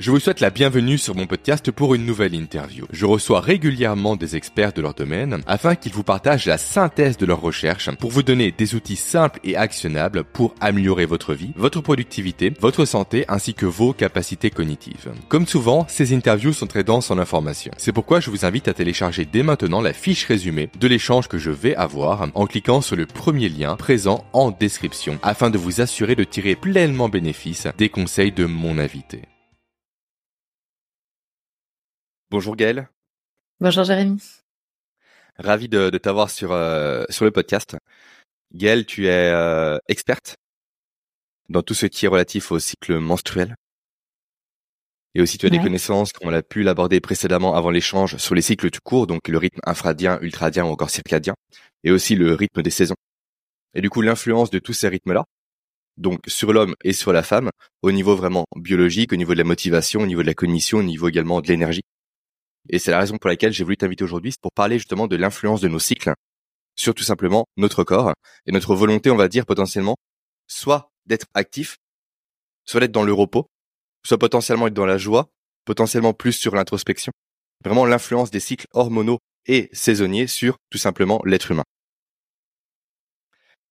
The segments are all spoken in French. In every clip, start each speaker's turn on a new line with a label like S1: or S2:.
S1: Je vous souhaite la bienvenue sur mon podcast pour une nouvelle interview. Je reçois régulièrement des experts de leur domaine afin qu'ils vous partagent la synthèse de leurs recherches pour vous donner des outils simples et actionnables pour améliorer votre vie, votre productivité, votre santé ainsi que vos capacités cognitives. Comme souvent, ces interviews sont très denses en informations. C'est pourquoi je vous invite à télécharger dès maintenant la fiche résumée de l'échange que je vais avoir en cliquant sur le premier lien présent en description afin de vous assurer de tirer pleinement bénéfice des conseils de mon invité. Bonjour Gaëlle.
S2: Bonjour Jérémy.
S1: Ravi de, t'avoir sur, euh, sur le podcast. Gaëlle, tu es euh, experte dans tout ce qui est relatif au cycle menstruel. Et aussi, tu as des connaissances, comme on a pu l'aborder précédemment avant l'échange, sur les cycles du cours, donc le rythme infradien, ultradien ou encore circadien, et aussi le rythme des saisons. Et du coup, l'influence de tous ces rythmes-là, donc sur l'homme et sur la femme, au niveau vraiment biologique, au niveau de la motivation, au niveau de la cognition, au niveau également de l'énergie. Et c'est la raison pour laquelle j'ai voulu t'inviter aujourd'hui, c'est pour parler justement de l'influence de nos cycles sur tout simplement notre corps et notre volonté, on va dire potentiellement, soit d'être actif, soit d'être dans le repos, soit potentiellement être dans la joie, potentiellement plus sur l'introspection. Vraiment l'influence des cycles hormonaux et saisonniers sur tout simplement l'être humain.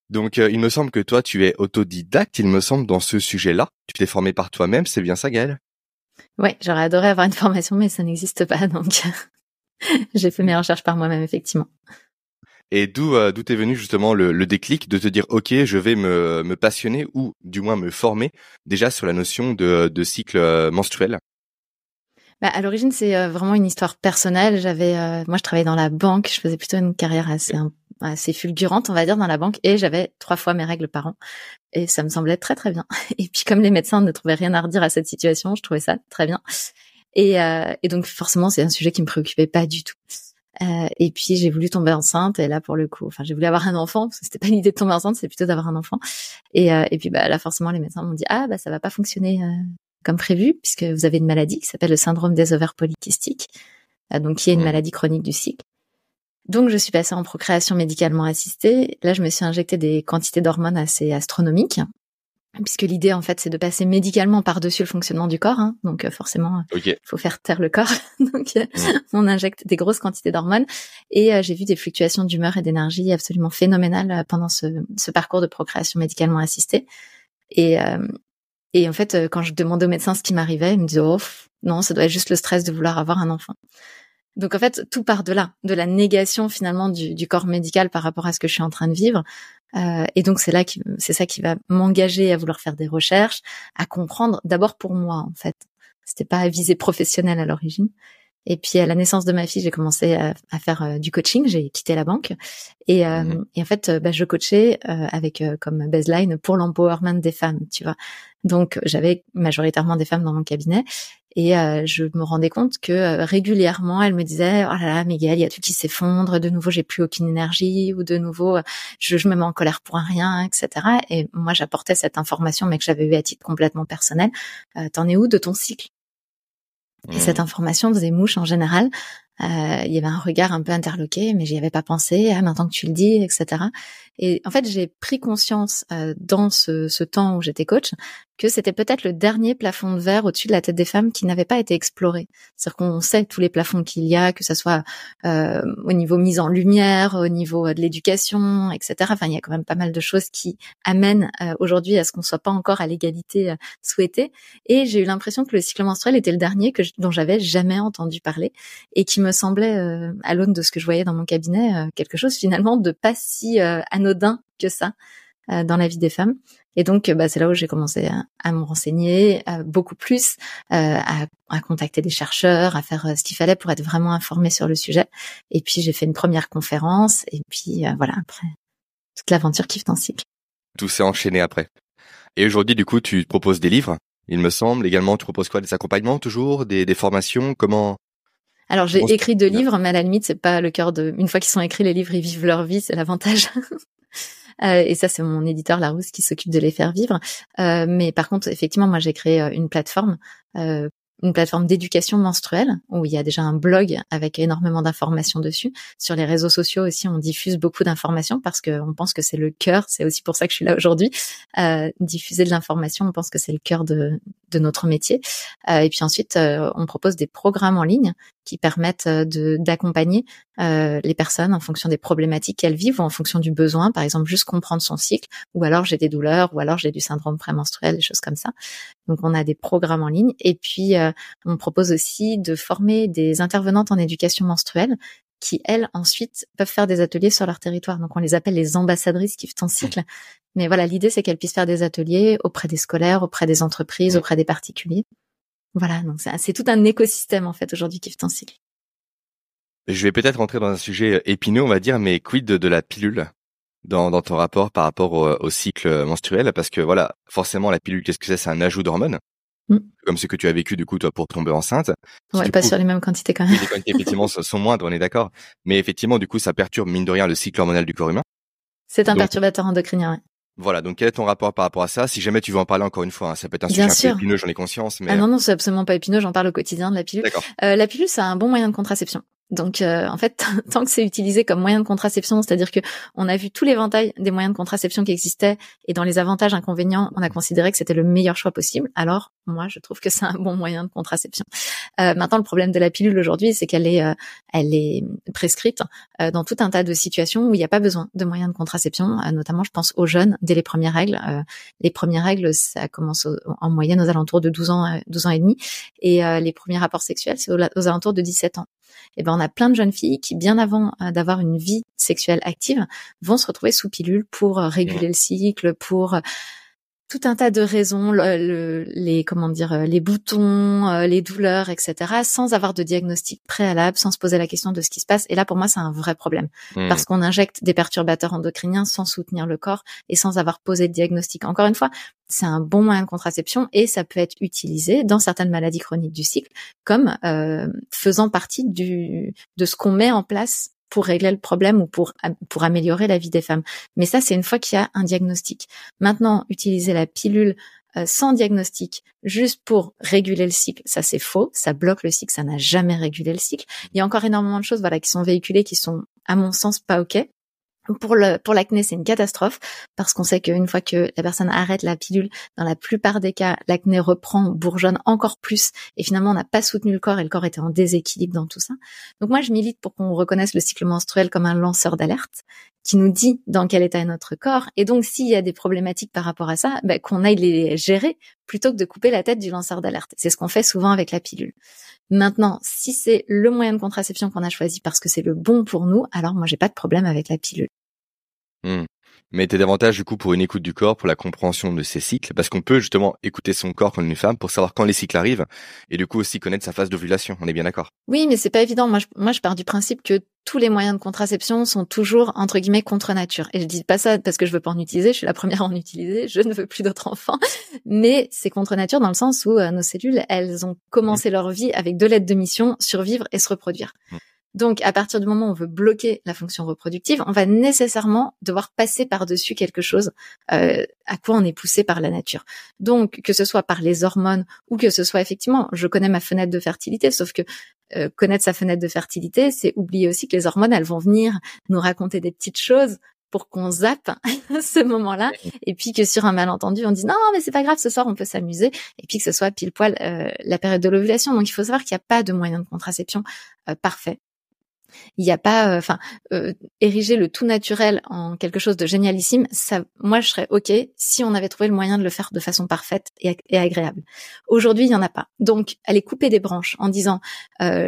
S1: Donc euh, il me semble que toi tu es autodidacte, il me semble, dans ce sujet-là. Tu t'es formé par toi-même, c'est bien ça Gaël
S2: Ouais, j'aurais adoré avoir une formation, mais ça n'existe pas, donc j'ai fait mes recherches par moi-même, effectivement.
S1: Et d'où euh, d'où est venu justement le, déclic de te dire ok, je vais me, me passionner ou du moins me former déjà sur la notion de, de cycle euh, menstruel?
S2: Bah, à l'origine, c'est euh, vraiment une histoire personnelle. J'avais, moi, je travaillais dans la banque. Je faisais plutôt une carrière assez assez fulgurante, on va dire, dans la banque, et j'avais trois fois mes règles par an, et ça me semblait très très bien. Et puis comme les médecins ne trouvaient rien à redire à cette situation, je trouvais ça très bien. Et, euh, et donc forcément, c'est un sujet qui me préoccupait pas du tout. Euh, et puis j'ai voulu tomber enceinte, et là pour le coup, enfin j'ai voulu avoir un enfant, parce que c'était pas l'idée de tomber enceinte, c'est plutôt d'avoir un enfant. Et, euh, et puis bah là forcément les médecins m'ont dit ah bah ça va pas fonctionner euh, comme prévu, puisque vous avez une maladie qui s'appelle le syndrome des ovaires polykystiques, euh, donc qui est une maladie chronique du cycle. Donc, je suis passée en procréation médicalement assistée. Là, je me suis injecté des quantités d'hormones assez astronomiques, puisque l'idée, en fait, c'est de passer médicalement par-dessus le fonctionnement du corps. Hein. Donc, euh, forcément, il faut faire taire le corps. Donc, euh, on injecte des grosses quantités d'hormones. Et euh, j'ai vu des fluctuations d'humeur et d'énergie absolument phénoménales pendant ce, ce, parcours de procréation médicalement assistée. Et, et en fait, quand je demandais au médecin ce qui m'arrivait, il me disait, oh, non, ça doit être juste le stress de vouloir avoir un enfant. Donc en fait, tout part de là, de la négation finalement du, corps médical par rapport à ce que je suis en train de vivre. Euh, et donc c'est là qui, c'est ça qui va m'engager à vouloir faire des recherches, à comprendre. D'abord pour moi en fait, c'était pas à viser professionnelle à l'origine. Et puis à la naissance de ma fille, j'ai commencé à, faire euh, du coaching. J'ai quitté la banque et, euh, mmh et en fait, bah, je coachais avec comme baseline pour l'empowerment des femmes, tu vois. Donc j'avais majoritairement des femmes dans mon cabinet et euh, je me rendais compte que euh, régulièrement, elle me disait "Oh là là, Miguel, il y a tout qui s'effondre. De nouveau, j'ai plus aucune énergie, ou de nouveau, je, je me mets en colère pour un rien, etc." Et moi, j'apportais cette information, mais que j'avais eu à titre complètement personnel. Euh, T'en es où de ton cycle? Et cette mmh. information faisait mouche en général. Euh, il y avait un regard un peu interloqué, mais j'y avais pas pensé. Ah, maintenant que tu le dis, etc. Et en fait, j'ai pris conscience euh, dans ce, ce, temps où j'étais coach que c'était peut-être le dernier plafond de verre au-dessus de la tête des femmes qui n'avait pas été exploré. C'est-à-dire qu'on sait tous les plafonds qu'il y a, que ce soit euh, au niveau mise en lumière, au niveau de l'éducation, etc. Enfin, il y a quand même pas mal de choses qui amènent euh, aujourd'hui à ce qu'on soit pas encore à l'égalité euh, souhaitée. Et j'ai eu l'impression que le cycle menstruel était le dernier que dont j'avais jamais entendu parler et qui me semblait, euh, à l'aune de ce que je voyais dans mon cabinet, quelque chose finalement de pas si anodin que ça dans la vie des femmes. Et donc, bah, c'est là où j'ai commencé à, me renseigner beaucoup plus, euh, à, à, contacter des chercheurs, à faire euh, ce qu'il fallait pour être vraiment informée sur le sujet. Et puis, j'ai fait une première conférence. Et puis, euh, voilà, après, toute l'aventure fait un cycle.
S1: Tout s'est enchaîné après. Et aujourd'hui, du coup, tu proposes des livres, il me semble. Également, tu proposes quoi? Des accompagnements toujours? Des, des formations? Comment
S2: alors j'ai écrit deux livres, mais à la limite c'est pas le cœur de. Une fois qu'ils sont écrits, les livres ils vivent leur vie, c'est l'avantage. Euh, et ça, c'est mon éditeur Larousse qui s'occupe de les faire vivre. Euh, mais par contre, effectivement, moi, j'ai créé euh, une plateforme une plateforme d'éducation menstruelle où il y a déjà un blog avec énormément d'informations dessus. Sur les réseaux sociaux aussi, on diffuse beaucoup d'informations parce qu'on pense que c'est le cœur. C'est aussi pour ça que je suis là aujourd'hui. Diffuser de l'information, on pense que c'est le cœur de, notre métier. Et puis ensuite, on propose des programmes en ligne qui permettent euh, d'accompagner euh, les personnes en fonction des problématiques qu'elles vivent ou en fonction du besoin. Par exemple, juste comprendre son cycle, ou alors j'ai des douleurs, ou alors j'ai du syndrome prémenstruel, des choses comme ça. Donc on a des programmes en ligne et puis euh, on propose aussi de former des intervenantes en éducation menstruelle qui elles ensuite peuvent faire des ateliers sur leur territoire. Donc on les appelle les ambassadrices qui font cycle. Mais voilà, l'idée c'est qu'elles puissent faire des ateliers auprès des scolaires, auprès des entreprises, auprès des particuliers. Voilà, donc c'est tout un écosystème en fait aujourd'hui qui un cycle.
S1: Je vais peut-être rentrer dans un sujet épineux, on va dire, mais quid de, la pilule dans, dans, ton rapport par rapport au, cycle menstruel? Parce que voilà, forcément, la pilule, qu'est-ce que c'est? C'est un ajout d'hormones, mm. comme ce que tu as vécu du coup toi pour tomber enceinte.
S2: Ouais, pas sur les mêmes quantités quand même.
S1: Les quantités effectivement sont moindres, on est d'accord. Mais effectivement, du coup, ça perturbe mine de rien le cycle hormonal du corps humain.
S2: C'est un perturbateur endocrinien.
S1: Voilà, donc quel est ton rapport par rapport à ça Si jamais tu veux en parler encore une fois, hein, ça peut être un sujet un peu épineux, j'en ai conscience. Mais...
S2: Ah non, non, c'est absolument pas épineux, j'en parle au quotidien de la pilule. Euh, la pilule, c'est un bon moyen de contraception. Donc euh, en fait, tant que c'est utilisé comme moyen de contraception, c'est-à-dire que on a vu les l'éventail des moyens de contraception qui existaient et dans les avantages inconvénients, on a considéré que c'était le meilleur choix possible. Alors moi, je trouve que c'est un bon moyen de contraception. Euh, maintenant, le problème de la pilule aujourd'hui, c'est qu'elle est, euh, prescrite euh, dans tout un tas de situations où il n'y a pas besoin de moyens de contraception. notamment, je pense aux jeunes dès les premières règles. les premières règles, ça commence en moyenne aux alentours de 12 ans, 12 ans et demi, et les premiers rapports sexuels, c'est aux alentours de 17 ans. Et ben on a plein de jeunes filles qui, bien avant euh, d'avoir une vie sexuelle active, vont se retrouver sous pilule pour euh, réguler le cycle, pour euh, tout un tas de raisons, les comment dire, euh, les boutons, euh, les douleurs, etc., sans avoir de diagnostic préalable, sans se poser la question de ce qui se passe. Et là, pour moi, c'est un vrai problème hmm. parce qu'on injecte des perturbateurs endocriniens sans soutenir le corps et sans avoir posé de diagnostic. Encore une fois, c'est un bon moyen de contraception et ça peut être utilisé dans certaines maladies chroniques du cycle comme euh, faisant partie du de ce qu'on met en place pour régler le problème ou pour pour améliorer la vie des femmes. Mais ça, c'est une fois qu'il y a un diagnostic. Maintenant, utiliser la pilule euh, sans diagnostic, juste pour réguler le cycle, ça c'est faux, ça bloque le cycle, ça n'a jamais régulé le cycle. Il y a encore énormément de choses, voilà, qui sont véhiculées, qui sont, à mon sens, pas ok. Pour le pour l'acné, c'est une catastrophe parce qu'on sait qu'une fois que la personne arrête la pilule, dans la plupart des cas, l'acné reprend, bourgeonne encore plus et finalement on n'a pas soutenu le corps et le corps était en déséquilibre dans tout ça. Donc moi je milite pour qu'on reconnaisse le cycle menstruel comme un lanceur d'alerte qui nous dit dans quel état est notre corps et donc s'il y a des problématiques par rapport à ça, ben, qu'on aille les gérer plutôt que de couper la tête du lanceur d'alerte. C'est ce qu'on fait souvent avec la pilule. Maintenant, si c'est le moyen de contraception qu'on a choisi parce que c'est le bon pour nous, alors moi j'ai pas de problème avec la pilule.
S1: Mmh. Mais t'es davantage du coup pour une écoute du corps, pour la compréhension de ses cycles, parce qu'on peut justement écouter son corps comme une femme pour savoir quand les cycles arrivent, et du coup aussi connaître sa phase d'ovulation. On est bien d'accord
S2: Oui, mais c'est pas évident. Moi je, moi, je pars du principe que tous les moyens de contraception sont toujours entre guillemets contre nature. Et je dis pas ça parce que je veux pas en utiliser. Je suis la première à en utiliser. Je ne veux plus d'autres enfants. Mais c'est contre nature dans le sens où euh, nos cellules, elles ont commencé leur vie avec deux lettres de mission survivre et se reproduire. Mmh. Donc, à partir du moment où on veut bloquer la fonction reproductive, on va nécessairement devoir passer par-dessus quelque chose euh, à quoi on est poussé par la nature. Donc, que ce soit par les hormones ou que ce soit effectivement, je connais ma fenêtre de fertilité, sauf que euh, connaître sa fenêtre de fertilité, c'est oublier aussi que les hormones, elles vont venir nous raconter des petites choses pour qu'on zappe ce moment-là. Et puis que sur un malentendu on dit non mais c'est pas grave ce soir on peut s'amuser. Et puis que ce soit pile poil euh, la période de l'ovulation. Donc il faut savoir qu'il n'y a pas de moyen de contraception parfait il n'y a pas, euh, enfin, euh, ériger le tout naturel en quelque chose de génialissime. Ça, moi, je serais ok si on avait trouvé le moyen de le faire de façon parfaite et, agréable. Aujourd'hui, il y en a pas. Donc, aller couper des branches en disant euh,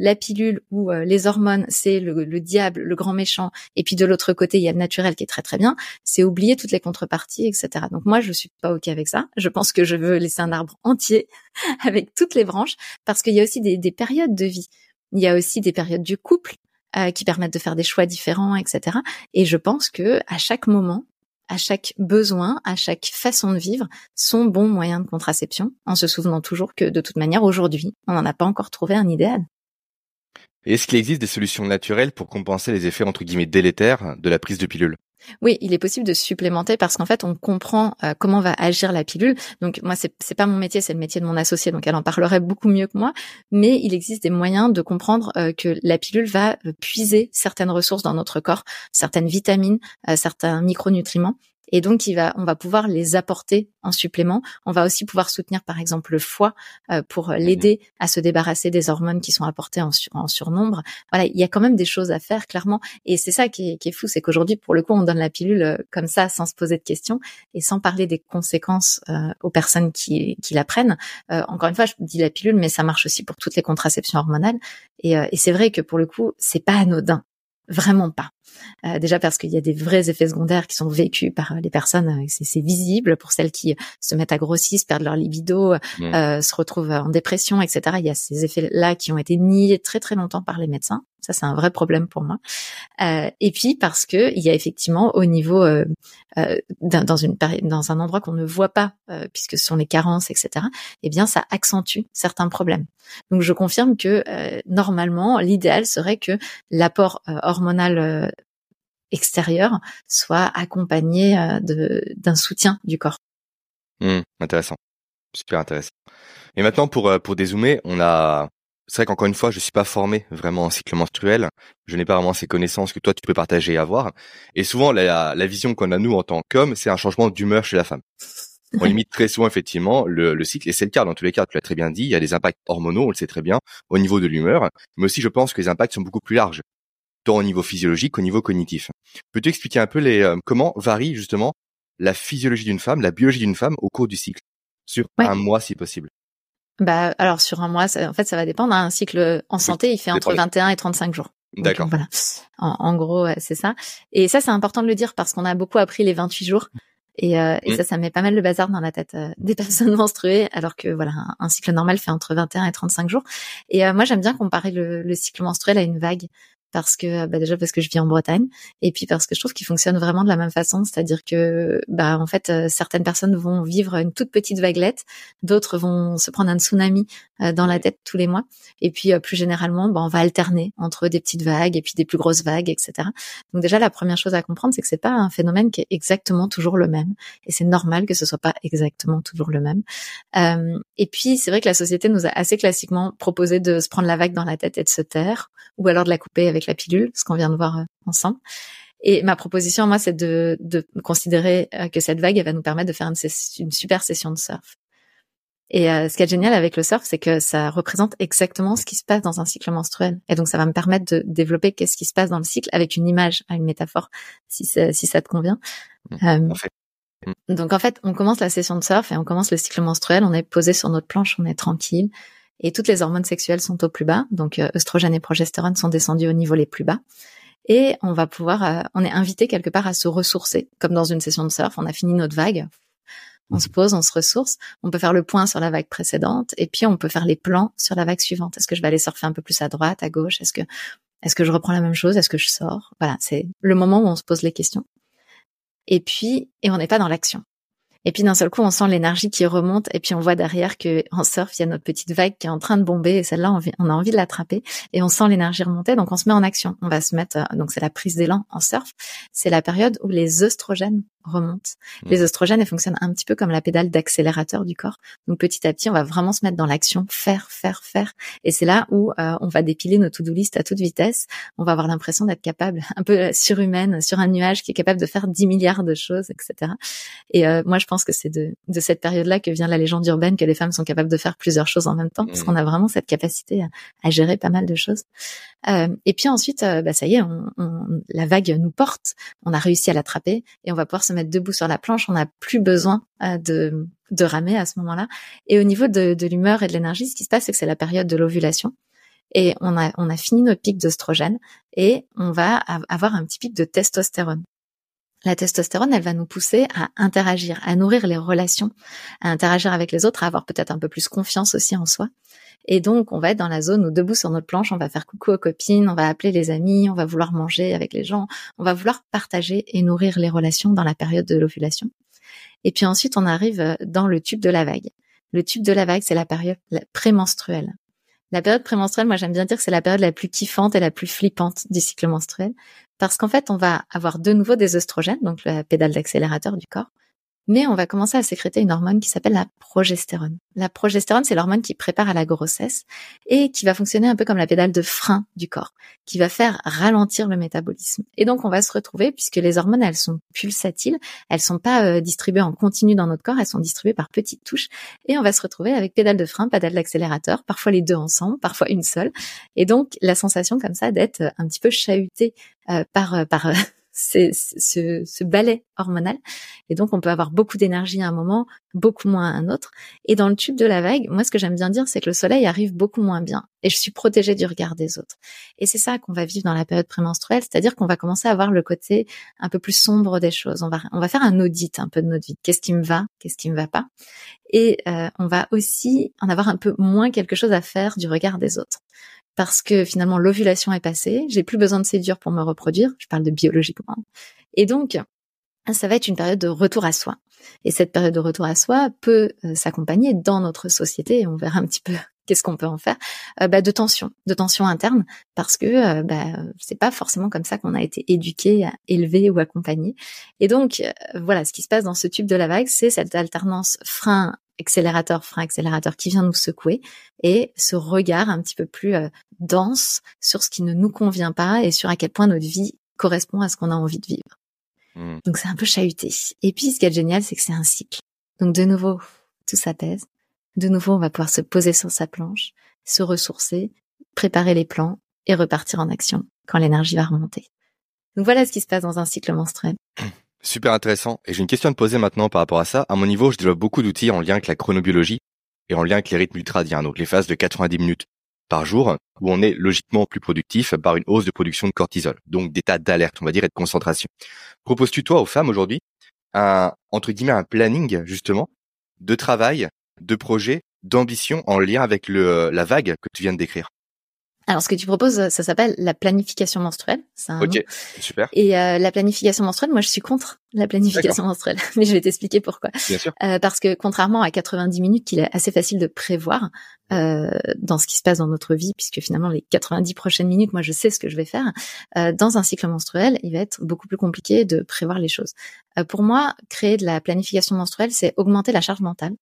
S2: la pilule ou les hormones, c'est le, le, diable, le grand méchant, et puis de l'autre côté, il y a le naturel qui est très très bien. C'est oublier toutes les contreparties, etc. Donc moi, je suis pas ok avec ça. Je pense que je veux laisser un arbre entier avec toutes les branches parce qu'il y a aussi des périodes de vie il y a aussi des périodes du couple euh, qui permettent de faire des choix différents, etc. Et je pense que à chaque moment, à chaque besoin, à chaque façon de vivre, sont bons moyens de contraception, en se souvenant toujours que de toute manière, aujourd'hui, on n'en a pas encore trouvé un idéal.
S1: Est-ce qu'il existe des solutions naturelles pour compenser les effets entre guillemets délétères de la prise de pilule
S2: oui, il est possible de supplémenter parce qu'en fait, on comprend euh, comment va agir la pilule. Donc moi, c'est c'est pas mon métier, c'est le métier de mon associé, donc elle en parlerait beaucoup mieux que moi. Mais il existe des moyens de comprendre euh, que la pilule va euh, puiser certaines ressources dans notre corps, certaines vitamines, certains micronutriments, et donc, il va, on va pouvoir les apporter en supplément. On va aussi pouvoir soutenir, par exemple, le foie euh, pour mmh l'aider à se débarrasser des hormones qui sont apportées en, surnombre. Voilà, il y a quand même des choses à faire, clairement. Et c'est ça qui est, qui est fou, c'est qu'aujourd'hui, pour le coup, on donne la pilule euh, comme ça, sans se poser de questions et sans parler des conséquences euh, aux personnes qui, qui la prennent. encore une fois, je dis la pilule, mais ça marche aussi pour toutes les contraceptions hormonales. Et, et c'est vrai que pour le coup, c'est pas anodin. Vraiment pas. Euh, déjà parce qu'il y a des vrais effets secondaires qui sont vécus par les personnes, euh, c'est visible pour celles qui se mettent à grossir, perdent leur libido, mmh. euh, se retrouvent en dépression, etc. Il y a ces effets-là qui ont été niés très très longtemps par les médecins. Ça, c'est un vrai problème pour moi. Euh, et puis parce que il y a effectivement au niveau euh, euh dans une dans un endroit qu'on ne voit pas, euh, puisque ce sont les carences, etc. Eh bien, ça accentue certains problèmes. Donc, je confirme que euh, normalement, l'idéal serait que l'apport hormonal extérieur soit accompagné de d'un soutien du corps.
S1: Mmh, intéressant, super intéressant. Et maintenant, pour pour dézoomer, on a c'est vrai qu'encore une fois, je suis pas formé vraiment en cycle menstruel. Je n'ai pas vraiment ces connaissances que toi tu peux partager et avoir. Et souvent, la, la vision qu'on a nous en tant qu'hommes, c'est un changement d'humeur chez la femme. On limite très souvent effectivement le, le cycle, et c'est le cas dans tous les cas. Tu l'as très bien dit. Il y a des impacts hormonaux, on le sait très bien, au niveau de l'humeur, mais aussi je pense que les impacts sont beaucoup plus larges, tant au niveau physiologique qu'au niveau cognitif. Peux-tu expliquer un peu les euh, comment varie justement la physiologie d'une femme, la biologie d'une femme au cours du cycle, sur un mois si possible
S2: bah, alors sur un mois, en fait, ça va dépendre. Hein. Un cycle en santé, il fait entre 21 et 35 jours.
S1: D'accord.
S2: Voilà. En, gros, c'est ça. Et ça, c'est important de le dire parce qu'on a beaucoup appris les 28 jours. Et, euh, et mmh. ça, ça met pas mal de bazar dans la tête euh, des personnes menstruées, alors que voilà, un, cycle normal fait entre 21 et 35 jours. Et euh, moi, j'aime bien comparer le, le, cycle menstruel à une vague parce que bah déjà parce que je vis en Bretagne et puis parce que je trouve qu'il fonctionne vraiment de la même façon, c'est-à-dire que bah en fait euh, certaines personnes vont vivre une toute petite vaguelette, d'autres vont se prendre un tsunami euh, dans la tête tous les mois et puis euh, plus généralement bah, on va alterner entre des petites vagues et puis des plus grosses vagues etc. Donc déjà la première chose à comprendre c'est que c'est pas un phénomène qui est exactement toujours le même et c'est normal que ce soit pas exactement toujours le même. et puis c'est vrai que la société nous a assez classiquement proposé de se prendre la vague dans la tête et de se taire ou alors de la couper avec la pilule, ce qu'on vient de voir euh, ensemble. Et ma proposition, moi, c'est de, de, considérer euh, que cette vague, elle va nous permettre de faire une, une super session de surf. Et euh, ce qui est génial avec le surf, c'est que ça représente exactement ce qui se passe dans un cycle menstruel. Et donc, ça va me permettre de développer qu'est-ce qui se passe dans le cycle avec une image, une métaphore, si ça, si ça te convient. Mmh, mmh. Donc, en fait, on commence la session de surf et on commence le cycle menstruel. On est posé sur notre planche, on est tranquille et toutes les hormones sexuelles sont au plus bas. Donc euh, œstrogène et progestérone sont descendus au niveau les plus bas. Et on va pouvoir, euh, on est invité quelque part à se ressourcer, comme dans une session de surf. On a fini notre vague, on se pose, on se ressource. On peut faire le point sur la vague précédente, et puis on peut faire les plans sur la vague suivante. Est-ce que je vais aller surfer un peu plus à droite, à gauche? Est-ce que est-ce que je reprends la même chose? Est-ce que je sors? Voilà, c'est le moment où on se pose les questions. Et puis, et on n'est pas dans l'action. Et puis d'un seul coup, on sent l'énergie qui remonte et puis on voit derrière que en surf, il y a notre petite vague qui est en train de bomber et celle-là, on, a envie de l'attraper et on sent l'énergie remonter. Donc on se met en action. On va se mettre, euh, donc c'est la prise d'élan en surf. C'est la période où les œstrogènes remontent. Mmh. Les oestrogènes, elles fonctionnent un petit peu comme la pédale d'accélérateur du corps. Donc petit à petit, on va vraiment se mettre dans l'action, faire, faire, faire. Et c'est là où euh, on va dépiler nos to-do list à toute vitesse. On va avoir l'impression d'être capable, un peu surhumaine, sur un nuage qui est capable de faire 10 milliards de choses, etc. Et euh, moi, je pense que c'est de, de cette période-là que vient la légende urbaine que les femmes sont capables de faire plusieurs choses en même temps, parce mmh. qu'on a vraiment cette capacité à, gérer pas mal de choses. Euh, et puis ensuite, bah, ça y est, on, la vague nous porte. On a réussi à l'attraper et on va pouvoir se mettre debout sur la planche, on n'a plus besoin euh, de, ramer à ce moment-là. Et au niveau de, de l'humeur et de l'énergie, ce qui se passe, c'est que c'est la période de l'ovulation. Et on a, on a fini notre pic d'oestrogène et on va avoir un petit pic de testostérone. La testostérone, elle va nous pousser à interagir, à nourrir les relations, à interagir avec les autres, à avoir peut-être un peu plus confiance aussi en soi. Et donc, on va être dans la zone où debout sur notre planche, on va faire coucou aux copines, on va appeler les amis, on va vouloir manger avec les gens, on va vouloir partager et nourrir les relations dans la période de l'ovulation. Et puis ensuite, on arrive dans le tube de la vague. Le tube de la vague, c'est la période prémenstruelle. La période prémenstruelle, moi j'aime bien dire que c'est la période la plus kiffante et la plus flippante du cycle menstruel, parce qu'en fait on va avoir de nouveau des oestrogènes, donc la pédale d'accélérateur du corps, mais on va commencer à sécréter une hormone qui s'appelle la progestérone. La progestérone, c'est l'hormone qui prépare à la grossesse et qui va fonctionner un peu comme la pédale de frein du corps, qui va faire ralentir le métabolisme. Et donc, on va se retrouver, puisque les hormones, elles sont pulsatiles, elles sont pas euh, distribuées en continu dans notre corps, elles sont distribuées par petites touches, et on va se retrouver avec pédale de frein, pédale d'accélérateur, parfois les deux ensemble, parfois une seule. Et donc, la sensation comme ça d'être un petit peu chahuté euh, par, euh, par c'est ce, ce balai hormonal. Et donc, on peut avoir beaucoup d'énergie à un moment, beaucoup moins à un autre. Et dans le tube de la vague, moi, ce que j'aime bien dire, c'est que le soleil arrive beaucoup moins bien. Et je suis protégée du regard des autres. Et c'est ça qu'on va vivre dans la période prémenstruelle, c'est-à-dire qu'on va commencer à voir le côté un peu plus sombre des choses. On va, on va faire un audit un peu de notre vie. Qu'est-ce qui me va? Qu'est-ce qui me va pas? Et euh, on va aussi en avoir un peu moins quelque chose à faire du regard des autres parce que finalement l'ovulation est passée, j'ai plus besoin de séduire pour me reproduire, je parle de biologiquement. Et donc, ça va être une période de retour à soi. Et cette période de retour à soi peut euh, s'accompagner dans notre société, et on verra un petit peu qu'est-ce qu'on peut en faire, euh, bah, de tension, de tension interne, parce que euh, bah, c'est pas forcément comme ça qu'on a été éduqué, élevé ou accompagné. Et donc voilà, ce qui se passe dans ce tube de la vague, c'est cette alternance frein accélérateur, frein accélérateur qui vient nous secouer et ce regard un petit peu plus euh, dense sur ce qui ne nous convient pas et sur à quel point notre vie correspond à ce qu'on a envie de vivre. Hmm. Donc c'est un peu chahuté. Et puis ce qui est génial, c'est que c'est un cycle. Donc de nouveau, tout s'apaise. De nouveau, on va pouvoir se poser sur sa planche, se ressourcer, préparer les plans et repartir en action quand l'énergie va remonter. Donc voilà ce qui se passe dans un cycle menstruel.
S1: Super intéressant. Et j'ai une question à te poser maintenant par rapport à ça. À mon niveau, je développe beaucoup d'outils en lien avec la chronobiologie et en lien avec les rythmes ultradiens, donc les phases de 90 minutes par jour, où on est logiquement plus productif par une hausse de production de cortisol, donc d'état d'alerte, on va dire, et de concentration. Proposes-tu toi aux femmes aujourd'hui un, entre guillemets, un planning, justement, de travail, de projet, d'ambition en lien avec le, la vague que tu viens de décrire?
S2: Alors, ce que tu proposes, ça s'appelle la planification menstruelle.
S1: ok, super.
S2: Et euh, la planification menstruelle, moi, je suis contre la planification menstruelle, mais je vais t'expliquer pourquoi.
S1: Bien sûr.
S2: Euh, parce que contrairement à 90 minutes, qu'il est assez facile de prévoir euh, dans ce qui se passe dans notre vie, puisque finalement les 90 prochaines minutes, moi, je sais ce que je vais faire. Euh, dans un cycle menstruel, il va être beaucoup plus compliqué de prévoir les choses. Euh, pour moi, créer de la planification menstruelle, c'est augmenter la charge mentale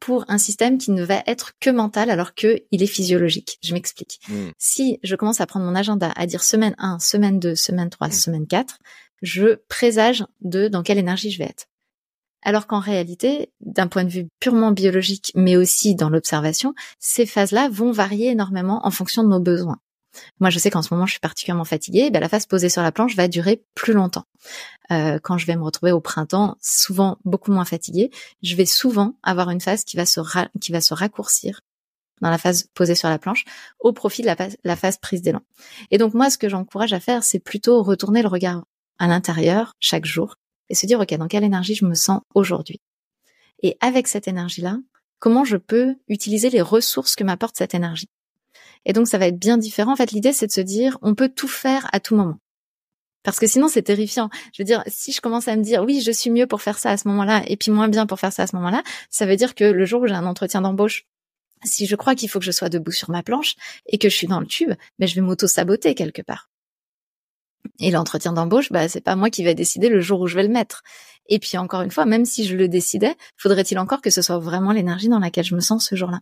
S2: pour un système qui ne va être que mental alors que il est physiologique. Je m'explique. Hmm. Si je commence à prendre mon agenda à dire semaine 1, semaine 2, semaine 3, hmm. semaine 4, je présage de dans quelle énergie je vais être. Alors qu'en réalité, d'un point de vue purement biologique, mais aussi dans l'observation, ces phases-là vont varier énormément en fonction de nos besoins. Moi, je sais qu'en ce moment, je suis particulièrement fatiguée. Ben, la phase posée sur la planche va durer plus longtemps. Euh, quand je vais me retrouver au printemps, souvent beaucoup moins fatiguée, je vais souvent avoir une phase qui va se qui va se raccourcir dans la phase posée sur la planche au profit de la, la phase prise d'élan. Et donc moi, ce que j'encourage à faire, c'est plutôt retourner le regard à l'intérieur chaque jour et se dire, OK, dans quelle énergie je me sens aujourd'hui? Et avec cette énergie-là, comment je peux utiliser les ressources que m'apporte cette énergie? Et donc, ça va être bien différent. En fait, l'idée, c'est de se dire, on peut tout faire à tout moment. Parce que sinon, c'est terrifiant. Je veux dire, si je commence à me dire, oui, je suis mieux pour faire ça à ce moment-là, et puis moins bien pour faire ça à ce moment-là, ça veut dire que le jour où j'ai un entretien d'embauche, si je crois qu'il faut que je sois debout sur ma planche et que je suis dans le tube, ben, je vais m'auto-saboter quelque part. Et l'entretien d'embauche, bah, c'est pas moi qui vais décider le jour où je vais le mettre. Et puis encore une fois, même si je le décidais, faudrait-il encore que ce soit vraiment l'énergie dans laquelle je me sens ce jour-là?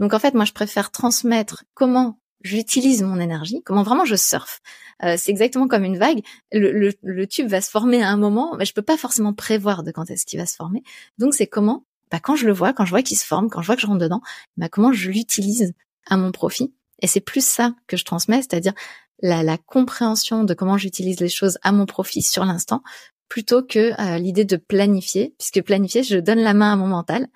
S2: Donc en fait, moi, je préfère transmettre comment j'utilise mon énergie, comment vraiment je surfe. Euh, c'est exactement comme une vague. Le, tube va se former à un moment, mais je peux pas forcément prévoir de quand est-ce qu'il va se former. Donc c'est comment, bah, quand je le vois, quand je vois qu'il se forme, quand je vois que je rentre dedans, bah, comment je l'utilise à mon profit. Et c'est plus ça que je transmets, c'est-à-dire la, la, compréhension de comment j'utilise les choses à mon profit sur l'instant, plutôt que euh, l'idée de planifier, puisque planifier, je donne la main à mon mental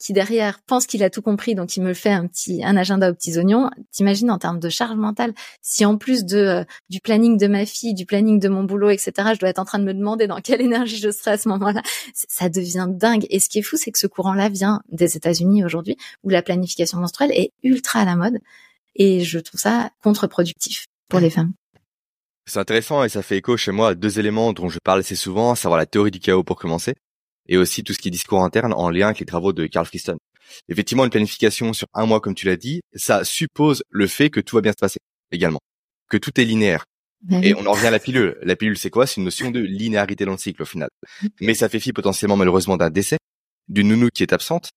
S2: qui derrière pense qu'il a tout compris, donc il me fait un petit un agenda aux petits oignons. T'imagines en termes de charge mentale, si en plus de euh, du planning de ma fille, du planning de mon boulot, etc., je dois être en train de me demander dans quelle énergie je serai à ce moment-là, ça devient dingue. Et ce qui est fou, c'est que ce courant-là vient des États-Unis aujourd'hui, où la planification menstruelle est ultra à la mode, et je trouve ça contre-productif pour les femmes.
S1: C'est intéressant et ça fait écho chez moi à deux éléments dont je parle assez souvent, à savoir la théorie du chaos pour commencer et aussi tout ce qui est discours interne en lien avec les travaux de Carl Friston. Effectivement, une planification sur un mois, comme tu l'as dit, ça suppose le fait que tout va bien se passer également, que tout est linéaire.
S2: Ben
S1: Et
S2: oui.
S1: on en revient à la pilule. La pilule, c'est quoi? C'est une notion de linéarité dans le cycle au final. Mais ça fait fi potentiellement malheureusement d'un décès, d'une nounou qui est absente.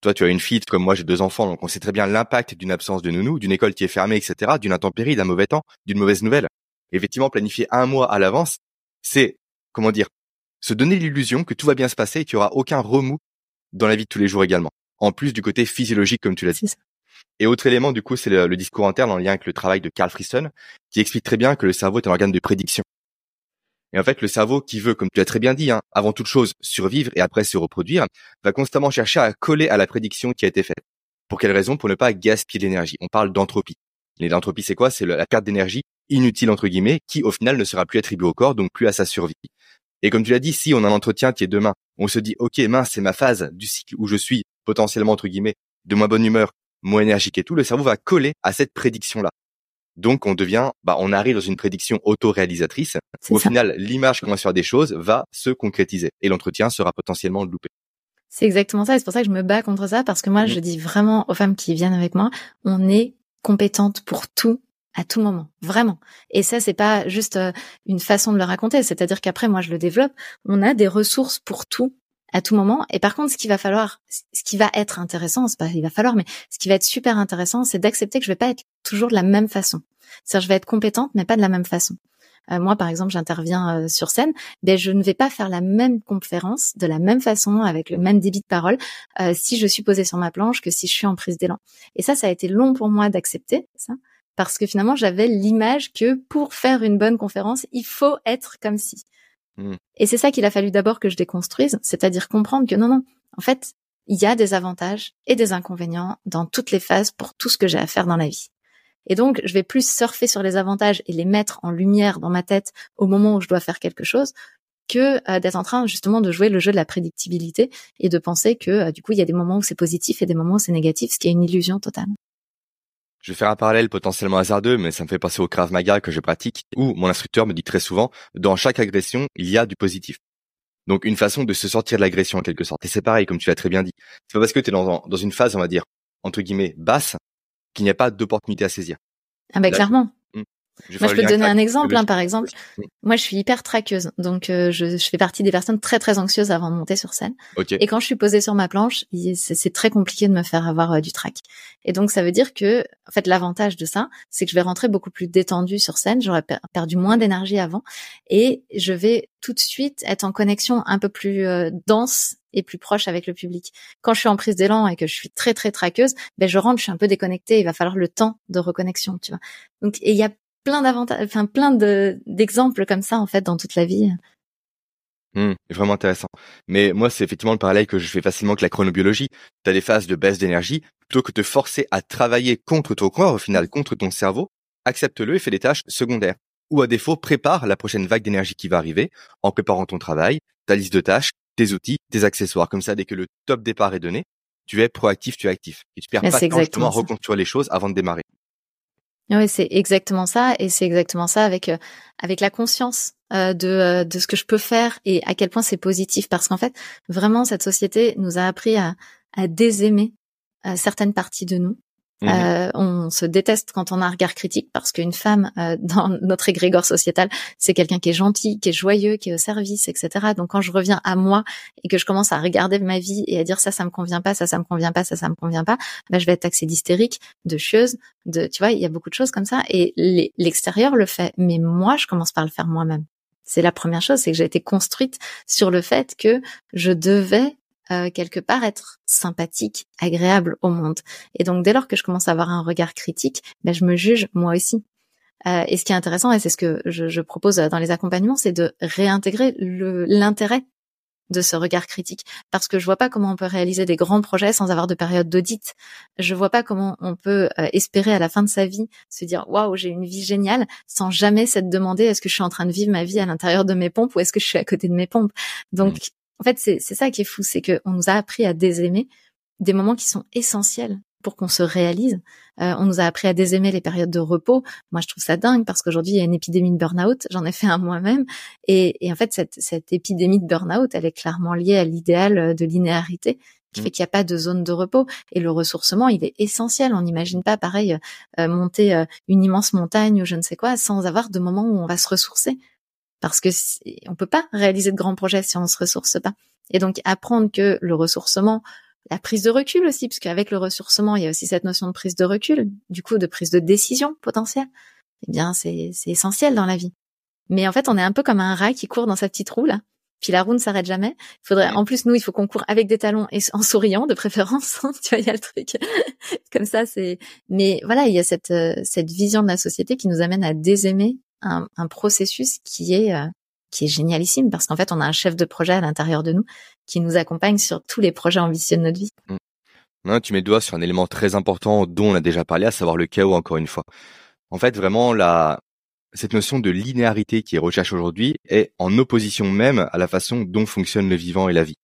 S1: Toi, tu as une fille, comme moi, j'ai deux enfants, donc on sait très bien l'impact d'une absence de nounou, d'une école qui est fermée, etc., d'une intempérie, d'un mauvais temps, d'une mauvaise nouvelle. Effectivement, planifier un mois à l'avance, c'est, comment dire, se donner l'illusion que tout va bien se passer et qu'il y aura aucun remous dans la vie de tous les jours également. En plus du côté physiologique, comme tu l'as dit. Et autre élément, du coup, c'est le, le discours interne en lien avec le travail de Carl Friston, qui explique très bien que le cerveau est un organe de prédiction. Et en fait, le cerveau qui veut, comme tu l'as très bien dit, hein, avant toute chose, survivre et après se reproduire, va constamment chercher à coller à la prédiction qui a été faite. Pour quelle raison? Pour ne pas gaspiller l'énergie. On parle d'entropie. L'entropie, c'est quoi? C'est la perte d'énergie inutile, entre guillemets, qui au final ne sera plus attribuée au corps, donc plus à sa survie. Et comme tu l'as dit, si on a un entretien qui est demain, on se dit, OK, mince, c'est ma phase du cycle où je suis potentiellement, entre guillemets, de moins bonne humeur, moins énergique et tout, le cerveau va coller à cette prédiction-là. Donc, on devient, bah, on arrive dans une prédiction auto-réalisatrice. Au
S2: ça.
S1: final, l'image qu'on va faire des choses va se concrétiser et l'entretien sera potentiellement loupé.
S2: C'est exactement ça. Et c'est pour ça que je me bats contre ça parce que moi,
S1: Mhm.
S2: je dis vraiment aux femmes qui viennent avec moi, on est compétente pour tout à tout moment, vraiment. Et ça, c'est pas juste euh, une façon de le raconter. C'est-à-dire qu'après, moi, je le développe. On a des ressources pour tout à tout moment. Et par contre, ce qui va falloir, ce qui va être intéressant, c'est pas il va falloir, mais ce qui va être super intéressant, c'est d'accepter que je vais pas être toujours de la même façon. C'est-à-dire, je vais être compétente, mais pas de la même façon. Euh, moi, par exemple, j'interviens euh, sur scène, ben je ne vais pas faire la même conférence de la même façon avec le même débit de parole euh, si je suis posée sur ma planche que si je suis en prise d'élan. Et ça, ça a été long pour moi d'accepter ça, parce que finalement, j'avais l'image que pour faire une bonne conférence, il faut être comme si.
S1: Mm.
S2: Et c'est ça qu'il a fallu d'abord que je déconstruise, c'est-à-dire comprendre que non, non, en fait, il y a des avantages et des inconvénients dans toutes les phases pour tout ce que j'ai à faire dans la vie. Et donc, je vais plus surfer sur les avantages et les mettre en lumière dans ma tête au moment où je dois faire quelque chose que euh, d'être en train justement de jouer le jeu de la prédictibilité et de penser que euh, du coup, il y a des moments où c'est positif et des moments où c'est négatif, ce qui est une illusion totale.
S1: Je vais faire un parallèle potentiellement hasardeux, mais ça me fait penser au Krav Maga que je pratique, où mon instructeur me dit très souvent, dans chaque agression, il y a du positif. Donc une façon de se sortir de l'agression en quelque sorte. Et c'est pareil, comme tu l'as très bien dit. C'est pas parce que tu es dans, dans une phase, on va dire, entre guillemets, basse, qu'il n'y a pas d'opportunité à saisir.
S2: Ah bah
S1: Là,
S2: clairement. Moi, je peux te donner un exemple. Hein, par exemple, moi, je suis hyper traqueuse, donc euh, je, je fais partie des personnes très très anxieuses avant de monter sur scène.
S1: Ok.
S2: Et quand je suis posée sur ma planche, c'est c'est très compliqué de me faire avoir euh, du trac. Et donc ça veut dire que, en fait, l'avantage de ça, c'est que je vais rentrer beaucoup plus détendue sur scène. J'aurais per- perdu moins d'énergie avant, et je vais tout de suite être en connexion un peu plus euh, dense et plus proche avec le public. Quand je suis en prise d'élan et que je suis très très traqueuse, ben je rentre, je suis un peu déconnectée. Il va falloir le temps de reconnexion, tu vois. Donc et il y a plein d'avantages, enfin plein de d'exemples comme ça en fait dans toute la vie.
S1: Hmm, vraiment intéressant. Mais moi, c'est effectivement le parallèle que je fais facilement avec la chronobiologie. Tu as des phases de baisse d'énergie. Plutôt que de te forcer à travailler contre ton corps, au final, contre ton cerveau, accepte-le et fais des tâches secondaires. Ou à défaut, prépare la prochaine vague d'énergie qui va arriver en préparant ton travail, ta liste de tâches, tes outils, tes accessoires. Comme ça, dès que le top départ est donné, tu es proactif, tu es actif. Et tu perds
S2: Mais
S1: pas de temps justement à reconstruire les choses avant de démarrer.
S2: Oui, c'est exactement ça, et c'est exactement ça avec euh, avec la conscience euh, de euh, de ce que je peux faire et à quel point c'est positif, parce qu'en fait, vraiment, cette société nous a appris à à désaimer euh, certaines parties de nous.
S1: Mhm.
S2: Euh, on se déteste quand on a un regard critique parce qu'une femme euh, dans notre égrégore sociétal, c'est quelqu'un qui est gentil, qui est joyeux, qui est au service, etc. Donc quand je reviens à moi et que je commence à regarder ma vie et à dire ça, ça me convient pas, ça, ça me convient pas, ça, ça me convient pas, ben je vais être taxée d'hystérique, de chieuse, de, tu vois, il y a beaucoup de choses comme ça. Et l'extérieur le fait, mais moi, je commence par le faire moi-même. C'est la première chose, c'est que j'ai été construite sur le fait que je devais euh, quelque part être sympathique, agréable au monde. Et donc dès lors que je commence à avoir un regard critique, ben, je me juge moi aussi. Euh, et ce qui est intéressant, et c'est ce que je, je propose dans les accompagnements, c'est de réintégrer l'intérêt de ce regard critique. Parce que je vois pas comment on peut réaliser des grands projets sans avoir de période d'audit. Je vois pas comment on peut euh, espérer à la fin de sa vie se dire waouh j'ai une vie géniale sans jamais s'être demandé est-ce que je suis en train de vivre ma vie à l'intérieur de mes pompes ou est-ce que je suis à côté de mes pompes? Donc en fait c'est ça qui est fou, c'est que on nous a appris à désaimer des moments qui sont essentiels pour qu'on se réalise. Euh, on nous a appris à désaimer les périodes de repos. Moi, je trouve ça dingue parce qu'aujourd'hui, il y a une épidémie de burn-out. J'en ai fait un moi-même. Et, et en fait, cette, cette épidémie de burn-out, elle est clairement liée à l'idéal de linéarité qui mmh. fait qu'il n'y a pas de zone de repos. Et le ressourcement, il est essentiel. On n'imagine pas, pareil, euh, monter euh, une immense montagne ou je ne sais quoi sans avoir de moments où on va se ressourcer. Parce que on peut pas réaliser de grands projets si on ne se ressource pas. Et donc apprendre que le ressourcement, la prise de recul aussi, parce qu'avec le ressourcement, il y a aussi cette notion de prise de recul, du coup de prise de décision potentielle. Eh bien, c'est essentiel dans la vie. Mais en fait, on est un peu comme un rat qui court dans sa petite roue là. Puis la roue ne s'arrête jamais. Il faudrait, en plus, nous, il faut qu'on court avec des talons et en souriant, de préférence. tu vois, il y a le truc. Comme ça, c'est. Mais voilà, il y a cette euh, cette vision de la société qui nous amène à désaimer un, un processus qui est euh, qui est génialissime parce qu'en fait, on a un chef de projet à l'intérieur de nous qui nous accompagne sur tous les projets ambitieux de notre vie.
S1: Non, tu mets le doigt sur un élément très important dont on a déjà parlé, à savoir le chaos, encore une fois. En fait, vraiment, la, cette notion de linéarité qui est recherchée aujourd'hui est en opposition même à la façon dont fonctionne le vivant et la vie.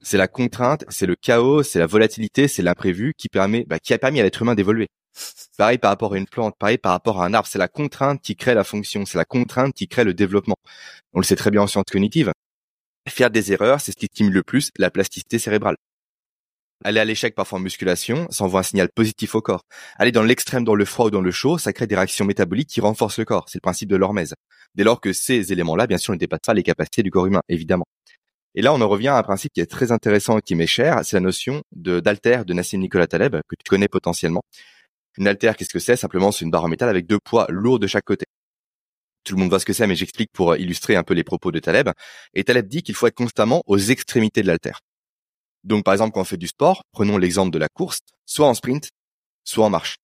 S1: C'est la contrainte, c'est le chaos, c'est la volatilité, c'est l'imprévu qui permet, bah, qui a permis à l'être humain d'évoluer. Pareil par rapport à une plante, pareil par rapport à un arbre, c'est la contrainte qui crée la fonction, c'est la contrainte qui crée le développement. On le sait très bien en sciences cognitives. Faire des erreurs, c'est ce qui stimule le plus la plasticité cérébrale. Aller à l'échec parfois en musculation, ça envoie un signal positif au corps. Aller dans l'extrême dans le froid ou dans le chaud, ça crée des réactions métaboliques qui renforcent le corps. C'est le principe de l'hormèse. Dès lors que ces éléments-là, bien sûr, ne dépassent pas les capacités du corps humain, évidemment. Et là, on en revient à un principe qui est très intéressant et qui m'est cher, c'est la notion d'alter de Nassim Nicolas Taleb, que tu connais potentiellement. Une alter, qu'est-ce que c'est? Simplement, c'est une barre en métal avec deux poids lourds de chaque côté. Tout le monde voit ce que c'est, mais j'explique pour illustrer un peu les propos de Taleb. Et Taleb dit qu'il faut être constamment aux extrémités de l'alter. Donc, par exemple, quand on fait du sport, prenons l'exemple de la course, soit en sprint, soit en marche.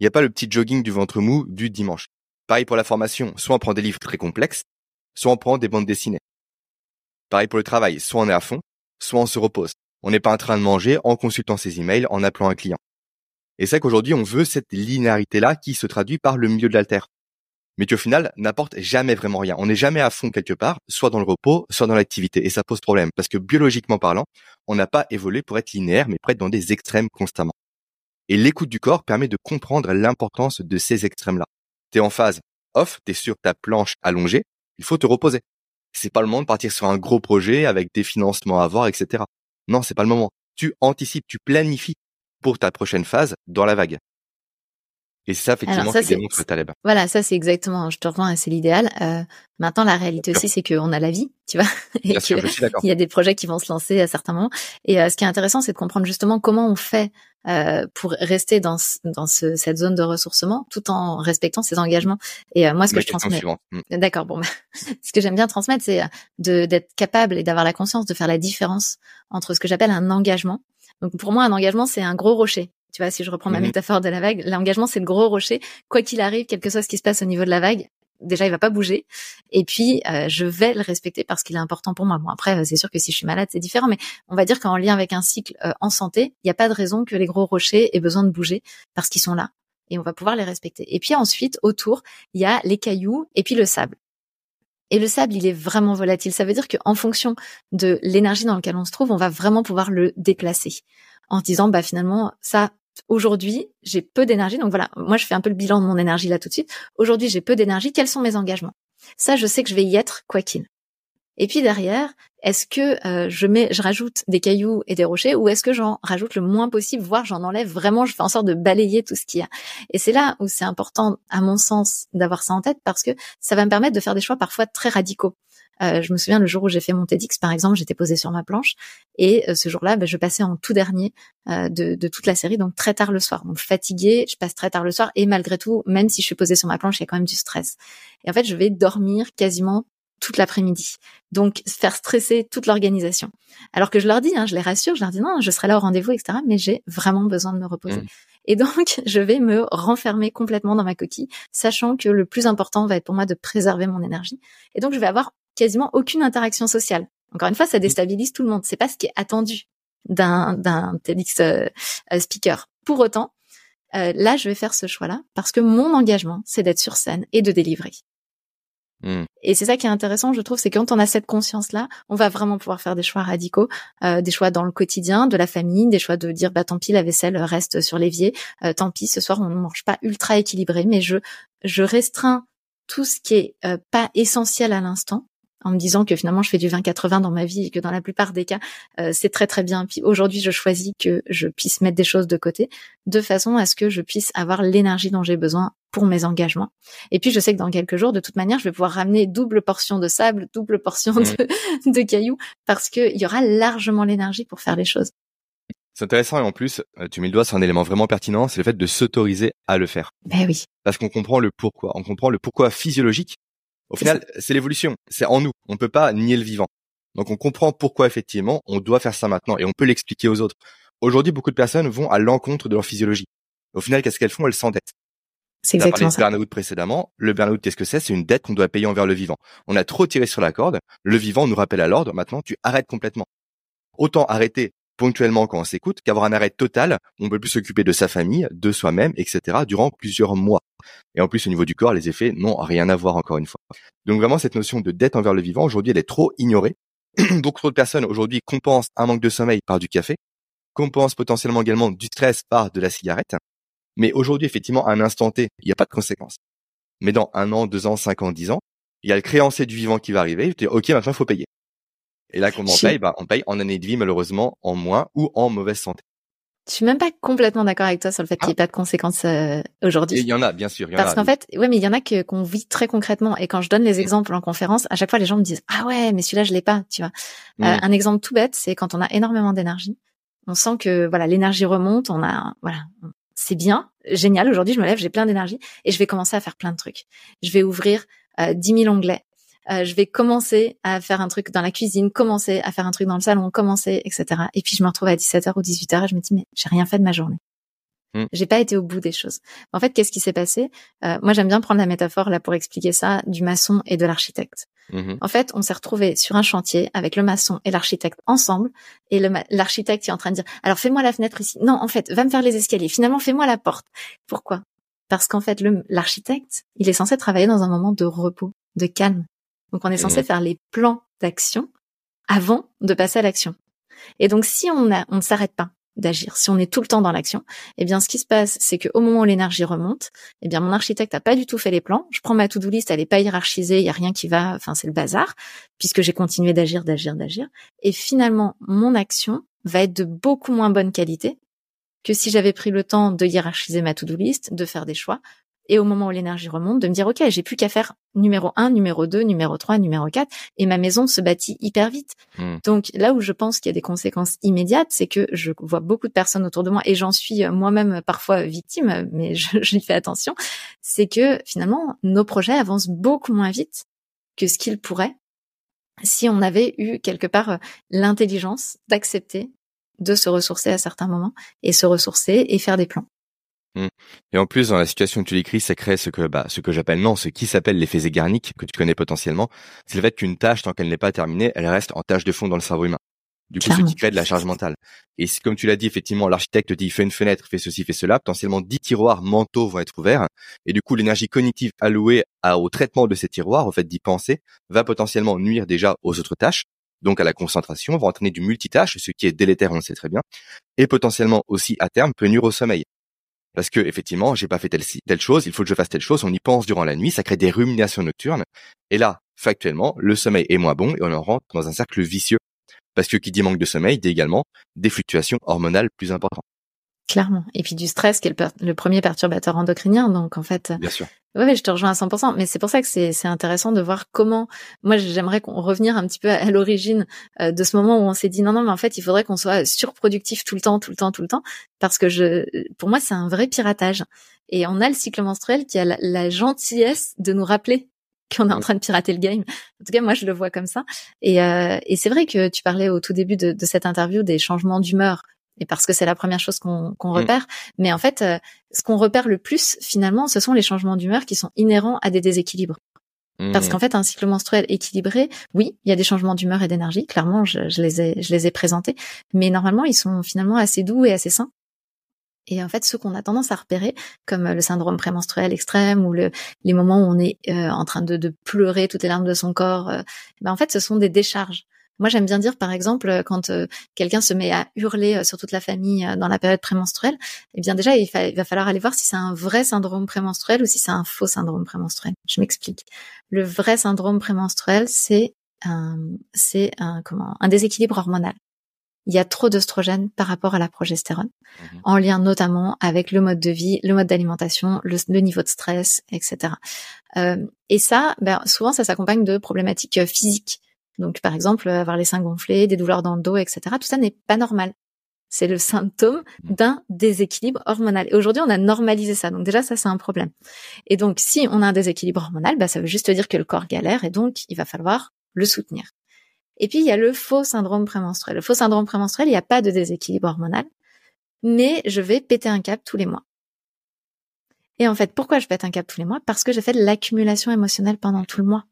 S1: Il n'y a pas le petit jogging du ventre mou du dimanche. Pareil pour la formation, soit on prend des livres très complexes, soit on prend des bandes dessinées. Pareil pour le travail, soit on est à fond, soit on se repose. On n'est pas en train de manger en consultant ses emails, en appelant un client. Et c'est qu'aujourd'hui, on veut cette linéarité-là qui se traduit par le milieu de l'alter mais qui au final n'apporte jamais vraiment rien. On n'est jamais à fond quelque part, soit dans le repos, soit dans l'activité. Et ça pose problème, parce que biologiquement parlant, on n'a pas évolué pour être linéaire, mais pour être dans des extrêmes constamment. Et l'écoute du corps permet de comprendre l'importance de ces extrêmes-là. T'es en phase off, t'es sur ta planche allongée, il faut te reposer. C'est pas le moment de partir sur un gros projet avec des financements à avoir, etc. Non, c'est pas le moment. Tu anticipes, tu planifies pour ta prochaine phase dans la vague. Et ça, effectivement, ça, démontre Taleb.
S2: Voilà, ça c'est exactement, je te rejoins, c'est l'idéal. Euh, maintenant, la réalité aussi, c'est qu'on a la vie, tu vois, et Bien sûr, il y a des projets qui vont se lancer à certains moments. Et euh, ce qui est intéressant, c'est de comprendre justement comment on fait euh, pour rester dans, dans ce, cette zone de ressourcement, tout en respectant ses engagements. Et moi, ce que je transmets, mmh. d'accord, bon, bah, ce que j'aime bien transmettre, c'est de d'être capable et d'avoir la conscience de faire la différence entre ce que j'appelle un engagement. Donc pour moi, un engagement, c'est un gros rocher tu vois, si je reprends ma mmh métaphore de la vague, l'engagement c'est le gros rocher. Quoi qu'il arrive, quel que soit ce qui se passe au niveau de la vague, déjà il va pas bouger et puis euh, je vais le respecter parce qu'il est important pour moi. Bon après c'est sûr que si je suis malade c'est différent mais on va dire qu'en lien avec un cycle euh, en santé, il n'y a pas de raison que les gros rochers aient besoin de bouger parce qu'ils sont là et on va pouvoir les respecter. Et puis ensuite autour, il y a les cailloux et puis le sable. Et le sable, il est vraiment volatile. Ça veut dire qu'en fonction de l'énergie dans laquelle on se trouve, on va vraiment pouvoir le déplacer en disant, bah finalement, ça, aujourd'hui, j'ai peu d'énergie. Donc voilà, moi je fais un peu le bilan de mon énergie là tout de suite. Aujourd'hui, j'ai peu d'énergie. Quels sont mes engagements? Ça, je sais que je vais y être quoi qu'il. Et puis derrière, est-ce que euh, je mets, je rajoute des cailloux et des rochers, ou est-ce que j'en rajoute le moins possible, voire j'en enlève vraiment, je fais en sorte de balayer tout ce qu'il y a? Et c'est là où c'est important, à mon sens, d'avoir ça en tête parce que ça va me permettre de faire des choix parfois très radicaux. Euh, je me souviens le jour où j'ai fait mon TEDx, par exemple, j'étais posée sur ma planche et euh, ce jour-là, ben, je passais en tout dernier euh, de, de, toute la série, donc très tard le soir. Donc fatiguée, je passe très tard le soir et malgré tout, même si je suis posée sur ma planche, il y a quand même du stress. Et en fait, je vais dormir quasiment toute l'après-midi. Donc faire stresser toute l'organisation. Alors que je leur dis, hein, je les rassure, je leur dis non, je serai là au rendez-vous, etc. Mais j'ai vraiment besoin de me reposer. Mmh. Et donc, je vais me renfermer complètement dans ma coquille, sachant que le plus important va être pour moi de préserver mon énergie. Et donc, je vais avoir quasiment aucune interaction sociale. Encore une fois, ça déstabilise tout le monde. C'est pas ce qui est attendu d'un d'un TEDx euh, euh, speaker. Pour autant, euh, là, je vais faire ce choix-là parce que mon engagement, c'est d'être sur scène et de délivrer. Hmm. Et c'est ça qui est intéressant, je trouve, c'est quand on a cette conscience-là, on va vraiment pouvoir faire des choix radicaux, des choix dans le quotidien, de la famille, des choix de dire bah tant pis la vaisselle reste sur l'évier, tant pis ce soir on ne mange pas ultra équilibré, mais je je restreins tout ce qui est pas essentiel à l'instant en me disant que finalement je fais du 20-80 dans ma vie et que dans la plupart des cas euh, c'est très très bien. Puis aujourd'hui je choisis que je puisse mettre des choses de côté de façon à ce que je puisse avoir l'énergie dont j'ai besoin pour mes engagements. Et puis je sais que dans quelques jours de toute manière je vais pouvoir ramener double portion de sable, double portion mmh. de, de cailloux parce qu'il y aura largement l'énergie pour faire les choses.
S1: C'est intéressant et en plus, euh, tu mets le doigt sur un élément vraiment pertinent, c'est le fait de s'autoriser à le faire.
S2: Ben oui.
S1: Parce qu'on comprend le pourquoi, on comprend le pourquoi physiologique. Au final, c'est l'évolution, c'est en nous, on peut pas nier le vivant. Donc on comprend pourquoi effectivement on doit faire ça maintenant et on peut l'expliquer aux autres. Aujourd'hui, beaucoup de personnes vont à l'encontre de leur physiologie. Au final, qu'est-ce qu'elles font? Elles s'endettent.
S2: C'est exactement ça.
S1: burn-out précédemment. Le burn-out, qu'est-ce que c'est? C'est une dette qu'on doit payer envers le vivant. On a trop tiré sur la corde. Le vivant nous rappelle à l'ordre. Maintenant, tu arrêtes complètement. Autant arrêter ponctuellement quand on s'écoute qu'avoir un arrêt total, on peut plus s'occuper de sa famille, de soi-même, etc. durant plusieurs mois. Et en plus, au niveau du corps, les effets n'ont rien à voir encore une fois. Donc vraiment, cette notion de dette envers le vivant, aujourd'hui, elle est trop ignorée. Beaucoup trop de personnes aujourd'hui compensent un manque de sommeil par du café, compensent potentiellement également du stress par de la cigarette. Mais aujourd'hui, effectivement, à un instant T, il n'y a pas de conséquences. Mais dans un an, deux ans, cinq ans, dix ans, il y a le créancier du vivant qui va arriver. Je dis, OK, maintenant, il faut payer. Et là, comment on paye? Bah, On paye en année de vie, malheureusement, en moins ou en mauvaise santé.
S2: Je suis même pas complètement d'accord avec toi sur le fait qu'il n'y ait ah. pas de conséquences euh, aujourd'hui.
S1: Il y en a, bien sûr.
S2: Parce qu'en fait, ouais, mais il y en a que qu'on vit très concrètement. Et quand je donne les exemples en conférence, à chaque fois, les gens me disent ah ouais, mais celui-là je l'ai pas, tu vois. Euh, mm. un exemple tout bête, c'est quand on a énormément d'énergie, on sent que voilà l'énergie remonte, on a voilà, c'est bien, génial. Aujourd'hui, je me lève, j'ai plein d'énergie et je vais commencer à faire plein de trucs. Je vais ouvrir euh, 10 000 onglets euh, je vais commencer à faire un truc dans la cuisine, commencer à faire un truc dans le salon, commencer, etc. Et puis je me retrouve à 17h ou 18h et je me dis mais j'ai rien fait de ma journée. Hmm. J'ai pas été au bout des choses. En fait, qu'est-ce qui s'est passé? Euh, Moi, j'aime bien prendre la métaphore là pour expliquer ça du maçon et de l'architecte. Mm-hmm. En fait, on s'est retrouvé sur un chantier avec le maçon et l'architecte ensemble, et l'architecte est en train de dire alors fais-moi la fenêtre ici. Non, en fait, va me faire les escaliers. Finalement, fais-moi la porte. Pourquoi? Parce qu'en fait, l'architecte, il est censé travailler dans un moment de repos, de calme. Donc on est censé faire les plans d'action avant de passer à l'action. Et donc si on, on ne s'arrête pas d'agir, si on est tout le temps dans l'action, eh bien ce qui se passe, c'est qu'au moment où l'énergie remonte, eh bien mon architecte a pas du tout fait les plans. Je prends ma to-do list, elle est pas hiérarchisée, il y a rien qui va, enfin c'est le bazar, puisque j'ai continué d'agir, d'agir, d'agir. Et finalement, mon action va être de beaucoup moins bonne qualité que si j'avais pris le temps de hiérarchiser ma to-do list, de faire des choix, et au moment où l'énergie remonte, de me dire, OK, j'ai plus qu'à faire numéro 1, numéro 2, numéro 3, numéro 4, et ma maison se bâtit hyper vite. Hmm. Donc là où je pense qu'il y a des conséquences immédiates, c'est que je vois beaucoup de personnes autour de moi, et j'en suis euh, moi-même parfois victime, mais je, j'y fais attention, c'est que finalement, nos projets avancent beaucoup moins vite que ce qu'ils pourraient si on avait eu quelque part euh, l'intelligence d'accepter de se ressourcer à certains moments et se ressourcer et faire des plans.
S1: Mmh. Et en plus, dans la situation que tu décris, ça crée ce que, bah, ce que j'appelle non, ce qui s'appelle l'effet Zeigarnik, que tu connais potentiellement. C'est le fait qu'une tâche, tant qu'elle n'est pas terminée, elle reste en tâche de fond dans le cerveau humain. Du coup, ce qui crée de la charge mentale. Et comme tu l'as dit, effectivement, l'architecte dit, fais une fenêtre, fais ceci, fais cela. Potentiellement, dix tiroirs mentaux vont être ouverts. Et du coup, l'énergie cognitive allouée au traitement de ces tiroirs, au fait d'y penser, va potentiellement nuire déjà aux autres tâches. Donc, à la concentration, va entraîner du multitâche, ce qui est délétère, on le sait très bien. Et potentiellement aussi, à terme, peut nuire au sommeil parce que effectivement, j'ai pas fait telle, telle chose, il faut que je fasse telle chose, on y pense durant la nuit, ça crée des ruminations nocturnes. Et là, factuellement, le sommeil est moins bon et on en rentre dans un cercle vicieux. Parce que qui dit manque de sommeil dit également des fluctuations hormonales plus importantes.
S2: Clairement. Et puis du stress qui est le, premier perturbateur endocrinien. Donc en fait,
S1: Bien sûr.
S2: Ouais, je te rejoins à 100%. Mais c'est pour ça que c'est intéressant de voir comment. Moi, j'aimerais qu'on revenir un petit peu à, l'origine euh, de ce moment où on s'est dit non, non, mais en fait, il faudrait qu'on soit surproductif tout le temps, tout le temps, tout le temps, parce que je, pour moi, c'est un vrai piratage. Et on a le cycle menstruel qui a la, gentillesse de nous rappeler qu'on est en train de pirater le game. En tout cas, moi, je le vois comme ça. Et, euh, et c'est vrai que tu parlais au tout début de, de cette interview des changements d'humeur et parce que c'est la première chose qu'on mm. repère. Mais en fait, euh, ce qu'on repère le plus, finalement, ce sont les changements d'humeur qui sont inhérents à des déséquilibres. Parce mm. qu'en fait, un cycle menstruel équilibré, oui, il y a des changements d'humeur et d'énergie. Clairement, je, je, les ai, je les ai présentés, mais normalement, ils sont finalement assez doux et assez sains. Et en fait, ce qu'on a tendance à repérer, comme le syndrome prémenstruel extrême ou le, les moments où on est euh, en train de, de, pleurer toutes les larmes de son corps, euh, ben en fait, ce sont des décharges. Moi, j'aime bien dire, par exemple, euh, quand euh, quelqu'un se met à hurler euh, sur toute la famille dans la période prémenstruelle, eh bien déjà, il, va falloir aller voir si c'est un vrai syndrome prémenstruel ou si c'est un faux syndrome prémenstruel. Je m'explique. Le vrai syndrome prémenstruel, c'est un, c'est un, comment, un déséquilibre hormonal. Il y a trop d'œstrogènes par rapport à la progestérone, mhm. en lien notamment avec le mode de vie, le mode d'alimentation, le, niveau de stress, etc. Et ça, ben, souvent, ça s'accompagne de problématiques physiques. Donc, par exemple, avoir les seins gonflés, des douleurs dans le dos, etc. Tout ça n'est pas normal. C'est le symptôme mmh. d'un déséquilibre hormonal. Et aujourd'hui, on a normalisé ça. Donc déjà, ça, c'est un problème. Et donc, si on a un déséquilibre hormonal, bah, ça veut juste dire que le corps galère et donc il va falloir le soutenir. Et puis, il y a le faux syndrome prémenstruel. Le faux syndrome prémenstruel, il n'y a pas de déséquilibre hormonal, mais je vais péter un cap tous les mois. Et en fait, pourquoi je pète un cap tous les mois? Parce que j'ai fait de l'accumulation émotionnelle pendant tout le mois.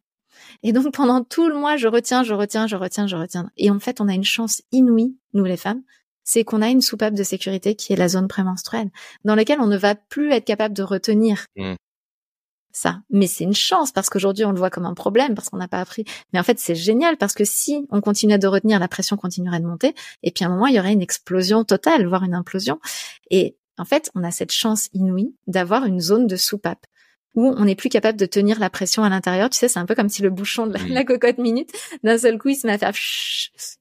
S2: Et donc pendant tout le mois, je retiens, je retiens, je retiens, je retiens. Et en fait, on a une chance inouïe, nous les femmes, c'est qu'on a une soupape de sécurité qui est la zone prémenstruelle, dans laquelle on ne va plus être capable de retenir mmh. ça. Mais c'est une chance parce qu'aujourd'hui on le voit comme un problème parce qu'on n'a pas appris. Mais en fait c'est génial parce que si on continuait de retenir, la pression continuerait de monter et puis à un moment il y aurait une explosion totale, voire une implosion. Et en fait on a cette chance inouïe d'avoir une zone de soupape où on n'est plus capable de tenir la pression à l'intérieur. Tu sais, c'est un peu comme si le bouchon de la, cocotte minute, d'un seul coup, il se met à faire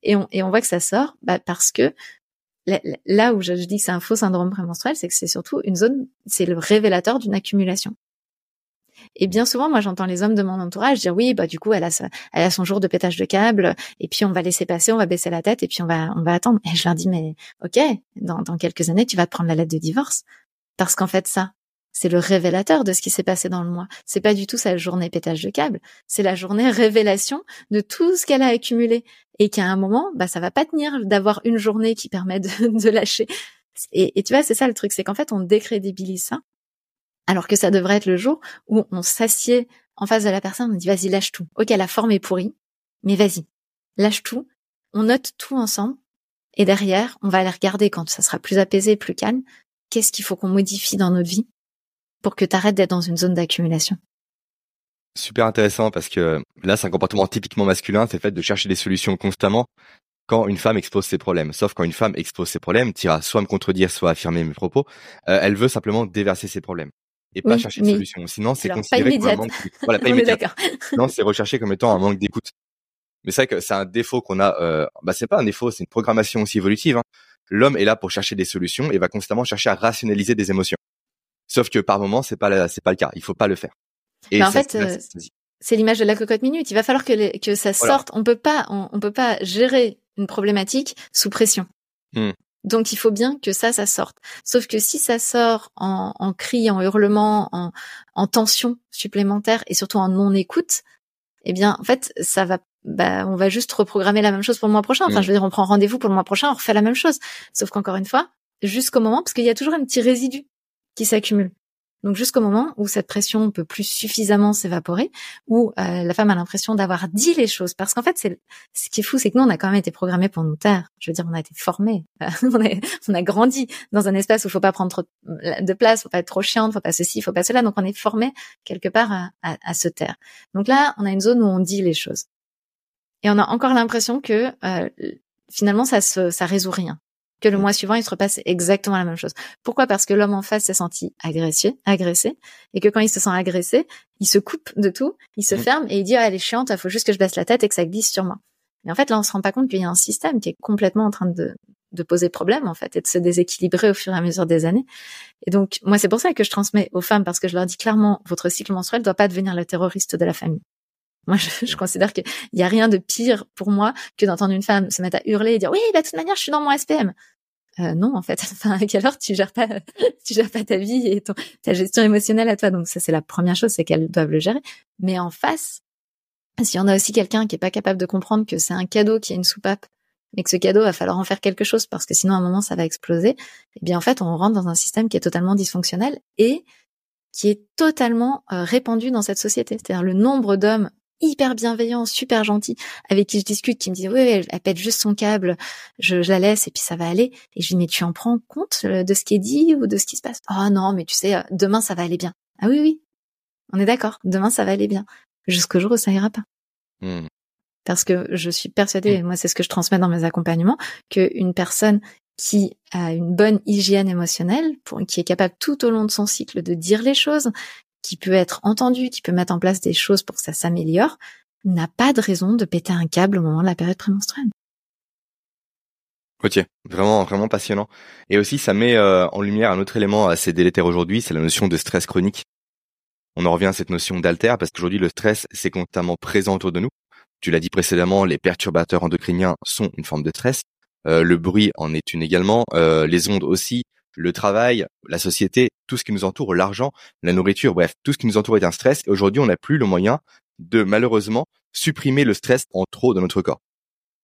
S2: et on, et on voit que ça sort, bah parce que là où je, dis que c'est un faux syndrome prémenstruel, c'est que c'est surtout une zone, c'est le révélateur d'une accumulation. Et bien souvent, moi, j'entends les hommes de mon entourage dire oui, bah du coup, elle a, elle a son jour de pétage de câble, et puis on va laisser passer, on va baisser la tête, et puis on va, on va attendre. Et je leur dis mais ok, dans, dans quelques années, tu vas te prendre la lettre de divorce, parce qu'en fait ça, c'est le révélateur de ce qui s'est passé dans le mois. C'est pas du tout sa journée pétage de câble, c'est la journée révélation de tout ce qu'elle a accumulé et qu'à un moment, bah ça va pas tenir d'avoir une journée qui permet de, de lâcher. Et, et, tu vois, c'est ça le truc, c'est qu'en fait on décrédibilise ça, alors que ça devrait être le jour où on s'assied en face de la personne, on dit vas-y lâche tout. Ok, la forme est pourrie, mais vas-y, lâche tout. On note tout ensemble et derrière, on va aller regarder quand ça sera plus apaisé, plus calme. Qu'est-ce qu'il faut qu'on modifie dans notre vie? Pour que tu arrêtes d'être dans une zone d'accumulation.
S1: Super intéressant parce que là, c'est un comportement typiquement masculin, c'est le fait de chercher des solutions constamment quand une femme expose ses problèmes. Sauf quand une femme expose ses problèmes, tu iras soit me contredire, soit affirmer mes propos, euh, elle veut simplement déverser ses problèmes et pas chercher de solution. Sinon, c'est considéré comme un manque. Voilà, pas. Non, c'est recherché comme étant un manque d'écoute. Mais c'est vrai que c'est un défaut qu'on a. Euh, bah, c'est pas un défaut, c'est une programmation aussi évolutive. Hein. L'homme est là pour chercher des solutions et va constamment chercher à rationaliser des émotions. Sauf que par moment, c'est pas c'est pas le cas. Il faut pas le faire.
S2: Et en fait, euh, c'est l'image de la cocotte minute. Il va falloir que, que ça sorte. On peut pas, on, peut pas gérer une problématique sous pression. Hmm. Donc il faut bien que ça, ça sorte. Sauf que si ça sort en, en cri, en hurlement, en, en tension supplémentaire et surtout en non-écoute, eh bien en fait ça va, bah on va juste reprogrammer la même chose pour le mois prochain. Enfin hmm. je veux dire on prend rendez-vous pour le mois prochain, on refait la même chose. Sauf qu'encore une fois, jusqu'au moment, parce qu'il y a toujours un petit résidu qui s'accumulent. Donc jusqu'au moment où cette pression peut plus suffisamment s'évaporer, où euh, la femme a l'impression d'avoir dit les choses, parce qu'en fait, c'est ce qui est fou, c'est que nous, on a quand même été programmés pour nous taire. Je veux dire, on a été formés, on, a, on a grandi dans un espace où il faut pas prendre trop de place, faut pas être trop chiante, faut pas ceci, faut pas cela. Donc on est formé quelque part à, à, se taire. Donc là, on a une zone où on dit les choses, et on a encore l'impression que euh, finalement, ça se, ça résout rien que le mois suivant, il se repasse exactement la même chose. Pourquoi? Parce que l'homme en face s'est senti agressé, agressé, et que quand il se sent agressé, il se coupe de tout, il se mm. ferme et il dit ah, elle est chiante, il faut juste que je baisse la tête et que ça glisse sur moi. Mais en fait, là, on se rend pas compte qu'il y a un système qui est complètement en train de, de poser problème en fait et de se déséquilibrer au fur et à mesure des années. Et donc moi c'est pour ça que je transmets aux femmes parce que je leur dis clairement votre cycle menstruel doit pas devenir le terroriste de la famille. Moi, je, je considère qu'il y a rien de pire pour moi que d'entendre une femme se mettre à hurler et dire oui, bah, de toute manière, je suis dans mon SPM. Euh, non, en fait, enfin, à quelle heure tu gères pas, tu gères pas ta vie et ton, ta gestion émotionnelle à toi? Donc ça, c'est la première chose, c'est qu'elles doivent le gérer. Mais en face, s'il y en a aussi quelqu'un qui est pas capable de comprendre que c'est un cadeau qui a une soupape, mais que ce cadeau va falloir en faire quelque chose parce que sinon à un moment ça va exploser, eh bien en fait on rentre dans un système qui est totalement dysfonctionnel et qui est totalement euh, répandu dans cette société. C'est-à-dire le nombre d'hommes hyper bienveillant, super gentil, avec qui je discute, qui me dit oui, elle, pète juste son câble, je, la laisse et puis ça va aller. Et je lui dis mais tu en prends compte euh, de ce qui est dit ou de ce qui se passe? Oh non, mais tu sais, euh, demain ça va aller bien. Ah oui oui, on est d'accord. Demain ça va aller bien. Jusqu'au jour où ça ira pas. Hmm. Parce que je suis persuadée, et moi c'est ce que je transmets dans mes accompagnements, qu'une personne qui a une bonne hygiène émotionnelle, pour, qui est capable tout au long de son cycle de dire les choses, qui peut être entendu, qui peut mettre en place des choses pour que ça s'améliore, n'a pas de raison de péter un câble au moment de la période prémenstruelle.
S1: Ok, vraiment, vraiment passionnant. Et aussi, ça met euh, en lumière un autre élément assez délétère aujourd'hui, c'est la notion de stress chronique. On en revient à cette notion d'alter parce qu'aujourd'hui, le stress, c'est constamment présent autour de nous. Tu l'as dit précédemment, les perturbateurs endocriniens sont une forme de stress. Euh, le bruit en est une également, euh, les ondes aussi, le travail, la société, tout ce qui nous entoure, l'argent, la nourriture, bref, tout ce qui nous entoure est un stress. Et aujourd'hui, on n'a plus le moyen de malheureusement supprimer le stress en trop dans notre corps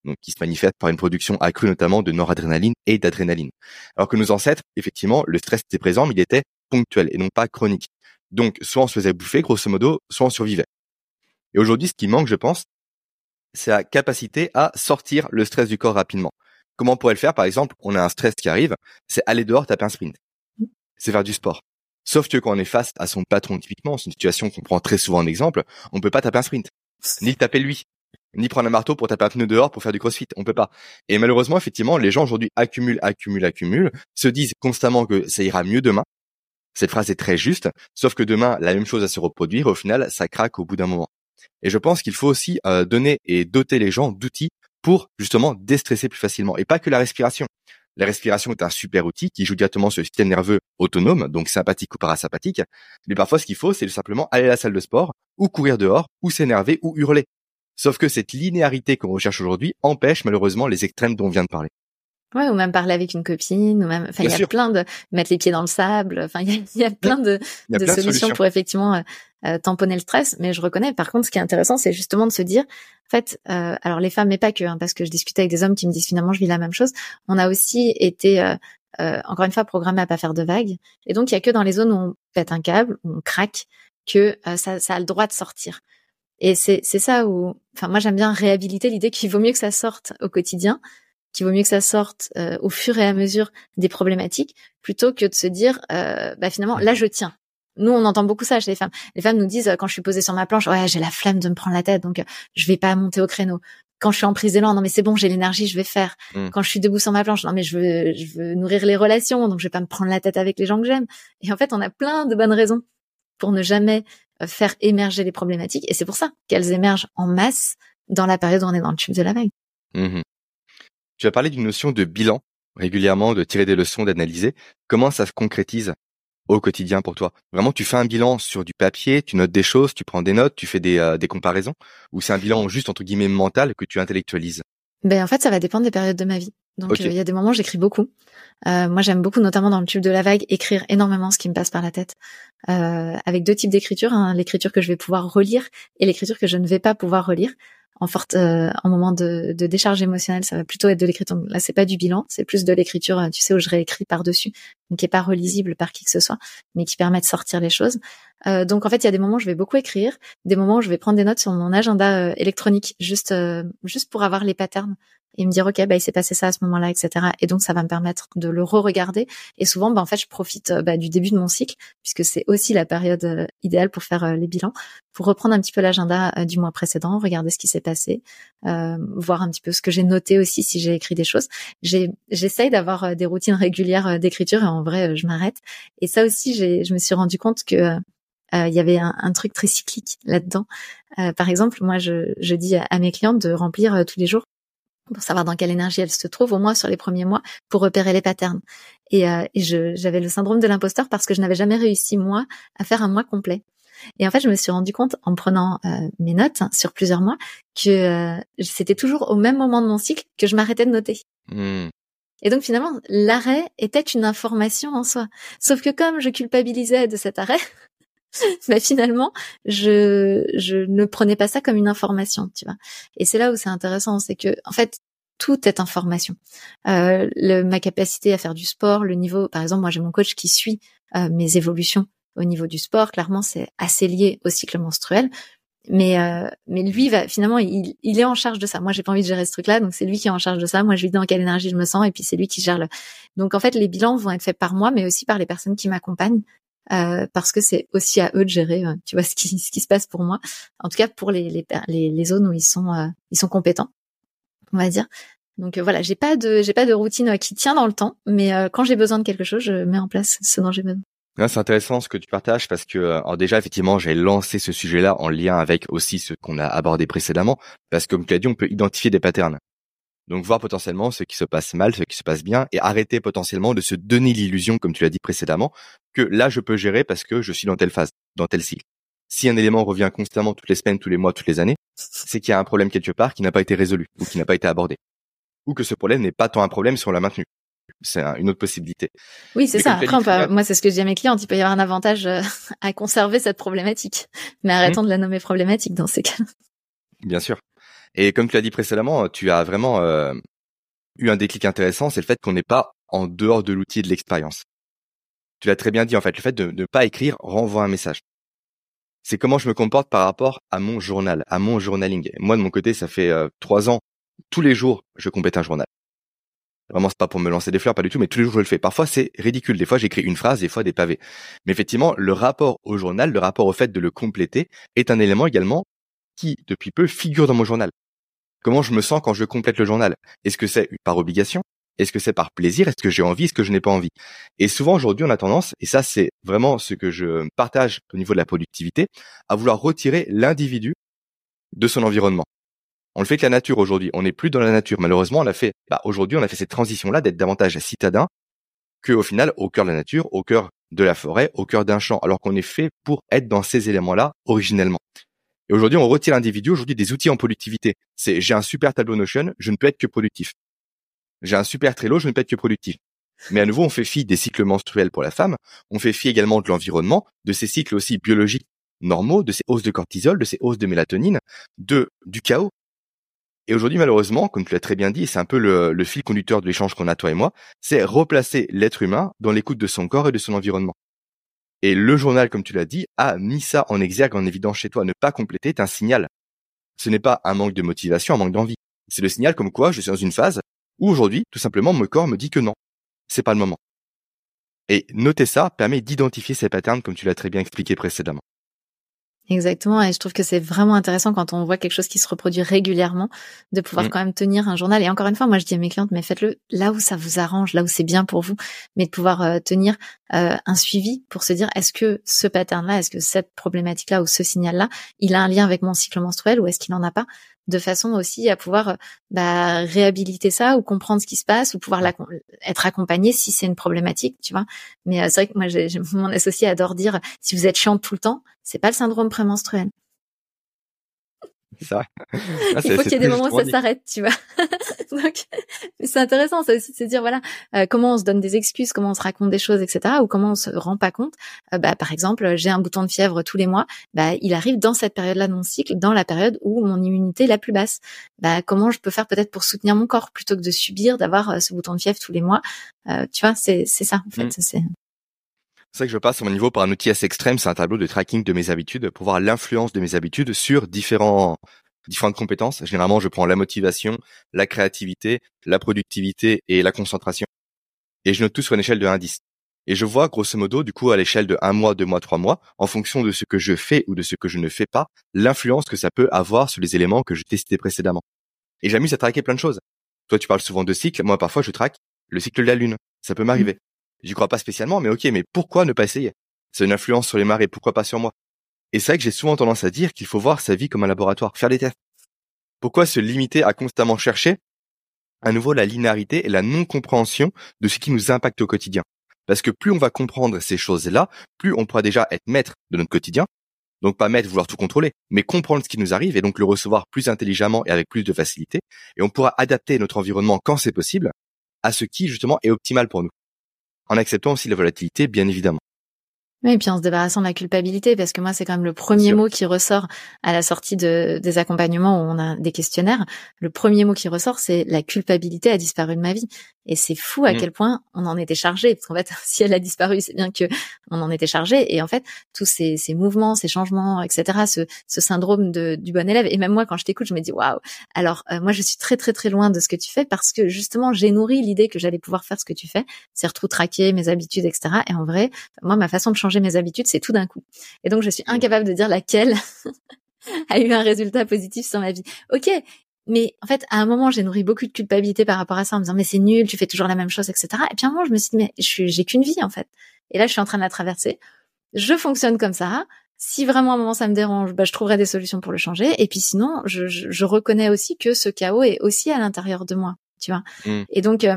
S1: donc qui se manifeste par une production accrue notamment de noradrénaline et d'adrénaline. Alors que nos ancêtres, effectivement, le stress était présent, mais il était ponctuel et non pas chronique. Donc, soit on se faisait bouffer, grosso modo, soit on survivait. Et aujourd'hui, ce qui manque, je pense, c'est la capacité à sortir le stress du corps rapidement. Comment on pourrait le faire Par exemple, on a un stress qui arrive, c'est aller dehors taper un sprint. C'est faire du sport. Sauf que quand on est face à son patron, typiquement, c'est une situation qu'on prend très souvent en exemple, on peut pas taper un sprint. Ni le taper lui ni prendre un marteau pour taper un pneu dehors pour faire du crossfit. On peut pas. Et malheureusement, effectivement, les gens aujourd'hui accumulent, accumulent, accumulent, se disent constamment que ça ira mieux demain. Cette phrase est très juste, sauf que demain, la même chose va se reproduire. Au final, ça craque au bout d'un moment. Et je pense qu'il faut aussi euh, donner et doter les gens d'outils pour justement déstresser plus facilement. Et pas que la respiration. La respiration est un super outil qui joue directement sur le système nerveux autonome, donc sympathique ou parasympathique. Mais parfois, ce qu'il faut, c'est simplement aller à la salle de sport, ou courir dehors, ou s'énerver, ou hurler. Sauf que cette linéarité qu'on recherche aujourd'hui empêche malheureusement les extrêmes dont on vient de parler.
S2: Ouais, ou même parler avec une copine, ou même, enfin, il y a plein de mettre les pieds dans le sable. Enfin, il y a, plein de, solutions, pour effectivement euh, euh, tamponner le stress. Mais je reconnais, par contre, ce qui est intéressant, c'est justement de se dire, en fait, euh, alors les femmes, mais pas que, hein, parce que je discutais avec des hommes qui me disent finalement, je vis la même chose. On a aussi été, encore une fois, programmés à pas faire de vagues. Et donc, il y a que dans les zones où on pète un câble, où on craque, que ça, ça a le droit de sortir. Et c'est c'est ça où, enfin moi j'aime bien réhabiliter l'idée qu'il vaut mieux que ça sorte au quotidien, qu'il vaut mieux que ça sorte euh, au fur et à mesure des problématiques, plutôt que de se dire, euh, bah finalement là je tiens. Nous on entend beaucoup ça chez les femmes. Les femmes nous disent euh, quand je suis posée sur ma planche, ouais j'ai la flemme de me prendre la tête, donc je vais pas monter au créneau. Quand je suis en prise d'élan, non mais c'est bon, j'ai l'énergie, je vais faire. Mmh. Quand je suis debout sur ma planche, non mais je veux, je veux nourrir les relations, donc je vais pas me prendre la tête avec les gens que j'aime. Et en fait, on a plein de bonnes raisons pour ne jamais faire émerger les problématiques. Et c'est pour ça qu'elles émergent en masse dans la période où on est dans le tube de la vague.
S1: Mmh tu as parlé d'une notion de bilan régulièrement, de tirer des leçons, d'analyser. Comment ça se concrétise au quotidien pour toi? Vraiment, tu fais un bilan sur du papier, tu notes des choses, tu prends des notes, tu fais des, euh, des comparaisons, ou c'est un bilan juste entre guillemets mental que tu intellectualises?
S2: Ben en fait, ça va dépendre des périodes de ma vie. Donc euh, il y a des moments où j'écris beaucoup. Euh, moi j'aime beaucoup, notamment dans le tube de la vague, écrire énormément ce qui me passe par la tête. Euh, avec deux types d'écriture, hein, l'écriture que je vais pouvoir relire et l'écriture que je ne vais pas pouvoir relire en forte euh, en moment de, de, décharge émotionnelle, ça va plutôt être de l'écriture. Là, c'est pas du bilan, c'est plus de l'écriture, euh, tu sais, où je réécris par dessus, donc qui est pas relisible par qui que ce soit, mais qui permet de sortir les choses. Euh, donc en fait, il y a des moments où je vais beaucoup écrire, des moments où je vais prendre des notes sur mon agenda électronique, juste juste pour avoir les patterns et me dire ok bah il s'est passé ça à ce moment-là etc et donc ça va me permettre de le re-regarder. Et souvent bah en fait je profite bah, du début de mon cycle puisque c'est aussi la période idéale pour faire les bilans pour reprendre un petit peu l'agenda du mois précédent regarder ce qui s'est passé euh, voir un petit peu ce que j'ai noté aussi si j'ai écrit des choses. J'essaye d'avoir des routines régulières d'écriture et en vrai je m'arrête. Et ça aussi j'ai je me suis rendu compte que euh, il y avait un, truc très cyclique là-dedans. Euh, par exemple, moi, je, je, dis à mes clientes de remplir euh, tous les jours pour savoir dans quelle énergie elles se trouvent, au moins sur les premiers mois, pour repérer les patterns. Et, et j'avais le syndrome de l'imposteur parce que je n'avais jamais réussi, moi, à faire un mois complet. Et en fait, je me suis rendu compte en prenant mes notes hein, sur plusieurs mois que c'était toujours au même moment de mon cycle que je m'arrêtais de noter. Mmh. Et donc finalement, l'arrêt était une information en soi. Sauf que comme je culpabilisais de cet arrêt, mais finalement, je, je ne prenais pas ça comme une information, tu vois. Et c'est là où c'est intéressant, c'est que en fait, tout est information. Euh, le, ma capacité à faire du sport, le niveau, par exemple, moi j'ai mon coach qui suit euh, mes évolutions au niveau du sport. Clairement, c'est assez lié au cycle menstruel. Mais euh, mais lui va finalement il, il est en charge de ça. Moi j'ai pas envie de gérer ce truc-là, donc c'est lui qui est en charge de ça. Moi je lui dis dans quelle énergie je me sens et puis c'est lui qui gère le. Donc en fait les bilans vont être faits par moi, mais aussi par les personnes qui m'accompagnent euh, parce que c'est aussi à eux de gérer, euh, tu vois, ce qui, ce qui se passe pour moi. En tout cas, pour les, les, les, zones où ils sont, euh, ils sont compétents, on va dire. Donc voilà, j'ai pas de, j'ai pas de routine qui tient dans le temps, mais quand j'ai besoin de quelque chose, je mets en place ce dont j'ai besoin.
S1: C'est intéressant ce que tu partages parce que alors déjà effectivement j'ai lancé ce sujet-là en lien avec aussi ce qu'on a abordé précédemment parce que comme tu as dit on peut identifier des patterns. Donc voir potentiellement ce qui se passe mal, ce qui se passe bien et arrêter potentiellement de se donner l'illusion comme tu l'as dit précédemment que là je peux gérer parce que je suis dans telle phase, dans tel cycle. Si un élément revient constamment toutes les semaines, tous les mois, toutes les années, c'est qu'il y a un problème quelque part qui n'a pas été résolu ou qui n'a pas été abordé ou que ce problème n'est pas tant un problème si on l'a maintenu c'est une autre possibilité.
S2: Oui, c'est ça. Après, moi, c'est ce que je dis à mes clients. Il peut y avoir un avantage euh, à conserver cette problématique, mais arrêtons mmh. de la nommer problématique dans ces cas.
S1: Bien sûr. Et comme tu l'as dit précédemment, tu as vraiment euh, eu un déclic intéressant, c'est le fait qu'on n'est pas en dehors de l'outil de l'expérience. Tu l'as très bien dit en fait, le fait de ne pas écrire renvoie un message. C'est comment je me comporte par rapport à mon journal, à mon journaling. Moi de mon côté, ça fait euh, trois ans, tous les jours, je complète un journal. Vraiment, c'est pas pour me lancer des fleurs, pas du tout, mais tous les jours je le fais. Parfois, c'est ridicule. Des fois, j'écris une phrase, des fois des pavés. Mais effectivement, le rapport au journal, le rapport au fait de le compléter, est un élément également qui, depuis peu, figure dans mon journal. Comment je me sens quand je complète le journal? Est-ce que c'est par obligation? Est-ce que c'est par plaisir? Est-ce que j'ai envie? Est-ce que je n'ai pas envie? Et souvent, aujourd'hui, on a tendance, et ça, c'est vraiment ce que je partage au niveau de la productivité, à vouloir retirer l'individu de son environnement. On le fait que la nature aujourd'hui. On n'est plus dans la nature. Malheureusement, on a fait, bah, aujourd'hui, on a fait cette transition-là d'être davantage citadin que, au final, au cœur de la nature, au cœur de la forêt, au cœur d'un champ, alors qu'on est fait pour être dans ces éléments-là originellement. Et aujourd'hui, on retire l'individu aujourd'hui des outils en productivité. C'est j'ai un super tableau Notion, je ne peux être que productif. J'ai un super Trello, je ne peux être que productif. Mais à nouveau, on fait fi des cycles menstruels pour la femme, on fait fi également de l'environnement, de ces cycles aussi biologiques normaux, de ces hausses de cortisol, de ces hausses de mélatonine, de du chaos. Et aujourd'hui, malheureusement, comme tu l'as très bien dit, c'est un peu le, fil conducteur de l'échange qu'on a toi et moi, c'est replacer l'être humain dans l'écoute de son corps et de son environnement. Et le journal, comme tu l'as dit, a mis ça en exergue, en évidence chez toi. Ne pas compléter est un signal. Ce n'est pas un manque de motivation, un manque d'envie. C'est le signal comme quoi je suis dans une phase où aujourd'hui, tout simplement, mon corps me dit que non, c'est pas le moment. Et noter ça permet d'identifier ces patterns comme tu l'as très bien expliqué précédemment.
S2: Exactement, et je trouve que c'est vraiment intéressant quand on voit quelque chose qui se reproduit régulièrement, de pouvoir mm. quand même tenir un journal. Et encore une fois, moi je dis à mes clientes, mais faites-le là où ça vous arrange, là où c'est bien pour vous, mais de pouvoir euh, tenir euh, un suivi pour se dire, est-ce que ce pattern-là, est-ce que cette problématique-là ou ce signal-là, il a un lien avec mon cycle menstruel ou est-ce qu'il n'en a pas? De façon aussi à pouvoir bah, réhabiliter ça ou comprendre ce qui se passe ou pouvoir être accompagné si c'est une problématique, tu vois. Mais euh, c'est vrai que moi, j'ai, mon associé adore dire si vous êtes chiante tout le temps, c'est pas le syndrome prémenstruel.
S1: Ça.
S2: Ah, Il faut qu'il y ait des moments où ça s'arrête, tu vois. Donc, c'est intéressant, ça aussi de se dire voilà euh, comment on se donne des excuses, comment on se raconte des choses, etc. Ou comment on se rend pas compte. Euh, bah, par exemple, j'ai un bouton de fièvre tous les mois. Bah, il arrive dans cette période-là de mon cycle, dans la période où mon immunité est la plus basse. Bah, comment je peux faire peut-être pour soutenir mon corps plutôt que de subir d'avoir euh, ce bouton de fièvre tous les mois. tu vois, c'est ça en fait. C'est
S1: c'est vrai que je passe à mon niveau par un outil assez extrême, c'est un tableau de tracking de mes habitudes pour voir l'influence de mes habitudes sur différents différentes compétences. Généralement, je prends la motivation, la créativité, la productivité et la concentration. Et je note tout sur une échelle de 1 à 10. Et je vois, grosso modo, du coup, à l'échelle de 1 mois, 2 mois, 3 mois, en fonction de ce que je fais ou de ce que je ne fais pas, l'influence que ça peut avoir sur les éléments que je testais précédemment. Et j'amuse à traquer plein de choses. Toi, tu parles souvent de cycle. Moi, parfois, je traque le cycle de la Lune. Ça peut m'arriver. J'y crois pas spécialement, mais ok, mais pourquoi ne pas essayer? C'est une influence sur les marées, pourquoi pas sur moi? Et c'est vrai que j'ai souvent tendance à dire qu'il faut voir sa vie comme un laboratoire, faire des tests. Pourquoi se limiter à constamment chercher? À nouveau la linéarité et la non-compréhension de ce qui nous impacte au quotidien Parce que plus on va comprendre ces choses-là, plus on pourra déjà être maître de notre quotidien, donc pas maître vouloir tout contrôler, mais comprendre ce qui nous arrive et donc le recevoir plus intelligemment et avec plus de facilité, et on pourra adapter notre environnement quand c'est possible à ce qui justement est optimal pour nous, en acceptant aussi la volatilité bien évidemment.
S2: Oui, et puis en se débarrassant de la culpabilité, parce que moi, c'est quand même le premier mot qui ressort à la sortie de, des accompagnements où on a des questionnaires. Le premier mot qui ressort, c'est la culpabilité a disparu de ma vie. Et c'est fou à mmh. quel point on en était chargé. Parce qu'en fait, si elle a disparu, c'est bien que on en était chargé. Et en fait, tous ces, ces mouvements, ces changements, etc., ce, ce syndrome de, du bon élève. Et même moi, quand je t'écoute, je me dis waouh. Alors euh, moi, je suis très très très loin de ce que tu fais parce que justement, j'ai nourri l'idée que j'allais pouvoir faire ce que tu fais, c'est tout traquer mes habitudes, etc. Et en vrai, moi, ma façon de changer mes habitudes, c'est tout d'un coup. Et donc, je suis incapable de dire laquelle a eu un résultat positif sur ma vie. Ok, mais en fait, à un moment, j'ai nourri beaucoup de culpabilité par rapport à ça, en me disant mais c'est nul, tu fais toujours la même chose, etc. Et puis à un moment, je me suis dit mais j'ai qu'une vie en fait. Et là, je suis en train de la traverser. Je fonctionne comme ça. Si vraiment à un moment ça me dérange, bah, je trouverai des solutions pour le changer. Et puis sinon, je, je, reconnais aussi que ce chaos est aussi à l'intérieur de moi, tu vois. Mmh. Et donc, euh,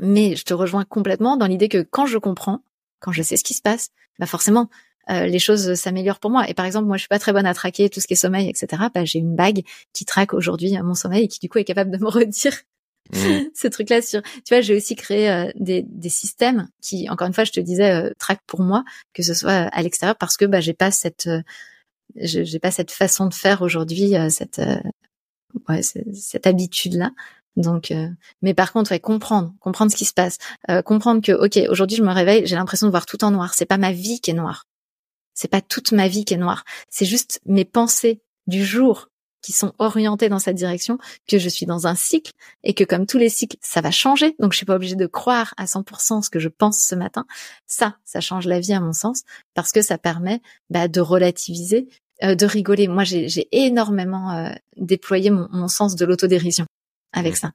S2: mais je te rejoins complètement dans l'idée que quand je comprends, quand je sais ce qui se passe, bah forcément, euh, les choses s'améliorent pour moi. Et par exemple, moi, je suis pas très bonne à traquer tout ce qui est sommeil, etc. Bah, j'ai une bague qui traque aujourd'hui mon sommeil et qui du coup est capable de me redire mmh. ce truc-là sur. Tu vois, j'ai aussi créé euh, des, des, systèmes qui, encore une fois, je te disais, euh, traquent pour moi, que ce soit à l'extérieur, parce que bah, j'ai pas cette, j'ai pas cette façon de faire aujourd'hui, cette, ouais, cette habitude-là. Donc, mais par contre, ouais, comprendre, comprendre ce qui se passe, comprendre que, ok, aujourd'hui je me réveille, j'ai l'impression de voir tout en noir. C'est pas ma vie qui est noire. C'est pas toute ma vie qui est noire. C'est juste mes pensées du jour qui sont orientées dans cette direction, que je suis dans un cycle et que comme tous les cycles, ça va changer. Donc je suis pas obligée de croire à 100% ce que je pense ce matin. Ça, ça change la vie à mon sens parce que ça permet bah, de relativiser, euh, de rigoler. Moi, j'ai énormément euh, déployé mon, mon, sens de l'autodérision avec ça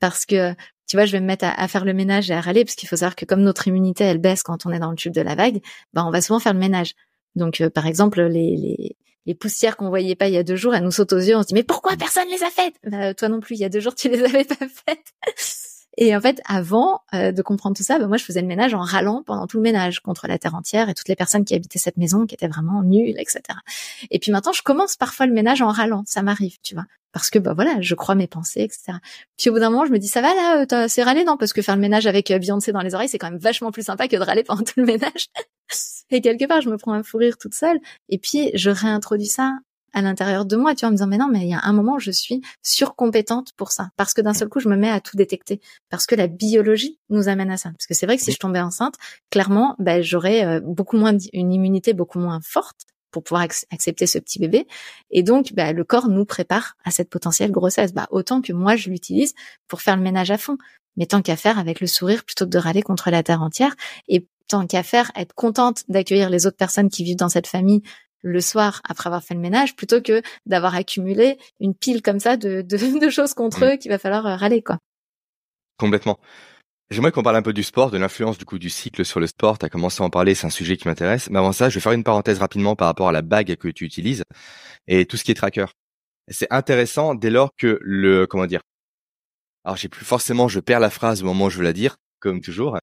S2: parce que tu vois, je vais me mettre à, faire le ménage et à râler parce qu'il faut savoir que comme notre immunité elle baisse quand on est dans le tube de la vague, ben on va souvent faire le ménage. Donc, euh, par exemple, les, les, les poussières qu'on voyait pas il y a deux jours, elles nous sautent aux yeux. On se dit mais pourquoi personne les a faites? Bah, Toi non plus, il y a deux jours tu les avais pas faites. Et en fait, avant euh, de comprendre tout ça, bah, moi je faisais le ménage en râlant pendant tout le ménage contre la terre entière et toutes les personnes qui habitaient cette maison qui étaient vraiment nulles, etc. Et puis maintenant, je commence parfois le ménage en râlant. Ça m'arrive, tu vois parce que bah voilà, je crois mes pensées, etc. Puis au bout d'un moment, je me dis ça va là, t'as assez râlé non? Parce que faire le ménage avec euh, Beyoncé dans les oreilles, c'est quand même vachement plus sympa que de râler pendant tout le ménage. et quelque part, je me prends un fou rire toute seule. Et puis je réintroduis ça à l'intérieur de moi, tu vois, en me disant mais non, mais il y a un moment, je suis surcompétente pour ça, parce que d'un seul coup, je me mets à tout détecter, parce que la biologie nous amène à ça. Parce que c'est vrai que si je tombais enceinte, clairement, ben, j'aurais euh, beaucoup moins une immunité beaucoup moins forte pour pouvoir accepter ce petit bébé. Et donc, bah, le corps nous prépare à cette potentielle grossesse. Bah, autant que moi, je l'utilise pour faire le ménage à fond. Mais tant qu'à faire avec le sourire plutôt que de râler contre la terre entière. Et tant qu'à faire, être contente d'accueillir les autres personnes qui vivent dans cette famille le soir après avoir fait le ménage plutôt que d'avoir accumulé une pile comme ça de, de, choses contre mmh. eux qu'il va falloir euh, râler quoi.
S1: Complètement. J'aimerais qu'on parle un peu du sport, de l'influence du coup du cycle sur le sport. Tu as commencé à en parler, c'est un sujet qui m'intéresse. Mais avant ça, je vais faire une parenthèse rapidement par rapport à la bague que tu utilises et tout ce qui est tracker. C'est intéressant dès lors que le comment dire. Alors j'ai plus forcément, je perds la phrase au moment où je veux la dire, comme toujours.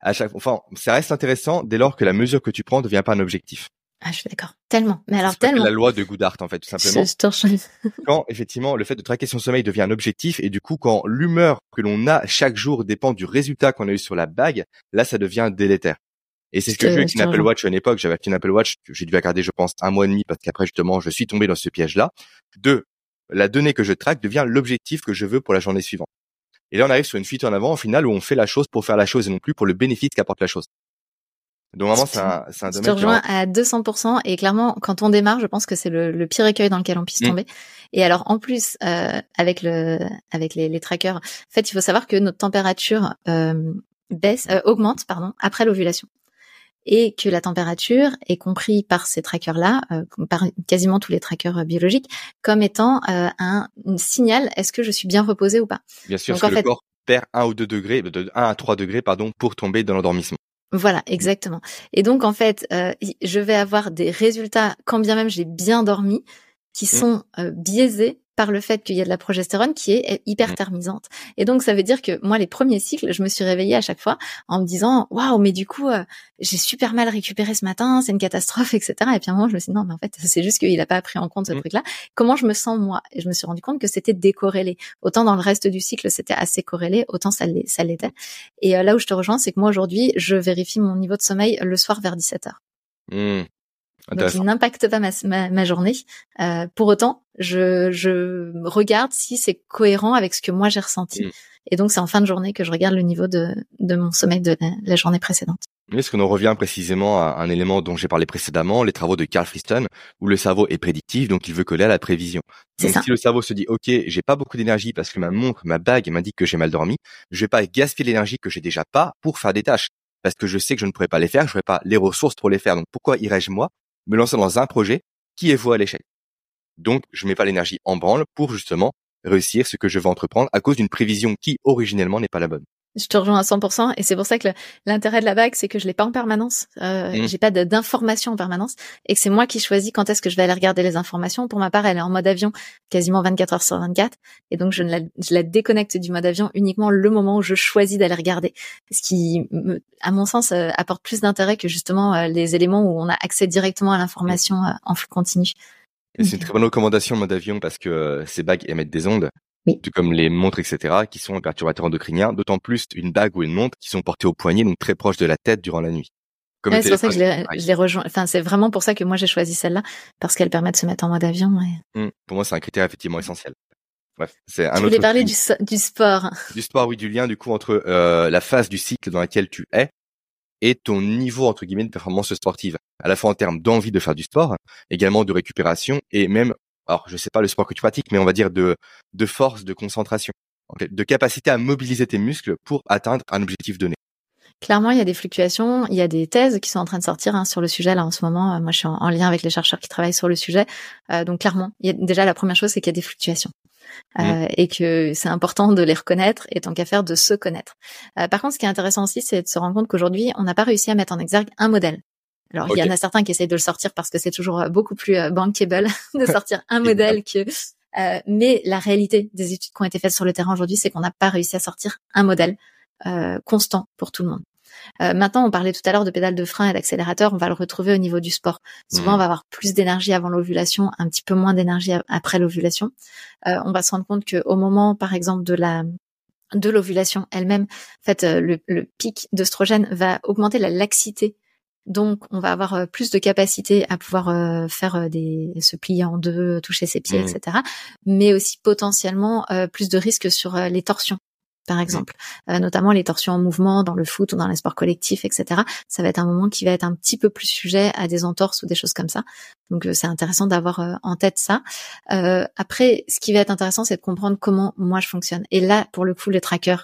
S1: À chaque, enfin, ça reste intéressant dès lors que la mesure que tu prends ne devient pas un objectif.
S2: Ah, je suis d'accord. Tellement. Mais alors tellement.
S1: La loi de Goodhart, en fait, tout simplement. quand, effectivement, le fait de traquer son sommeil devient un objectif et du coup, quand l'humeur que l'on a chaque jour dépend du résultat qu'on a eu sur la bague, là, ça devient délétère. Et c'est ce que j'ai eu avec une Apple Watch à une époque. J'avais une Apple Watch j'ai dû garder, je pense, un mois et demi parce qu'après, justement, je suis tombé dans ce piège-là. Deux, la donnée que je traque devient l'objectif que je veux pour la journée suivante. Et là, on arrive sur une fuite en avant, au final, où on fait la chose pour faire la chose et non plus pour le bénéfice qu'apporte la chose. Donc vraiment, c'est un, c'est un domaine.
S2: Je te rejoins à 200% et clairement, quand on démarre, je pense que c'est le, le pire écueil dans lequel on puisse mm. tomber. Et alors, en plus, euh, avec le, avec les, les, trackers, en fait, il faut savoir que notre température euh, baisse, euh, augmente, pardon, après l'ovulation, et que la température est comprise par ces trackers-là, euh, par quasiment tous les trackers biologiques, comme étant euh, un, signal. Est-ce que je suis bien reposée ou pas?
S1: Bien sûr, parce que le corps perd un ou deux degrés, de 1 à 3 degrés, pardon, pour tomber dans l'endormissement.
S2: Voilà, exactement. Et donc en fait, euh, je vais avoir des résultats, quand bien même j'ai bien dormi, qui mmh. sont euh, biaisés par le fait qu'il y a de la progestérone qui est hyperthermisante. Et donc ça veut dire que moi les premiers cycles, je me suis réveillée à chaque fois en me disant waouh mais du coup euh, j'ai super mal récupéré ce matin, c'est une catastrophe etc. Et puis à un moment je me suis dit non mais en fait c'est juste qu'il a pas pris en compte ce mmh. truc là. Comment je me sens moi? Et je me suis rendu compte que c'était décorrélé. Autant dans le reste du cycle c'était assez corrélé, autant ça l'était. Et euh, là où je te rejoins c'est que moi aujourd'hui je vérifie mon niveau de sommeil le soir vers 17 h donc il n'impacte pas ma, ma, journée. Euh, pour autant, je, je regarde si c'est cohérent avec ce que moi j'ai ressenti. Mm. Et donc c'est en fin de journée que je regarde le niveau de, de mon sommeil de la, journée précédente.
S1: Est-ce qu'on en revient précisément à un élément dont j'ai parlé précédemment, les travaux de Carl Friston, où le cerveau est prédictif, donc il veut coller à la prévision. Donc ça. si le cerveau se dit, OK, j'ai pas beaucoup d'énergie parce que ma montre, ma bague m'indique que j'ai mal dormi, je vais pas gaspiller l'énergie que j'ai déjà pas pour faire des tâches. Parce que je sais que je ne pourrais pas les faire, je n'aurai pas les ressources pour les faire. Donc pourquoi irais-je moi me lancer dans un projet qui est voué à l'échec. Donc, je mets pas l'énergie en branle pour justement réussir ce que je veux entreprendre à cause d'une prévision qui originellement n'est pas la bonne.
S2: Je te rejoins à 100% et c'est pour ça que l'intérêt de la bague, c'est que je l'ai pas en permanence. Euh, mmh. J'ai pas d'informations en permanence et que c'est moi qui choisis quand est-ce que je vais aller regarder les informations. Pour ma part, elle est en mode avion quasiment 24 heures sur 24 et donc je, la, je la déconnecte du mode avion uniquement le moment où je choisis d'aller regarder. Ce qui, me, à mon sens, euh, apporte plus d'intérêt que justement euh, les éléments où on a accès directement à l'information euh, en flux continu.
S1: C'est une très bonne recommandation mode avion parce que ces bagues émettent des ondes tout comme les montres, etc., qui sont perturbateurs endocriniens, d'autant plus une bague ou une montre qui sont portées au poignet, donc très proche de la tête durant la nuit.
S2: c'est pour ça que je l'ai rejoint. Enfin, c'est vraiment pour ça que moi j'ai choisi celle-là, parce qu'elle permet de se mettre en mode avion.
S1: Mmh. Pour moi, c'est un critère effectivement essentiel. Bref, c'est un
S2: tu voulais parler du, du, sport.
S1: Du sport, oui, du lien du coup entre euh, la phase du cycle dans laquelle tu es et ton niveau entre guillemets de performance sportive, à la fois en termes d'envie de faire du sport, également de récupération et même alors je sais pas le sport que tu pratiques, mais on va dire de, de force, de concentration, de capacité à mobiliser tes muscles pour atteindre un objectif donné.
S2: Clairement, il y a des fluctuations, il y a des thèses qui sont en train de sortir hein, sur le sujet là en ce moment. Moi, je suis en, lien avec les chercheurs qui travaillent sur le sujet. Euh, donc clairement, il y a, déjà la première chose, c'est qu'il y a des fluctuations. Euh, mmh. et que c'est important de les reconnaître et tant qu'à faire de se connaître. Euh, par contre, ce qui est intéressant aussi, c'est de se rendre compte qu'aujourd'hui, on n'a pas réussi à mettre en exergue un modèle. Alors, il y en a certains qui essayent de le sortir parce que c'est toujours euh, beaucoup plus euh, bankable de sortir un modèle que. Euh, mais la réalité des études qui ont été faites sur le terrain aujourd'hui, c'est qu'on n'a pas réussi à sortir un modèle euh, constant pour tout le monde. Euh, maintenant, on parlait tout à l'heure de pédale de frein et d'accélérateur, on va le retrouver au niveau du sport. Souvent, on mmh. va avoir plus d'énergie avant l'ovulation, un petit peu moins d'énergie après l'ovulation. Euh, on va se rendre compte que au moment, par exemple, de la de l'ovulation elle-même, en fait, le, le pic d'œstrogène va augmenter la laxité donc, on va avoir euh, plus de capacité à pouvoir euh, faire euh, des se plier en deux, toucher ses pieds, mmh. etc. Mais aussi potentiellement plus de risques sur les torsions, par mmh. exemple, notamment les torsions en mouvement dans le foot ou dans les sports collectifs, etc. Ça va être un moment qui va être un petit peu plus sujet à des entorses ou des choses comme ça. Donc, c'est intéressant d'avoir en tête ça. après, ce qui va être intéressant, c'est de comprendre comment moi je fonctionne. Et là, pour le coup, le tracker,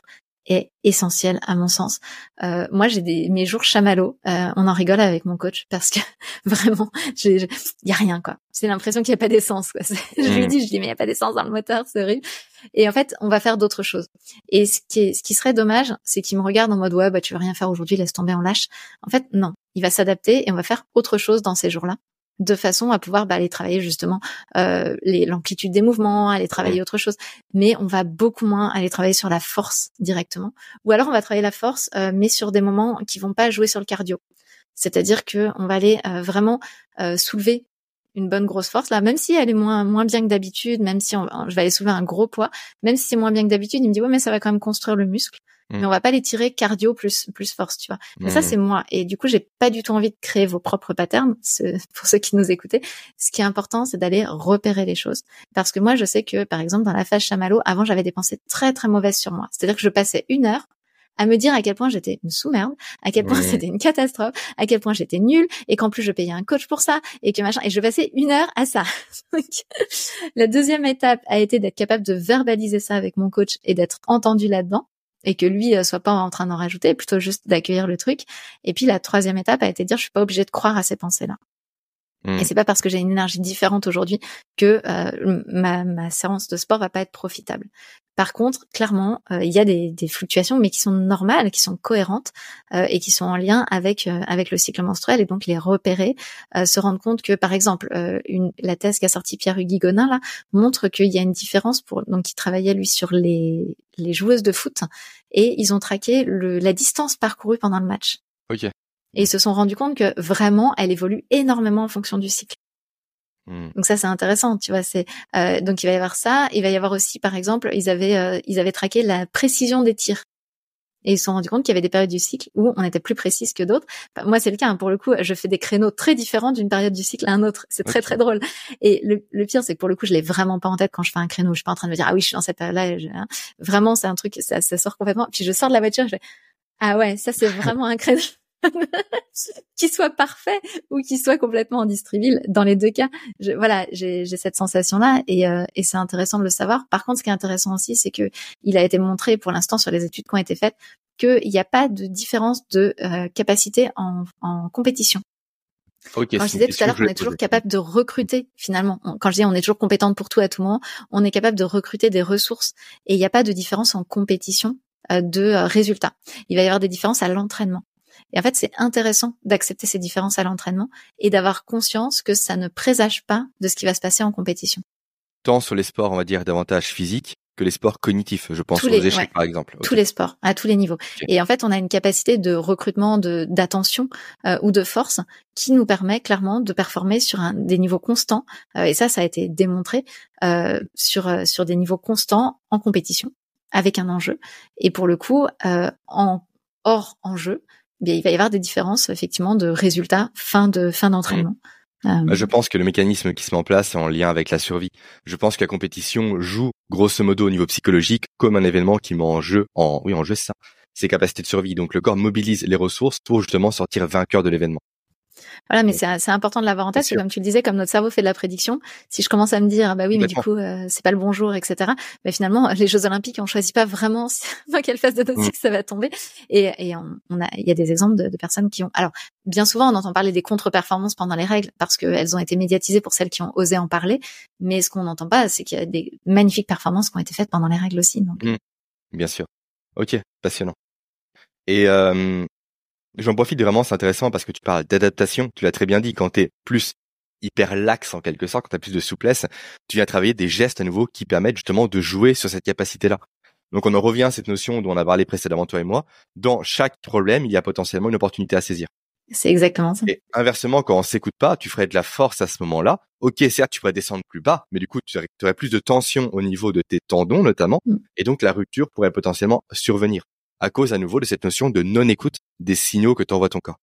S2: est essentiel à mon sens. Euh, moi, j'ai des mes jours chamallows. Euh, on en rigole avec mon coach parce que vraiment, il y a rien quoi. C'est l'impression qu'il n'y a pas d'essence. Quoi. Je lui dis, je dis mais il n'y a pas d'essence dans le moteur, c'est horrible. Et en fait, on va faire d'autres choses. Et ce qui est, ce qui serait dommage, c'est qu'il me regarde en mode ouais, bah tu veux rien faire aujourd'hui, laisse tomber, on lâche. En fait, non. Il va s'adapter et on va faire autre chose dans ces jours-là de façon à pouvoir bah, aller travailler justement euh, l'amplitude des mouvements, aller travailler autre chose. Mais on va beaucoup moins aller travailler sur la force directement. Ou alors on va travailler la force, euh, mais sur des moments qui vont pas jouer sur le cardio. C'est-à-dire que on va aller euh, vraiment euh, soulever une bonne grosse force là, même si elle est moins moins bien que d'habitude, même si on, je vais aller soulever un gros poids, même si c'est moins bien que d'habitude, il me dit ouais mais ça va quand même construire le muscle. Mm. mais on va pas les tirer cardio plus plus force, tu vois. Mais ça mm. c'est moi et du coup j'ai pas du tout envie de créer vos propres patterns. Pour ceux qui nous écoutaient, ce qui est important c'est d'aller repérer les choses parce que moi je sais que par exemple dans la phase chamallow, avant j'avais des pensées très très mauvaises sur moi. C'est-à-dire que je passais une heure à me dire à quel point j'étais une sous-merde, à quel point c'était une catastrophe, à quel point j'étais nulle et qu'en plus je payais un coach pour ça et que machin et je passais une heure à ça. la deuxième étape a été d'être capable de verbaliser ça avec mon coach et d'être entendu là-dedans et que lui euh, soit pas en train d'en rajouter, plutôt juste d'accueillir le truc. Et puis la troisième étape a été de dire je suis pas obligée de croire à ces pensées-là. Mmh. Et c'est pas parce que j'ai une énergie différente aujourd'hui que euh, ma, ma, séance de sport va pas être profitable. Par contre, clairement, euh, il y a des, des, fluctuations, mais qui sont normales, qui sont cohérentes euh, et qui sont en lien avec avec le cycle menstruel et donc les repérer, se rendre compte que, par exemple, une, la thèse qu'a sorti Pierre Hugues-Gonin là montre qu'il y a une différence pour donc il travaillait lui sur les les joueuses de foot et ils ont traqué le, la distance parcourue pendant le match.
S1: Ok.
S2: Et ils se sont rendus compte que vraiment, elle évolue énormément en fonction du cycle. Hmm. Donc ça c'est intéressant, tu vois. C'est euh, donc il va y avoir ça. Il va y avoir aussi, par exemple, ils avaient euh, ils avaient traqué la précision des tirs. Et ils se sont rendus compte qu'il y avait des périodes du cycle où on était plus précise que d'autres. moi, c'est le cas. Hein. Pour le coup, je fais des créneaux très différents d'une période du cycle à un autre. C'est très très drôle. Et le, le pire, c'est que pour le coup, je l'ai vraiment pas en tête quand je fais un créneau. Je suis pas en train de me dire ah oui, je suis dans cette période-là. Hein. Vraiment, c'est un truc, ça, ça sort complètement. Puis je sors de la voiture, je fais ah ouais, ça c'est vraiment un créneau. qu'il soit parfait ou qu'il soit complètement en. Dans les deux cas, je, voilà, j'ai cette sensation-là et, euh, et c'est intéressant de le savoir. Par contre, ce qui est intéressant aussi, c'est que il a été montré pour l'instant sur les études qui ont été faites qu'il n'y a pas de différence de euh, capacité en, en compétition. Quand je disais tout à l'heure qu'on est toujours capable de recruter, finalement, quand je dis on est toujours compétente pour tout à tout moment, on est capable de recruter des ressources et il n'y a pas de différence en compétition euh, de euh, résultats. Il va y avoir des différences à l'entraînement. Et en fait, c'est intéressant d'accepter ces différences à l'entraînement et d'avoir conscience que ça ne présage pas de ce qui va se passer en compétition.
S1: Tant sur les sports, on va dire, davantage physiques que les sports cognitifs. Je pense aux échecs, par exemple.
S2: Tous les sports, à tous les niveaux. Et en fait, on a une capacité de recrutement, de d'attention euh, ou de force qui nous permet clairement de performer sur un, des niveaux constants. Euh, et ça, ça a été démontré euh, sur sur des niveaux constants en compétition avec un enjeu. Et pour le coup, en hors enjeu, bien, il va y avoir des différences effectivement de résultats fin de fin d'entraînement.
S1: Mmh. Bah, je pense que le mécanisme qui se met en place est en lien avec la survie. Je pense que la compétition joue grosso modo au niveau psychologique comme un événement qui met en jeu, en oui en jeu ça, ses capacités de survie. Donc le corps mobilise les ressources pour justement sortir vainqueur de l'événement.
S2: Voilà, mais c'est important de l'avoir en tête, comme tu le disais, comme notre cerveau fait de la prédiction, si je commence à me dire, bah oui, mais du coup, euh, c'est pas le bon jour, etc. Mais finalement, les Jeux Olympiques, on choisit pas vraiment dans quelle phase de notre mmh. cycle ça va tomber. Et, et on, a, il y a des exemples de, de, personnes qui ont. Alors, bien souvent, on entend parler des contre-performances pendant les règles parce qu'elles ont été médiatisées pour celles qui ont osé en parler. Mais ce qu'on n'entend pas, c'est qu'il y a des magnifiques performances qui ont été faites pendant les règles aussi. Donc. Mmh.
S1: Bien sûr. Ok, passionnant. Et euh, J'en profite vraiment, c'est intéressant parce que tu parles d'adaptation. Tu l'as très bien dit, quand tu es plus hyper lax en quelque sorte, quand tu as plus de souplesse, tu viens travailler des gestes à nouveau qui permettent justement de jouer sur cette capacité-là. Donc on en revient à cette notion dont on a parlé précédemment toi et moi. Dans chaque problème, il y a potentiellement une opportunité à saisir.
S2: C'est exactement ça.
S1: Et inversement, quand on s'écoute pas, tu ferais de la force à ce moment-là. Ok, certes, tu pourrais descendre plus bas, mais du coup, tu aurais plus de tension au niveau de tes tendons notamment, mm. et donc la rupture pourrait potentiellement survenir à cause à nouveau de cette notion de non-écoute des signaux que t'envoie ton corps.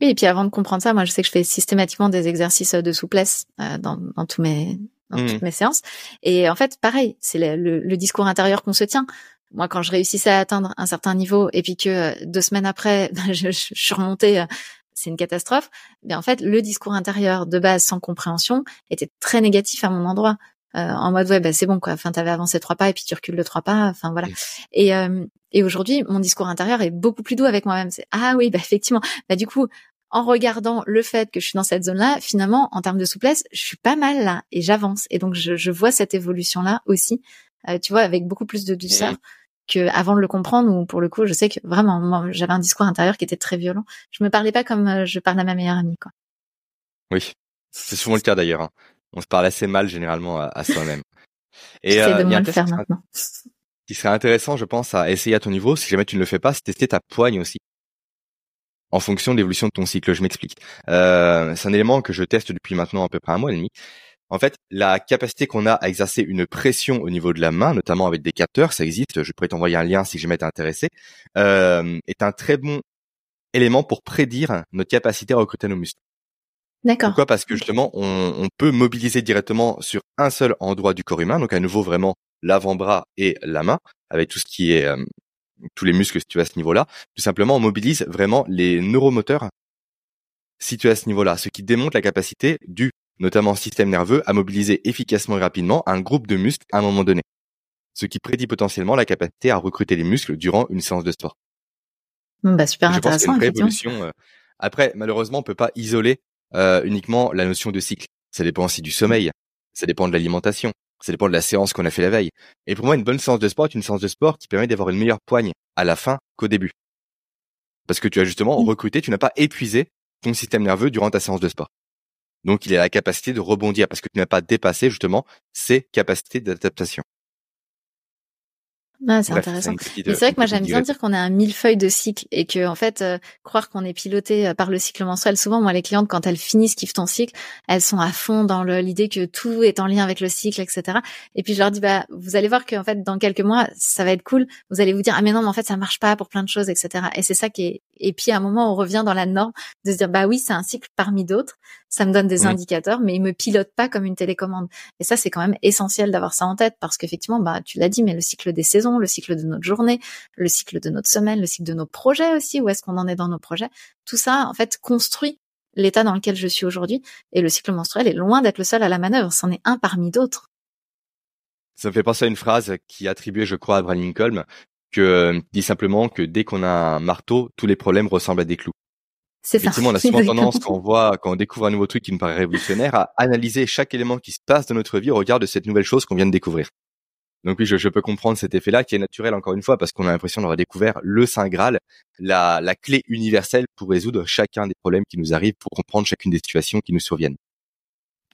S2: Oui, et puis avant de comprendre ça, moi je sais que je fais systématiquement des exercices de souplesse euh, dans, dans, tous mes, dans toutes mmh. mes séances. Et en fait, pareil, c'est le, le, discours intérieur qu'on se tient. Moi, quand je réussissais à atteindre un certain niveau et puis que euh, deux semaines après, je, je, suis remontée, euh, c'est une catastrophe. Mais en fait, le discours intérieur de base sans compréhension était très négatif à mon endroit. Euh, en mode ouais bah c'est bon quoi enfin t'avais avancé trois pas et puis tu recules de trois pas enfin voilà et euh, et aujourd'hui mon discours intérieur est beaucoup plus doux avec moi-même c'est ah oui bah effectivement bah du coup en regardant le fait que je suis dans cette zone-là, finalement, en termes de souplesse, je suis pas mal là et j'avance. Et donc, je, je, vois cette évolution-là aussi, euh, tu vois, avec beaucoup plus de douceur que avant de le comprendre. Ou pour le coup, je sais que vraiment, moi, j'avais un discours intérieur qui était très violent. Je me parlais pas comme je parle à ma meilleure amie, quoi.
S1: Oui, c'est souvent le cas d'ailleurs. Hein on se parle assez mal généralement à, soi-même.
S2: Et euh, de le faire maintenant.
S1: Qui serait intéressant, je pense, à essayer à ton niveau, si jamais tu ne le fais pas, c'est tester ta poigne aussi. En fonction de l'évolution de ton cycle, je m'explique. Euh, c'est un élément que je teste depuis maintenant à peu près un mois et demi. En fait, la capacité qu'on a à exercer une pression au niveau de la main, notamment avec des capteurs, ça existe. Je pourrais t'envoyer un lien si jamais t'es intéressé. Euh, est un très bon élément pour prédire notre capacité à recruter nos muscles.
S2: D'accord.
S1: Pourquoi? Parce que justement, on, on, peut mobiliser directement sur un seul endroit du corps humain, donc à nouveau vraiment l'avant-bras et la main, avec tout ce qui est euh, tous les muscles situés à ce niveau-là. Tout simplement, on mobilise vraiment les neuromoteurs situés à ce niveau-là, ce qui démontre la capacité du notamment système nerveux à mobiliser efficacement et rapidement un groupe de muscles à un moment donné, ce qui prédit potentiellement la capacité à recruter les muscles durant une séance de sport.
S2: Bah super intéressant. Pense
S1: euh. Après, malheureusement, on peut pas isoler euh, uniquement la notion de cycle. Ça dépend aussi du sommeil, ça dépend de l'alimentation, ça dépend de la séance qu'on a fait la veille. Et pour moi, une bonne séance de sport est une séance de sport qui permet d'avoir une meilleure poigne à la fin qu'au début. Parce que tu as justement recruté, tu n'as pas épuisé ton système nerveux durant ta séance de sport. Donc il a la capacité de rebondir parce que tu n'as pas dépassé justement ses capacités d'adaptation.
S2: Ah, c'est intéressant. c'est vrai que moi j'aime bien dire qu'on a un millefeuille de cycle et que en fait euh, croire qu'on est piloté euh, par le cycle mensuel. Souvent moi les clientes quand elles finissent kiffent ton cycle, elles sont à fond dans l'idée que tout est en lien avec le cycle, etc. Et puis je leur dis bah vous allez voir qu'en fait dans quelques mois ça va être cool. Vous allez vous dire ah mais non mais en fait ça marche pas pour plein de choses, etc. Et c'est ça qui est. Et puis à un moment on revient dans la norme de se dire bah oui c'est un cycle parmi d'autres. Ça me donne des indicateurs mais il me pilote pas comme une télécommande. Et ça c'est quand même essentiel d'avoir ça en tête parce qu'effectivement bah tu l'as dit mais le cycle des saisons le cycle de notre journée, le cycle de notre semaine, le cycle de nos projets aussi, où est-ce qu'on en est dans nos projets. Tout ça, en fait, construit l'état dans lequel je suis aujourd'hui. Et le cycle menstruel est loin d'être le seul à la manœuvre. C'en est un parmi d'autres.
S1: Ça me fait penser à une phrase qui est attribuée, je crois, à Abraham Lincoln, que dit simplement que dès qu'on a un marteau, tous les problèmes ressemblent à des clous.
S2: C'est ça.
S1: Effectivement, on a souvent tendance, quand on voit, quand on découvre un nouveau truc qui nous paraît révolutionnaire, à analyser chaque élément qui se passe dans notre vie au regard de cette nouvelle chose qu'on vient de découvrir. Donc oui, je, je peux comprendre cet effet-là qui est naturel encore une fois parce qu'on a l'impression d'avoir découvert le Saint Graal, la, la clé universelle pour résoudre chacun des problèmes qui nous arrivent, pour comprendre chacune des situations qui nous surviennent,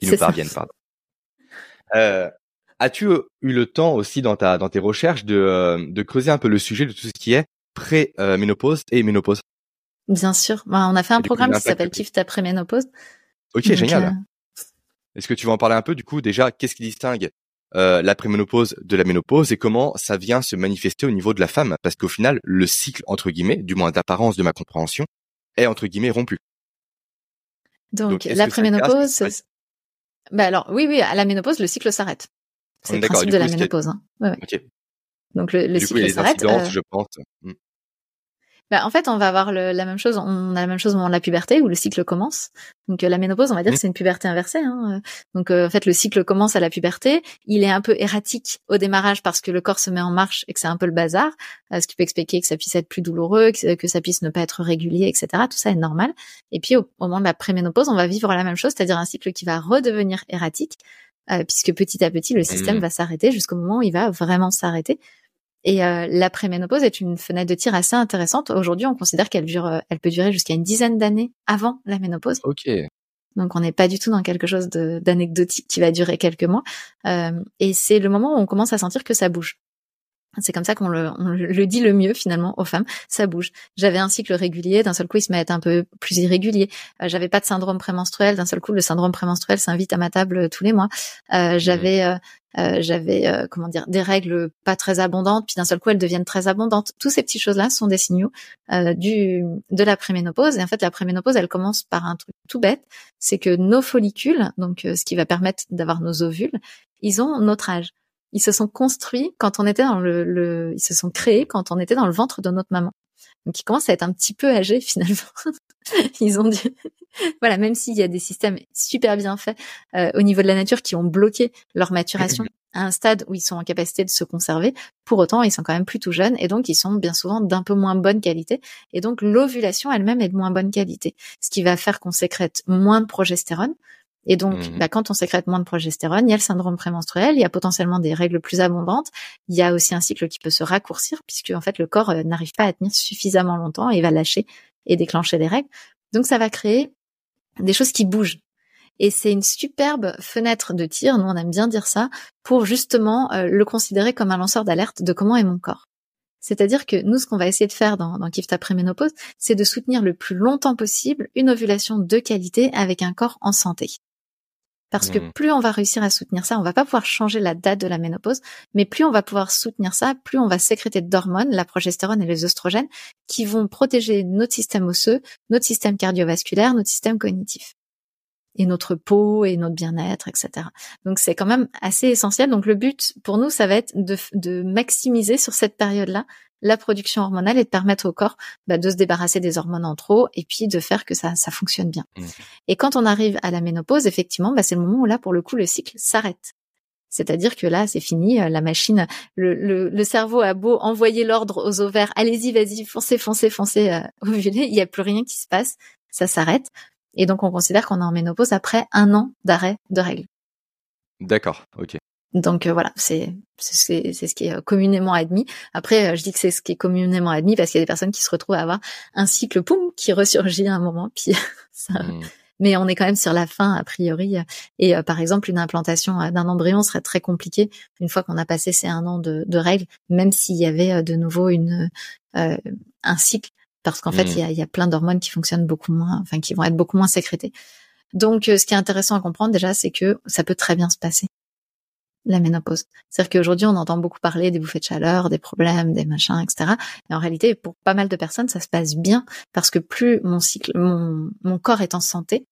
S1: qui nous
S2: ça.
S1: parviennent, pardon. Euh, As-tu eu le temps aussi dans ta dans tes recherches de euh, de creuser un peu le sujet de tout ce qui est pré-ménopause et ménopause?
S2: Bien sûr. Bah, on a fait un
S1: coup,
S2: programme qui s'appelle Kiff après ménopause.
S1: Ok,
S2: Donc,
S1: génial.
S2: euh,
S1: Est-ce que tu veux en parler un peu du coup déjà Qu'est-ce qui distingue euh, l'après-ménopause de la ménopause et comment ça vient se manifester au niveau de la femme Parce qu'au final, le cycle entre guillemets, du moins d'apparence de ma compréhension, est entre guillemets rompu.
S2: donc,
S1: Donc, ça casse-
S2: Bah alors, oui, oui, à la ménopause, le cycle s'arrête. C'est
S1: est
S2: le principe de
S1: coup,
S2: la ménopause. Hein. Ouais, ouais.
S1: Ok.
S2: Donc le, le cycle s'arrête. euh,
S1: je pense.
S2: Bah, en fait, on va avoir le- la même chose. On a la même chose au moment de la puberté où le cycle commence. Donc euh, la ménopause, on va dire c'est une puberté inversée. Hein. Donc euh, en fait, le cycle commence à la puberté. Il est un peu erratique au démarrage parce que le corps se met en marche et que c'est un peu le bazar, euh, ce qui peut expliquer que ça puisse être plus douloureux, que, que ça puisse ne pas être régulier, etc. Tout ça est normal. Et puis au, au moment de la préménopause, on va vivre la même chose, c'est-à-dire un cycle qui va redevenir erratique, euh, puisque petit à petit le système
S1: Mhm.
S2: va s'arrêter jusqu'au moment où il va vraiment s'arrêter. Et euh, la préménopause est une fenêtre de tir assez intéressante. Aujourd'hui, on considère qu'elle dure, euh, elle peut durer jusqu'à une dizaine d'années avant la ménopause.
S1: Ok.
S2: Donc, on n'est pas du tout dans quelque chose d'anecdotique qui va durer quelques mois. Euh, et c'est le moment où on commence à sentir que ça bouge. C'est comme ça qu'on le, on le dit le mieux finalement aux femmes. Ça bouge. J'avais un cycle régulier, d'un seul coup il se met à être un peu plus irrégulier. Euh, J'avais pas de syndrome prémenstruel, d'un seul coup le syndrome prémenstruel s'invite à ma table euh, tous les mois. Euh, J'avais, euh, euh, j'avais euh, comment dire, des règles pas très abondantes, puis d'un seul coup elles deviennent très abondantes. Tous ces petits choses là sont des signaux euh, du de la préménopause. Et en fait la préménopause elle commence par un truc tout bête, c'est que nos follicules, donc ce qui va permettre d'avoir nos ovules, ils ont notre âge ils se sont construits quand on était dans le, le, ils se sont créés quand on était dans le ventre de notre maman. Donc ils commencent à être un petit peu âgés finalement. ils ont dû, voilà, même s'il y a des systèmes super bien faits euh, au niveau de la nature qui ont bloqué leur maturation à un stade où ils sont en capacité de se conserver, pour autant ils sont quand même plus tout jeunes et donc ils sont bien souvent d'un peu moins bonne qualité et donc l'ovulation elle-même est de moins bonne qualité, ce qui va faire qu'on sécrète moins de progestérone et donc,
S1: Mhm.
S2: bah, quand on sécrète moins de progestérone, il y a le syndrome prémenstruel, il y a potentiellement des règles plus abondantes, il y a aussi un cycle qui peut se raccourcir puisque en fait le corps euh, n'arrive pas à tenir suffisamment longtemps et va lâcher et déclencher les règles. Donc ça va créer des choses qui bougent. Et c'est une superbe fenêtre de tir, nous on aime bien dire ça, pour justement euh, le considérer comme un lanceur d'alerte de comment est mon corps. C'est-à-dire que nous, ce qu'on va essayer de faire dans, dans Kift après ménopause, c'est de soutenir le plus longtemps possible une ovulation de qualité avec un corps en santé. Parce que
S1: Mhm.
S2: plus on va réussir à soutenir ça, on va pas pouvoir changer la date de la ménopause, mais plus on va pouvoir soutenir ça, plus on va sécréter d'hormones, la progestérone et les oestrogènes, qui vont protéger notre système osseux, notre système cardiovasculaire, notre système cognitif. Et notre peau et notre bien-être, etc. Donc c'est quand même assez essentiel. Donc le but pour nous, ça va être de, de maximiser sur cette période-là la production hormonale et de permettre au corps bah, de se débarrasser des hormones en trop et puis de faire que ça, ça fonctionne bien.
S1: Mhm.
S2: Et quand on arrive à la ménopause, effectivement, bah, c'est le moment où là, pour le coup, le cycle s'arrête. C'est-à-dire que là, c'est fini, euh, la machine, le, le, le cerveau a beau envoyer l'ordre aux ovaires, allez-y, vas-y, foncez, foncez, foncez, euh, ovuler, il n'y a plus rien qui se passe, ça s'arrête. Et donc, on considère qu'on est en ménopause après un an d'arrêt de règles.
S1: D'accord. Ok.
S2: Donc euh, voilà, c'est c'est ce qui est euh, communément admis. Après, euh, je dis que c'est ce qui est communément admis parce qu'il y a des personnes qui se retrouvent à avoir un cycle poum qui ressurgit à un moment, puis ça.
S1: Mm.
S2: Mais on est quand même sur la fin a priori. Et euh, par exemple, une implantation d'un embryon serait très compliquée une fois qu'on a passé ces un an de, de règles, même s'il y avait de nouveau une euh, un cycle, parce qu'en fait,
S1: Mm.
S2: il y a, y a plein d'hormones qui fonctionnent beaucoup moins, enfin qui vont être beaucoup moins sécrétées. Donc, ce qui est intéressant à comprendre déjà, c'est que ça peut très bien se passer la ménopause. C'est-à-dire qu'aujourd'hui, on entend beaucoup parler des bouffées de chaleur, des problèmes, des machins, etc. Et en réalité, pour pas mal de personnes, ça se passe bien parce que plus mon cycle, mon, mon corps est en santé,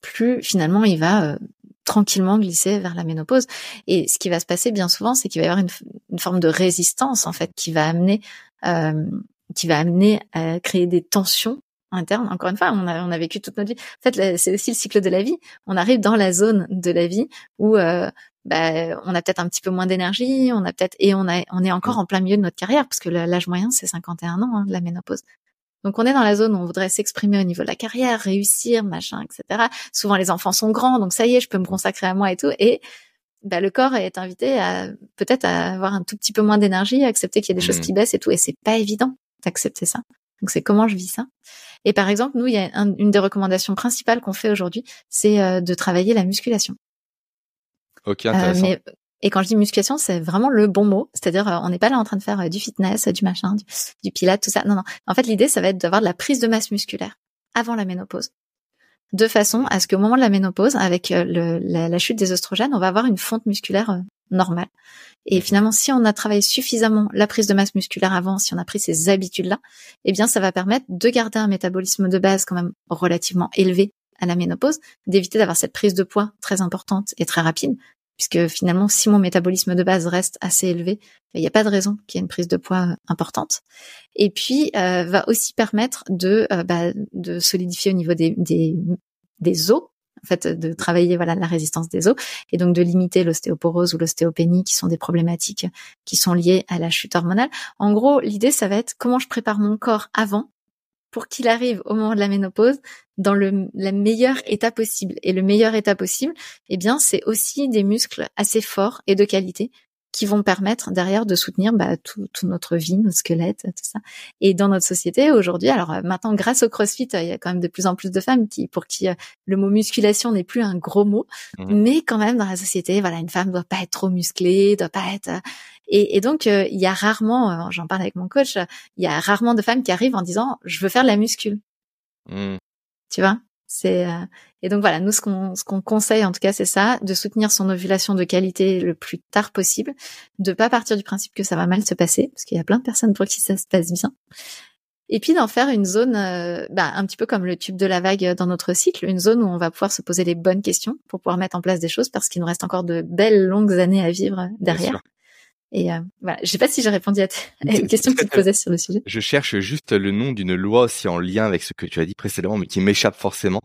S2: plus finalement il va euh, tranquillement glisser vers la ménopause. Et ce qui va se passer bien souvent, c'est qu'il va y avoir une, une forme de résistance en fait qui va amener, euh, qui va amener à créer des tensions internes. Encore une fois, on a, on a vécu toute notre vie. En fait, c'est aussi le cycle de la vie. On arrive dans la zone de la vie où euh, bah, on a peut-être un petit peu moins d'énergie, on a peut-être et on a on est encore en plein milieu de notre carrière parce que l'âge moyen c'est 51 ans hein, la ménopause. Donc on est dans la zone où on voudrait s'exprimer au niveau de la carrière, réussir, machin, etc. Souvent les enfants sont grands, donc ça y est, je peux me consacrer à moi et tout. Et bah, le corps est invité à peut-être à avoir un tout petit peu moins d'énergie, à accepter qu'il y a des choses mmh. qui baissent et tout. Et c'est pas évident d'accepter ça. Donc c'est comment je vis ça. Et par exemple, nous, il y a une des recommandations principales qu'on fait aujourd'hui, c'est euh, de travailler la musculation.
S1: Ok, euh, intéressant. mais,
S2: et quand je dis musculation, c'est vraiment le bon mot. C'est-à-dire, euh, on n'est pas là en train de faire du fitness, du machin, du, du pilate, tout ça. Non, non. En fait, l'idée, ça va être d'avoir de la prise de masse musculaire avant la ménopause de façon à ce qu'au moment de la ménopause, avec euh, le, la, chute des oestrogènes, on va avoir une fonte musculaire euh, normale. Et finalement, si on a travaillé suffisamment la prise de masse musculaire avant, si on a pris ces habitudes-là, eh bien, ça va permettre de garder un métabolisme de base quand même relativement élevé à la ménopause, d'éviter d'avoir cette prise de poids très importante et très rapide, puisque finalement, si mon métabolisme de base reste assez élevé, il n'y a pas de raison qu'il y ait une prise de poids euh, importante. Et puis, euh, va aussi permettre de, euh, bah, de solidifier au niveau des, des, des os, en fait, de travailler voilà la résistance des os, et donc de limiter l'ostéoporose ou l'ostéopénie, qui sont des problématiques qui sont liées à la chute hormonale. En gros, l'idée, ça va être comment je prépare mon corps avant pour qu'il arrive au moment de la ménopause dans le la meilleure état possible. Et le meilleur état possible, eh bien, c'est aussi des muscles assez forts et de qualité qui vont permettre derrière de soutenir bah, tout, notre vie, notre squelette, tout ça. Et dans notre société aujourd'hui, alors euh, maintenant grâce au CrossFit, il y a quand même de plus en plus de femmes qui, pour qui euh, le mot musculation n'est plus un gros mot, mmh. mais quand même dans la société, voilà, une femme doit pas être trop musclée, doit pas être. Euh, et, et donc il y a rarement, j'en parle avec mon coach, il y a rarement de femmes qui arrivent en disant je veux faire de la muscule. Mmh. Tu vois? C'est euh, et donc voilà, nous ce qu'on ce qu'on conseille en tout cas c'est ça, de soutenir son ovulation de qualité le plus tard possible, de pas partir du principe que ça va mal se passer parce qu'il y a plein de personnes pour qui ça se passe bien. Et puis d'en faire une zone euh, bah, un petit peu comme le tube de la vague dans notre cycle, une zone où on va pouvoir se poser les bonnes questions pour pouvoir mettre en place des choses parce qu'il nous reste encore de belles longues années à vivre derrière. Et euh, voilà, je sais pas si j'ai répondu à, une question que tu te posais sur le sujet.
S1: Je cherche juste le nom d'une loi aussi en lien avec ce que tu as dit précédemment, mais qui m'échappe forcément.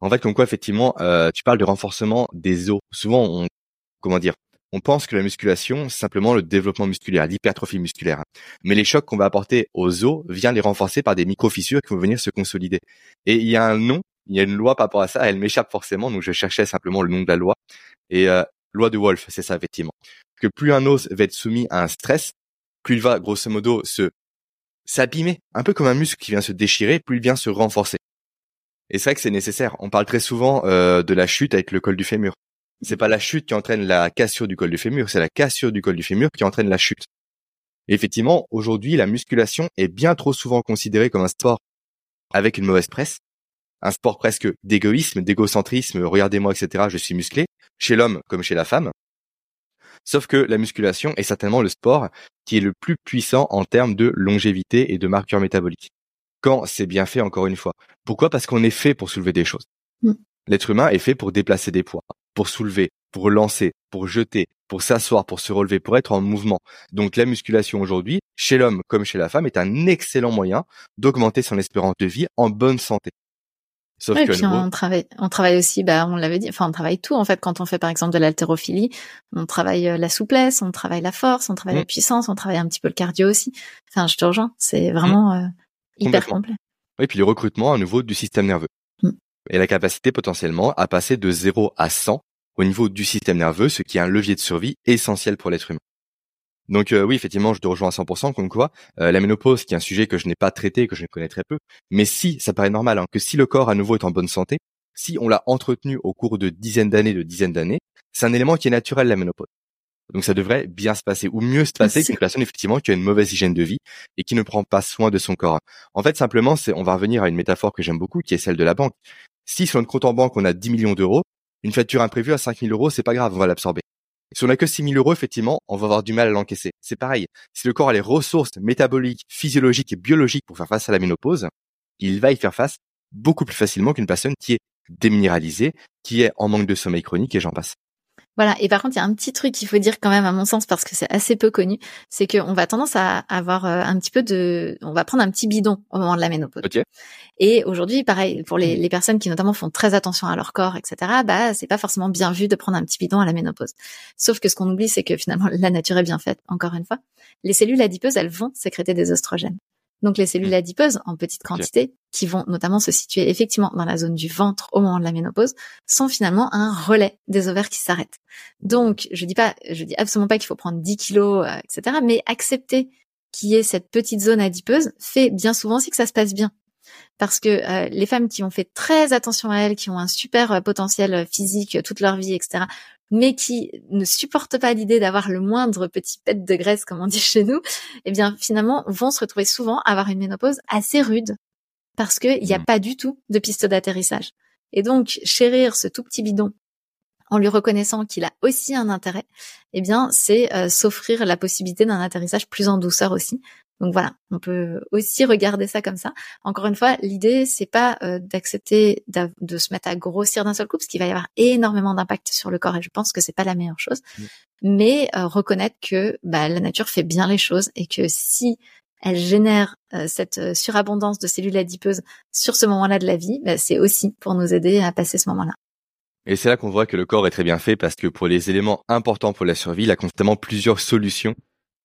S1: En fait, comme quoi, effectivement, euh, tu parles de renforcement des os. Souvent, on, comment dire, on pense que la musculation, c'est simplement le développement musculaire, l'hypertrophie musculaire. Mais les chocs qu'on va apporter aux os viennent les renforcer par des micro-fissures qui vont venir se consolider. Et il y a un nom, il y a une loi par rapport à ça, elle m'échappe forcément, donc je cherchais simplement le nom de la loi. Et euh, loi de Wolf, c'est ça effectivement que plus un os va être soumis à un stress, plus il va grosso modo se s'abîmer, un peu comme un muscle qui vient se déchirer, plus il vient se renforcer. Et c'est vrai que c'est nécessaire. On parle très souvent euh, de la chute avec le col du fémur. C'est pas la chute qui entraîne la cassure du col du fémur, c'est la cassure du col du fémur qui entraîne la chute. effectivement, aujourd'hui, la musculation est bien trop souvent considérée comme un sport avec une mauvaise presse, un sport presque d'égoïsme, d'égocentrisme, regardez-moi, etc., je suis musclé, chez l'homme comme chez la femme. Sauf que la musculation est certainement le sport qui est le plus puissant en termes de longévité et de marqueurs métaboliques. Quand c'est bien fait, encore une fois. Pourquoi? Parce qu'on est fait pour soulever des choses. Mm. L'être humain est fait pour déplacer des poids, pour soulever, pour lancer, pour jeter, pour s'asseoir, pour se relever, pour être en mouvement. Donc la musculation aujourd'hui, chez l'homme comme chez la femme, est un excellent moyen d'augmenter son espérance de vie en bonne santé.
S2: Sauf que puis on travaille, on travaille aussi, bah, on l'avait dit, enfin, on travaille tout, en fait, quand on fait, par exemple, de l'haltérophilie, on travaille euh, la souplesse, on travaille la force, on travaille la mmh. puissance, on travaille un petit peu le cardio aussi. Enfin, je te rejoins, c'est vraiment mmh. euh, hyper complet.
S1: Oui, puis le recrutement à nouveau du système nerveux. Mmh. Et la capacité potentiellement à passer de 0 à 100 au niveau du système nerveux, ce qui est un levier de survie essentiel pour l'être humain. Donc euh, oui, effectivement, je te rejoins à 100%, comme quoi euh, la ménopause, qui est un sujet que je n'ai pas traité, que je connais très peu, mais si, ça paraît normal, hein, que si le corps à nouveau est en bonne santé, si on l'a entretenu au cours de dizaines d'années, de dizaines d'années, c'est un élément qui est naturel, la ménopause. Donc ça devrait bien se passer, ou mieux se passer qu'une personne effectivement qui a une mauvaise hygiène de vie et qui ne prend pas soin de son corps. En fait, simplement, c'est, on va revenir à une métaphore que j'aime beaucoup, qui est celle de la banque. Si sur notre compte en banque on a 10 millions d'euros, une facture imprévue à 5 000 euros, c'est pas grave, on va l'absorber. Si on n'a que 6 000 euros, effectivement, on va avoir du mal à l'encaisser. C'est pareil. Si le corps a les ressources métaboliques, physiologiques et biologiques pour faire face à la ménopause, il va y faire face beaucoup plus facilement qu'une personne qui est déminéralisée, qui est en manque de sommeil chronique et j'en passe.
S2: Voilà. Et par contre, il y a un petit truc qu'il faut dire quand même à mon sens parce que c'est assez peu connu, c'est qu'on va tendance à avoir euh, un petit peu de, on va prendre un petit bidon au moment de la ménopause. Et aujourd'hui, pareil pour les, les, personnes qui notamment font très attention à leur corps, etc. Bah, c'est pas forcément bien vu de prendre un petit bidon à la ménopause. Sauf que ce qu'on oublie, c'est que finalement la nature est bien faite. Encore une fois, les cellules adipeuses, elles vont sécréter des oestrogènes. Donc les cellules adipeuses en petite quantité, qui vont notamment se situer effectivement dans la zone du ventre au moment de la ménopause, sont finalement un relais des ovaires qui s'arrêtent. Donc je dis pas, je dis absolument pas qu'il faut prendre 10 kilos, euh, etc. Mais accepter qu'il y ait cette petite zone adipeuse fait bien souvent aussi que ça se passe bien. Parce que euh, les femmes qui ont fait très attention à elles, qui ont un super euh, potentiel physique toute leur vie, etc., mais qui ne supportent pas l'idée d'avoir le moindre petit pet de graisse, comme on dit chez nous, eh bien finalement vont se retrouver souvent à avoir une ménopause assez rude parce qu'il n'y a mmh. pas du tout de piste d'atterrissage. Et donc chérir ce tout petit bidon en lui reconnaissant qu'il a aussi un intérêt, eh bien c'est euh, s'offrir la possibilité d'un atterrissage plus en douceur aussi, donc voilà, on peut aussi regarder ça comme ça. Encore une fois, l'idée c'est pas euh, d'accepter de se mettre à grossir d'un seul coup, parce qu'il va y avoir énormément d'impact sur le corps, et je pense que c'est pas la meilleure chose. Mais euh, reconnaître que bah, la nature fait bien les choses et que si elle génère euh, cette surabondance de cellules adipeuses sur ce moment-là de la vie, bah, c'est aussi pour nous aider à passer ce moment-là.
S1: Et c'est là qu'on voit que le corps est très bien fait parce que pour les éléments importants pour la survie, il a constamment plusieurs solutions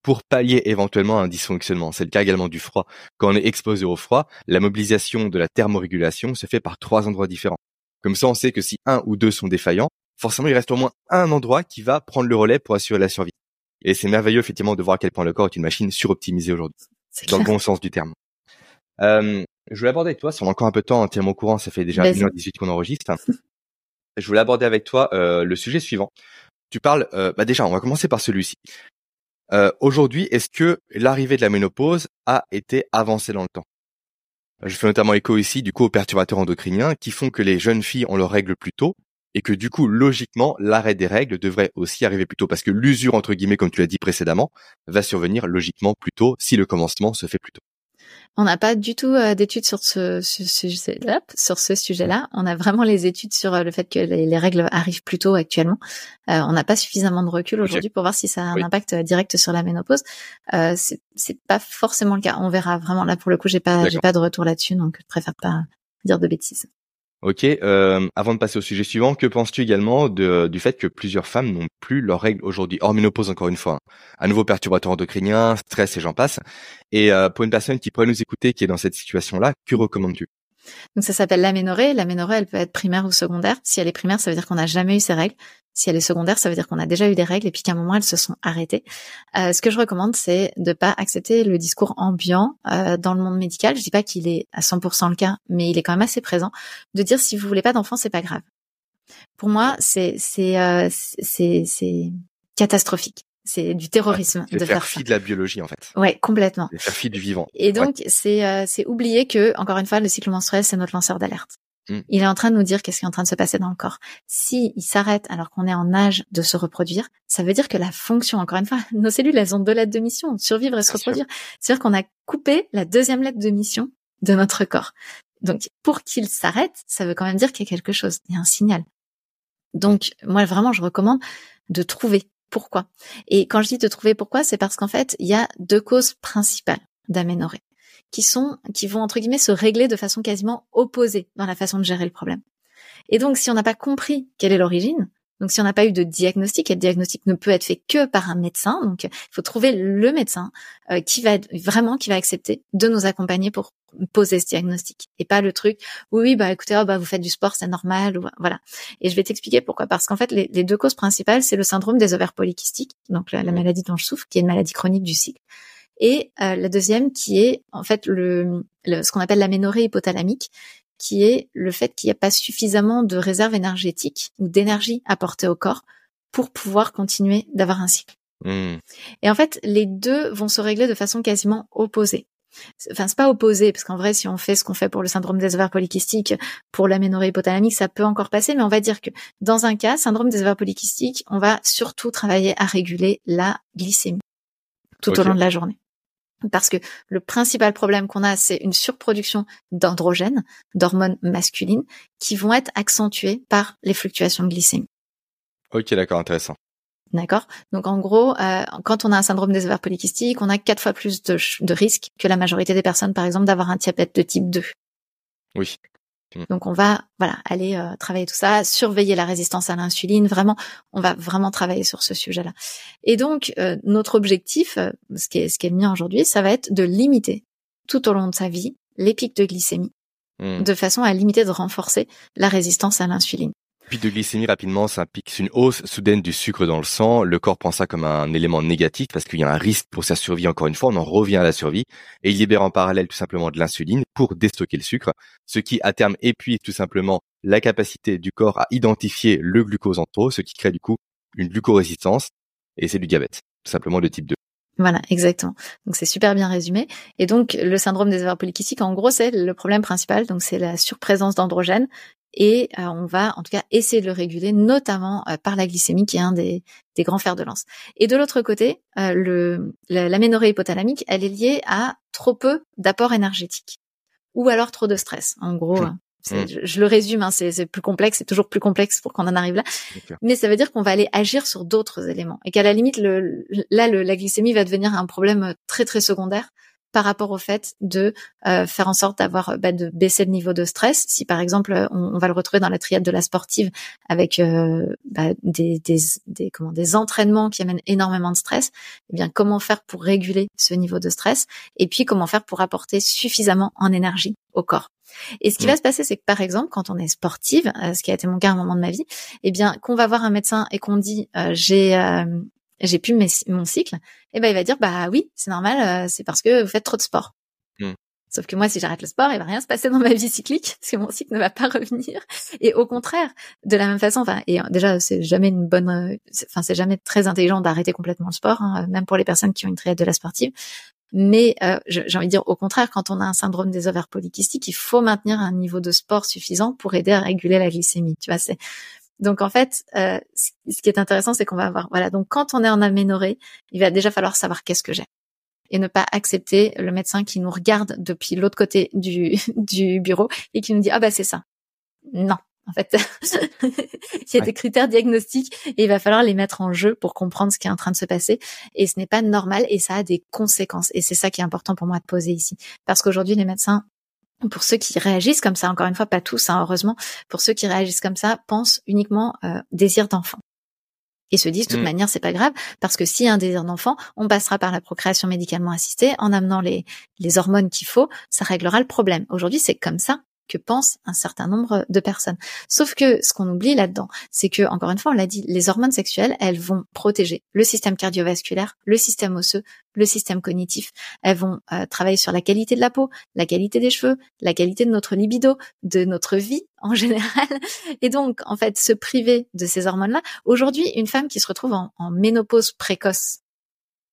S1: pour pallier éventuellement un dysfonctionnement. C'est le cas également du froid. Quand on est exposé au froid, la mobilisation de la thermorégulation se fait par trois endroits différents. Comme ça, on sait que si un ou deux sont défaillants, forcément, il reste au moins un endroit qui va prendre le relais pour assurer la survie. Et c'est merveilleux, effectivement, de voir à quel point le corps est une machine suroptimisée aujourd'hui. Dans le bon sens du terme. Euh, je voulais aborder avec toi, si on a encore un peu de temps, hein, tiens mon courant, ça fait déjà 1h18 qu'on enregistre. Je voulais aborder avec toi euh, le sujet suivant. Tu parles, euh, bah déjà, on va commencer par celui-ci. Euh, aujourd'hui, est-ce que l'arrivée de la ménopause a été avancée dans le temps? Je fais notamment écho ici du coup aux perturbateurs endocriniens qui font que les jeunes filles ont leurs règles plus tôt et que du coup, logiquement, l'arrêt des règles devrait aussi arriver plus tôt parce que l'usure, entre guillemets, comme tu l'as dit précédemment, va survenir logiquement plus tôt si le commencement se fait plus tôt.
S2: On n'a pas du tout euh, d'études sur ce, sujet-là. Sur ce sujet-là, on a vraiment les études sur euh, le fait que les, règles arrivent plus tôt actuellement. Euh, on n'a pas suffisamment de recul aujourd'hui pour voir si ça a un impact direct sur la ménopause. Euh, c'est pas forcément le cas. On verra vraiment. Là, pour le coup, j'ai pas, j'ai pas de retour là-dessus, donc je préfère pas dire de bêtises.
S1: Ok, euh, avant de passer au sujet suivant, que penses-tu également de, du fait que plusieurs femmes n'ont plus leurs règles aujourd'hui Hors ménopause encore une fois, un nouveau perturbateur endocrinien, stress et j'en passe. Et euh, pour une personne qui pourrait nous écouter, qui est dans cette situation-là, que recommandes-tu?
S2: Donc ça s'appelle l'aménorrhée. L'aménorrhée, elle peut être primaire ou secondaire. Si elle est primaire, ça veut dire qu'on n'a jamais eu ses règles. Si elle est secondaire, ça veut dire qu'on a déjà eu des règles et puis qu'à un moment elles se sont arrêtées. Euh, ce que je recommande, c'est de pas accepter le discours ambiant euh, dans le monde médical. Je dis pas qu'il est à 100% le cas, mais il est quand même assez présent. De dire si vous voulez pas d'enfant, c'est pas grave. Pour moi, c'est euh, catastrophique. C'est du terrorisme
S1: de faire fi de la biologie en fait.
S2: Ouais, complètement.
S1: C'est faire fi du vivant.
S2: Et donc c'est euh, c'est oublier que encore une fois le cycle menstruel c'est notre lanceur d'alerte. Mm. Il est en train de nous dire qu'est-ce qui est en train de se passer dans le corps. Si il s'arrête alors qu'on est en âge de se reproduire, ça veut dire que la fonction, encore une fois, nos cellules, elles ont deux lettres de mission, survivre et se reproduire. C'est-à-dire qu'on a coupé la deuxième lettre de mission de notre corps. Donc, pour qu'il s'arrête, ça veut quand même dire qu'il y a quelque chose, il y a un signal. Donc, moi, vraiment, je recommande de trouver pourquoi. Et quand je dis de trouver pourquoi, c'est parce qu'en fait, il y a deux causes principales d'aménorrhée qui sont, qui vont entre guillemets se régler de façon quasiment opposée dans la façon de gérer le problème. Et donc, si on n'a pas compris quelle est l'origine, donc si on n'a pas eu de diagnostic, et le diagnostic ne peut être fait que par un médecin, donc il faut trouver le médecin euh, qui va vraiment qui va accepter de nous accompagner pour poser ce diagnostic et pas le truc oui oui bah écoutez oh, bah vous faites du sport c'est normal ou voilà. Et je vais t'expliquer pourquoi. Parce qu'en fait les, deux causes principales c'est le syndrome des ovaires polykystiques donc la, maladie dont je souffre qui est une maladie chronique du cycle et euh, la deuxième qui est en fait le, ce qu'on appelle l'aménorrhée hypothalamique, qui est le fait qu'il n'y a pas suffisamment de réserve énergétique ou d'énergie apportée au corps pour pouvoir continuer d'avoir un cycle. Hmm. Et en fait, les deux vont se régler de façon quasiment opposée. Enfin, c'est pas opposé, parce qu'en vrai, si on fait ce qu'on fait pour le syndrome des ovaires polykystiques, pour l'aménorrhée hypothalamique, ça peut encore passer, mais on va dire que dans un cas, syndrome des ovaires polykystiques, on va surtout travailler à réguler la glycémie tout au long de la journée. Parce que le principal problème qu'on a, c'est une surproduction d'androgènes, d'hormones masculines, qui vont être accentuées par les fluctuations de glycémie.
S1: Ok, d'accord, intéressant.
S2: D'accord? Donc en gros, euh, quand on a un syndrome des ovaires polykystiques, on a quatre fois plus de, de risques que la majorité des personnes, par exemple, d'avoir un diabète de type 2.
S1: Oui.
S2: Mm. Donc on va voilà aller euh, travailler tout ça, surveiller la résistance à l'insuline. Vraiment, on va vraiment travailler sur ce sujet-là. Et donc euh, notre objectif, euh, ce qui est ce qui est le mien aujourd'hui, ça va être de limiter tout au long de sa vie les pics de glycémie
S1: Hmm.
S2: de façon à limiter de renforcer la résistance à l'insuline.
S1: Pic de glycémie rapidement, pic, c'est une hausse soudaine du sucre dans le sang. Le corps prend ça comme un élément négatif parce qu'il y a un risque pour sa survie. Encore une fois, on en revient à la survie et il libère en parallèle tout simplement de l'insuline pour déstocker le sucre, ce qui à terme épuise tout simplement la capacité du corps à identifier le glucose en trop, ce qui crée du coup une glucorésistance et c'est du diabète, tout simplement de type 2.
S2: Voilà, exactement. Donc c'est super bien résumé. Et donc le syndrome des ovaires polykystiques, en gros, c'est le problème principal. Donc c'est la surprésence d'androgènes. Et euh, on va en tout cas essayer de le réguler, notamment euh, par la glycémie, qui est un des, des grands fers de lance. Et de l'autre côté, euh, le, la- l'aménorrhée hypothalamique, elle est liée à trop peu d'apport énergétique, ou alors trop de stress. En gros, euh,
S1: Mm.
S2: je, je le résume, hein, c'est, plus complexe, c'est toujours plus complexe pour qu'on en arrive là. Mais ça veut dire qu'on va aller agir sur d'autres éléments et qu'à la limite, le, là, le- la glycémie va devenir un problème très très secondaire par rapport au fait de euh, faire en sorte d'avoir bah, de baisser le niveau de stress. Si par exemple, on, on va le retrouver dans la triade de la sportive avec euh, bah, des, des, des comment des entraînements qui amènent énormément de stress, eh bien comment faire pour réguler ce niveau de stress et puis comment faire pour apporter suffisamment en énergie au corps? Et ce qui
S1: Mm.
S2: va se passer, c'est que par exemple, quand on est sportive, euh, ce qui a été mon cas à un moment de ma vie, eh bien, qu'on va voir un médecin et qu'on dit euh, j'ai euh, j'ai plus mes- mon cycle, eh ben il va dire bah oui, c'est normal, euh, c'est parce que vous faites trop de sport.
S1: Mm.
S2: Sauf que moi, si j'arrête le sport, il va rien se passer dans ma vie cyclique parce que mon cycle ne va pas revenir. Et au contraire, de la même façon, enfin, et déjà, c'est jamais une bonne, euh, enfin, c'est jamais très intelligent d'arrêter complètement le sport, hein, même pour les personnes qui ont une triade de la sportive. Mais euh, j'ai envie de dire, au contraire, quand on a un syndrome des ovaires polykystiques, il faut maintenir un niveau de sport suffisant pour aider à réguler la glycémie. Tu vois, donc en fait, euh, ce ce qui est intéressant, c'est qu'on va avoir voilà. Donc quand on est en aménorrhée, il va déjà falloir savoir qu'est-ce que j'ai et ne pas accepter le médecin qui nous regarde depuis l'autre côté du du bureau et qui nous dit ah bah c'est ça. Non. En fait, il y a
S1: Ouais.
S2: des critères diagnostiques et il va falloir les mettre en jeu pour comprendre ce qui est en train de se passer. Et ce n'est pas normal et ça a des conséquences. Et c'est ça qui est important pour moi de poser ici. Parce qu'aujourd'hui, les médecins, pour ceux qui réagissent comme ça, encore une fois, pas tous, hein, heureusement, pour ceux qui réagissent comme ça, pensent uniquement euh, désir d'enfant. Et se disent, de toute
S1: Mm.
S2: manière, c'est pas grave, parce que s'il y a un désir d'enfant, on passera par la procréation médicalement assistée, en amenant les, les hormones qu'il faut, ça réglera le problème. Aujourd'hui, c'est comme ça que pensent un certain nombre de personnes. Sauf que ce qu'on oublie là-dedans, c'est que, encore une fois, on l'a dit, les hormones sexuelles, elles vont protéger le système cardiovasculaire, le système osseux, le système cognitif. Elles vont euh, travailler sur la qualité de la peau, la qualité des cheveux, la qualité de notre libido, de notre vie en général. Et donc, en fait, se priver de ces hormones-là. Aujourd'hui, une femme qui se retrouve en, en ménopause précoce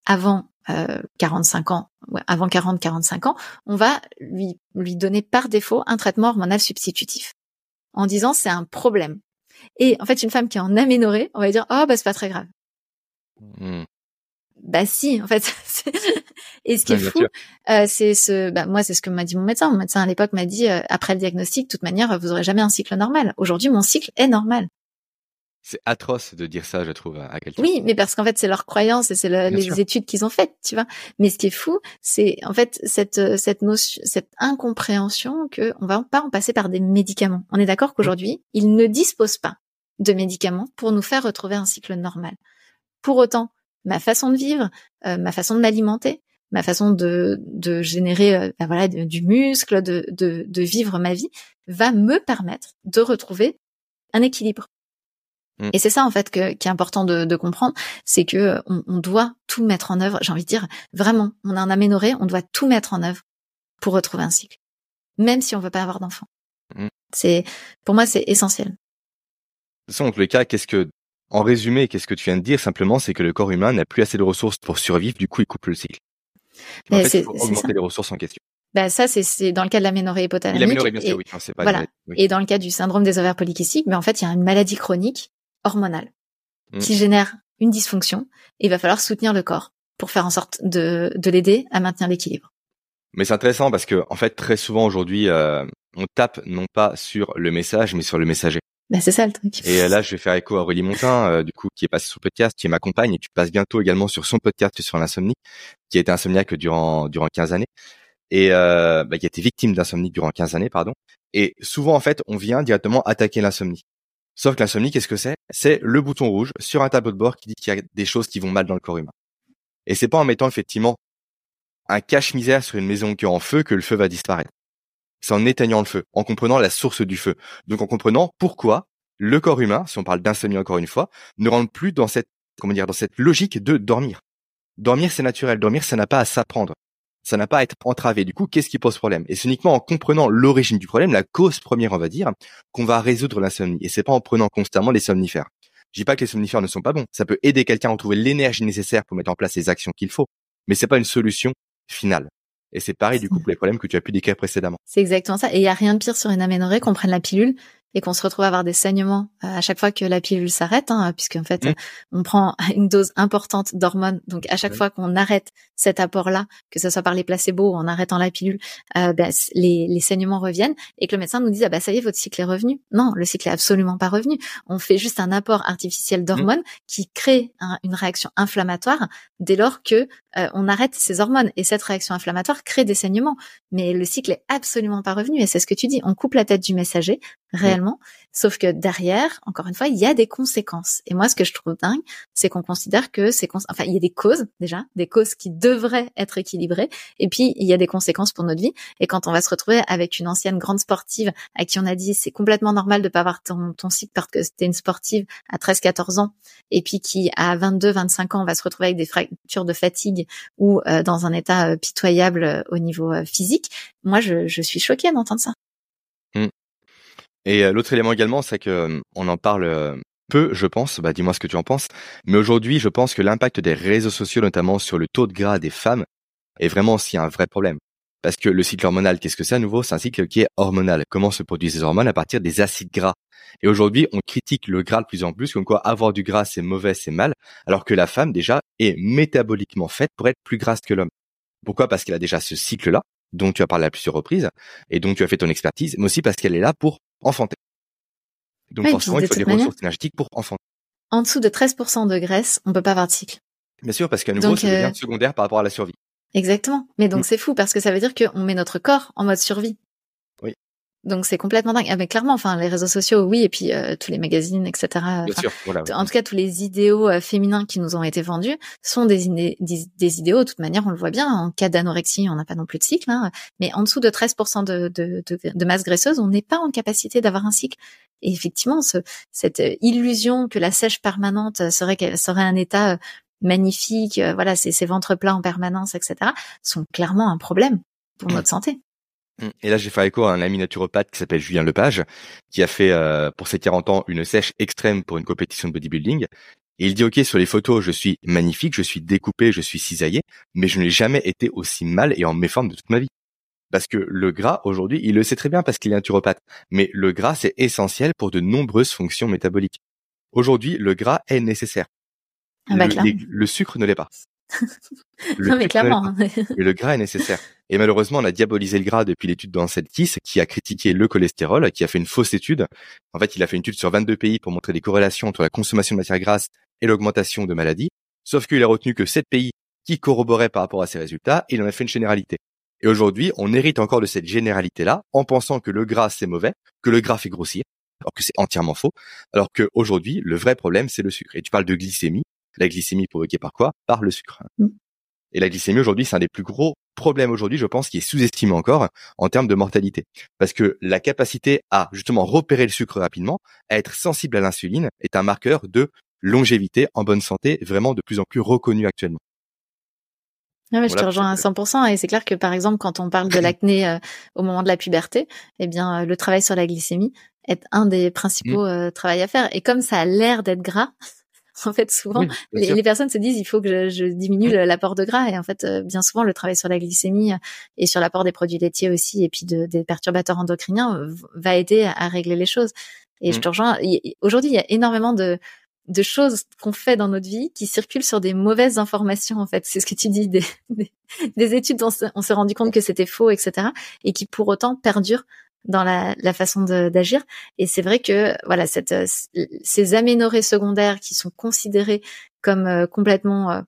S2: avant euh, 45 ans, ouais, avant 40-45 ans, on va lui, lui donner par défaut un traitement hormonal substitutif en disant c'est un problème. Et en fait, une femme qui est en aménorrhée, on va dire oh bah c'est pas très grave.
S1: Hmm.
S2: Bah si, en fait. Et ce qui est fou, euh, c'est ce. Bah, moi, c'est ce que m'a dit mon médecin. Mon médecin à l'époque m'a dit euh, après le diagnostic, de toute manière, vous aurez jamais un cycle normal. Aujourd'hui, mon cycle est normal.
S1: C'est atroce de dire ça, je trouve, à quelqu'un.
S2: Oui, mais parce qu'en fait, c'est leur croyance et c'est le- les
S1: sûr.
S2: études qu'ils ont faites, tu vois. Mais ce qui est fou, c'est en fait cette euh, cette notion, cette incompréhension que on va pas en passer par des médicaments. On est d'accord qu'aujourd'hui, ils ne disposent pas de médicaments pour nous faire retrouver un cycle normal. Pour autant, ma façon de vivre, euh, ma façon de m'alimenter, ma façon de de générer euh, ben voilà de- du muscle, de, de de vivre ma vie, va me permettre de retrouver un équilibre.
S1: Mm.
S2: Et c'est ça en fait que, qui est important de, de comprendre, c'est que euh, on, on doit tout mettre en œuvre. J'ai envie de dire vraiment, on a un aménorrhée, on doit tout mettre en œuvre pour retrouver un cycle, même si on veut pas avoir d'enfant.
S1: Mm.
S2: C'est pour moi c'est essentiel.
S1: De toute façon, dans tous les cas, qu'est-ce que, en résumé, qu'est-ce que tu viens de dire simplement, c'est que le corps humain n'a plus assez de ressources pour survivre, du coup, il coupe le cycle. En
S2: Mais
S1: fait,
S2: c'est-
S1: il faut augmenter
S2: ça.
S1: les ressources en question.
S2: Bah ça c'est c'est dans le cas de l'aménorrhée hypothalamique.
S1: améliore, bien
S2: et-
S1: sûr, oui. C'est pas
S2: voilà.
S1: oui.
S2: Et dans le cas du syndrome des ovaires polykystiques, mais en fait, il y a une maladie chronique hormonale
S1: Mm.
S2: qui génère une dysfonction et il va falloir soutenir le corps pour faire en sorte de, de l'aider à maintenir l'équilibre.
S1: Mais c'est intéressant parce que, en fait, très souvent aujourd'hui, euh, on tape non pas sur le message, mais sur le messager.
S2: Bah, c'est ça le truc.
S1: Et euh, là, je vais faire écho à Aurélie Montin, euh, du coup, qui est passé sur le podcast, qui m'accompagne, et tu passes bientôt également sur son podcast sur l'insomnie, qui a été insomniaque durant durant 15 années, et euh, bah, qui a été victime d'insomnie durant 15 années, pardon. Et souvent, en fait, on vient directement attaquer l'insomnie. Sauf que l'insomnie, qu'est-ce que c'est? C'est le bouton rouge sur un tableau de bord qui dit qu'il y a des choses qui vont mal dans le corps humain. Et c'est pas en mettant effectivement un cache-misère sur une maison qui est en feu que le feu va disparaître. C'est en éteignant le feu, en comprenant la source du feu. Donc en comprenant pourquoi le corps humain, si on parle d'insomnie encore une fois, ne rentre plus dans cette, comment dire, dans cette logique de dormir. Dormir, c'est naturel. Dormir, ça n'a pas à s'apprendre. Ça n'a pas à être entravé. Du coup, qu'est-ce qui pose problème? Et c'est uniquement en comprenant l'origine du problème, la cause première, on va dire, qu'on va résoudre l'insomnie. Et c'est pas en prenant constamment les somnifères. Je dis pas que les somnifères ne sont pas bons. Ça peut aider quelqu'un à trouver l'énergie nécessaire pour mettre en place les actions qu'il faut. Mais c'est pas une solution finale. Et c'est pareil du coup pour les problèmes que tu as pu décrire précédemment.
S2: C'est exactement ça. Et il y a rien de pire sur une aménorrhée qu'on prenne la pilule et qu'on se retrouve à avoir des saignements euh, à chaque fois que la pilule s'arrête, hein, puisque en fait, mmh. on prend une dose importante d'hormones. Donc, à chaque fois qu'on arrête cet apport-là, que ce soit par les placebos ou en arrêtant la pilule, euh, ben, les, les, saignements reviennent et que le médecin nous dise ah bah ça y est, votre cycle est revenu. Non, le cycle est absolument pas revenu. On fait juste un apport artificiel d'hormones mmh. qui crée une réaction inflammatoire dès lors que euh, on arrête ces hormones et cette réaction inflammatoire crée des saignements. Mais le cycle est absolument pas revenu et c'est ce que tu dis. On coupe la tête du messager réellement. Sauf que derrière, encore une fois, il y a des conséquences. Et moi, ce que je trouve dingue, c'est qu'on considère que c'est, enfin, il y a des causes déjà, des causes qui devraient être équilibrées. Et puis, il y a des conséquences pour notre vie. Et quand on va se retrouver avec une ancienne grande sportive à qui on a dit c'est complètement normal de pas avoir ton, ton cycle parce que c'était une sportive à 13, 14 ans. Et puis qui, à 22, 25 ans, va se retrouver avec des fractures de fatigue ou euh, dans un état euh, pitoyable euh, au niveau physique. Moi, je, je suis choquée d'entendre ça.
S1: Et euh, l'autre élément également, c'est que euh, on en parle euh, peu, je pense. Bah, dis-moi ce que tu en penses. Mais aujourd'hui, je pense que l'impact des réseaux sociaux, notamment sur le taux de gras des femmes, est vraiment aussi un vrai problème. Parce que le cycle hormonal, qu'est-ce que c'est à nouveau? C'est un cycle qui est hormonal. Comment se produisent ces hormones? À partir des acides gras Et aujourd'hui, on critique le gras de plus en plus, comme quoi avoir du gras, c'est mauvais, c'est mal, alors que la femme, déjà, est métaboliquement faite pour être plus grasse que l'homme. Pourquoi? Parce qu'elle a déjà ce cycle-là, dont tu as parlé à plusieurs reprises, et dont tu as fait ton expertise, mais aussi parce qu'elle est là pour enfanter. Donc forcément, il faut des ressources énergétiques pour enfanter.
S2: En dessous de 13% de graisse, on peut pas avoir de cycle.
S1: Bien sûr, parce qu'à nouveau, c'est euh... secondaire par rapport à la survie.
S2: Exactement. Mais donc mm. c'est fou parce que ça veut dire qu'on met notre corps en mode survie. Donc c'est complètement dingue. Ah, mais clairement, enfin les réseaux sociaux, oui, et puis euh, tous les magazines, etc.
S1: Bien sûr, voilà,
S2: En tout cas, tous les idéaux euh, féminins qui nous ont été vendus sont des, des, idéaux. De toute manière, on le voit bien. En cas d'anorexie, on n'a pas non plus de cycle. Hein. Mais en dessous de 13% de, de, de, de, masse graisseuse, on n'est pas en capacité d'avoir un cycle. Et effectivement, ce, cette illusion que la sèche permanente serait serait un état euh, magnifique, voilà, ces, ces ventres plats en permanence, etc., sont clairement un problème pour notre santé.
S1: Mmh. Et là, j'ai fait écho à un ami naturopathe qui s'appelle Julien Lepage, qui a fait euh, pour ses 40 ans une sèche extrême pour une compétition de bodybuilding. Et il dit, OK, sur les photos, je suis magnifique, je suis découpé, je suis cisaillé, mais je n'ai jamais été aussi mal et en méforme de toute ma vie. Parce que le gras, aujourd'hui, il le sait très bien parce qu'il est naturopathe. Mais le gras, c'est essentiel pour de nombreuses fonctions métaboliques. Aujourd'hui, le gras est nécessaire.
S2: Ah bah,
S1: le sucre ne l'est pas.
S2: Le non mais clairement.
S1: Et le gras est nécessaire. Et malheureusement, on a diabolisé le gras depuis l'étude d'Anseltis, qui a critiqué le cholestérol, qui a fait une fausse étude. En fait, il a fait une étude sur 22 pays pour montrer des corrélations entre la consommation de matières grasses et l'augmentation de maladies. Sauf qu'il a retenu que 7 pays qui corroboraient par rapport à ces résultats, et il en a fait une généralité. Et aujourd'hui, on hérite encore de cette généralité-là, en pensant que le gras c'est mauvais, que le gras fait grossir, alors que c'est entièrement faux. Alors qu'aujourd'hui, le vrai problème c'est le sucre. Et tu parles de glycémie. La glycémie provoquée par quoi? Par le sucre. Mm. Et la glycémie aujourd'hui, c'est un des plus gros problèmes aujourd'hui, je pense, qui est sous-estimé encore en termes de mortalité. Parce que la capacité à justement repérer le sucre rapidement, à être sensible à l'insuline, est un marqueur de longévité en bonne santé, vraiment de plus en plus reconnu actuellement.
S2: Ah je te rejoins à 100%. Et c'est clair que, par exemple, quand on parle de l'acné euh, au moment de la puberté, eh bien, euh, le travail sur la glycémie est un des principaux mmh. euh, travaux à faire. Et comme ça a l'air d'être gras, En fait, souvent, les, personnes se disent il faut que je, diminue l'apport de gras. Et en fait, euh, bien souvent, le travail sur la glycémie euh, et sur l'apport des produits laitiers aussi, et puis de, des perturbateurs endocriniens, euh, va aider à, régler les choses. Et je mmh. te rejoins. Aujourd'hui, il y a énormément de, de choses qu'on fait dans notre vie qui circulent sur des mauvaises informations en fait c'est ce que tu dis des, des, études dont on s'est rendu compte que c'était faux etc et qui pour autant perdurent dans la, la façon d'agir. Et c'est vrai que voilà, cette, euh, ces aménorrhées secondaires qui sont considérées comme euh, complètement euh,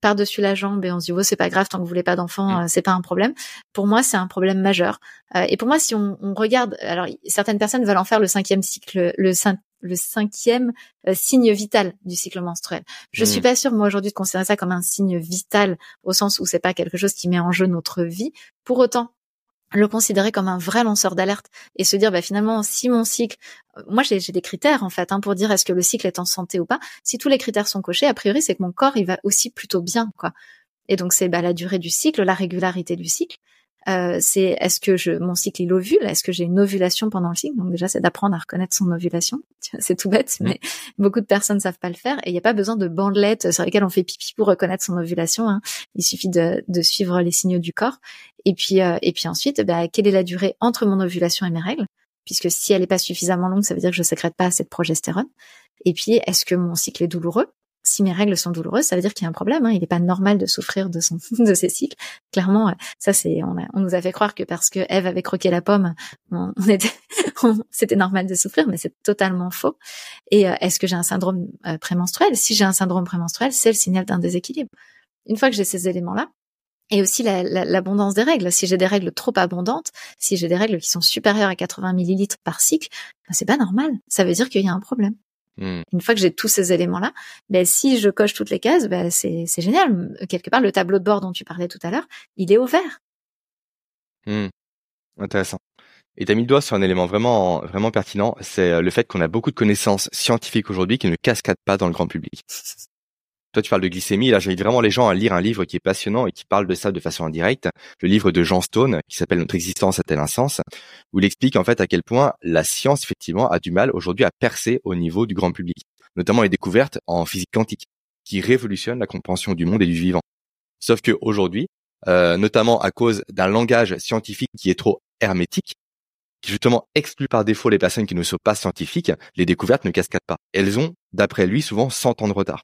S2: par-dessus la jambe et on se dit oh c'est pas grave tant que vous voulez pas d'enfant mmh. c'est pas un problème pour moi c'est un problème majeur et pour moi si on, on, regarde alors certaines personnes veulent en faire le cinquième cycle le, le cinquième euh, signe vital du cycle menstruel. Je suis
S1: Hmm.
S2: pas sûre moi aujourd'hui de considérer ça comme un signe vital au sens où c'est pas quelque chose qui met en jeu notre vie. Pour autant, le considérer comme un vrai lanceur d'alerte et se dire bah finalement si mon cycle euh, moi j'ai des critères en fait hein, pour dire est-ce que le cycle est en santé ou pas. Si tous les critères sont cochés a priori c'est que mon corps il va aussi plutôt bien quoi. Et donc c'est bah, la durée du cycle la régularité du cycle euh, c'est est-ce que je mon cycle il ovule? Est-ce que j'ai une ovulation pendant le cycle? Donc déjà c'est d'apprendre à reconnaître son ovulation. C'est tout bête mais beaucoup de personnes savent pas le faire et il n'y a pas besoin de bandelettes sur lesquelles on fait pipi pour reconnaître son ovulation hein. il suffit de, de suivre les signaux du corps. Et puis euh, et puis ensuite bah, quelle est la durée entre mon ovulation et mes règles? Puisque si elle est pas suffisamment longue ça veut dire que je sécrète pas assez de progestérone. Et puis est-ce que mon cycle est douloureux? Si mes règles sont douloureuses, ça veut dire qu'il y a un problème. Hein. Il n'est pas normal de souffrir de son de ses cycles. Clairement, euh, ça c'est on, nous a fait croire que parce que Eve avait croqué la pomme, c'était normal de souffrir, mais c'est totalement faux. Et euh, est-ce que j'ai un syndrome euh, prémenstruel? Si j'ai un syndrome prémenstruel, c'est le signal d'un déséquilibre. Une fois que j'ai ces éléments-là, et aussi la- la- l'abondance des règles. Si j'ai des règles trop abondantes, si j'ai des règles qui sont supérieures à 80 millilitres par cycle, ben, c'est pas normal. Ça veut dire qu'il y a un problème.
S1: Hmm.
S2: Une fois que j'ai tous ces éléments-là, ben, si je coche toutes les cases, ben, c'est c'est génial. Quelque part, le tableau de bord dont tu parlais tout à l'heure, il est au vert.
S1: Hmm. Intéressant. Et t'as mis le doigt sur un élément vraiment, vraiment pertinent, c'est euh, le fait qu'on a beaucoup de connaissances scientifiques aujourd'hui qui ne cascadent pas dans le grand public. Toi, tu parles de glycémie. Là, j'invite vraiment les gens à lire un livre qui est passionnant et qui parle de ça de façon indirecte. Le livre de Jean Stone, qui s'appelle Notre existence a-t-elle un sens, où il explique en fait à quel point la science, effectivement, a du mal aujourd'hui à percer au niveau du grand public. Notamment les découvertes en physique quantique, qui révolutionnent la compréhension du monde et du vivant. Sauf que aujourd'hui, euh, notamment à cause d'un langage scientifique qui est trop hermétique, qui justement exclut par défaut les personnes qui ne sont pas scientifiques, les découvertes ne cascadent pas. Elles ont, d'après lui, souvent 100 ans de retard.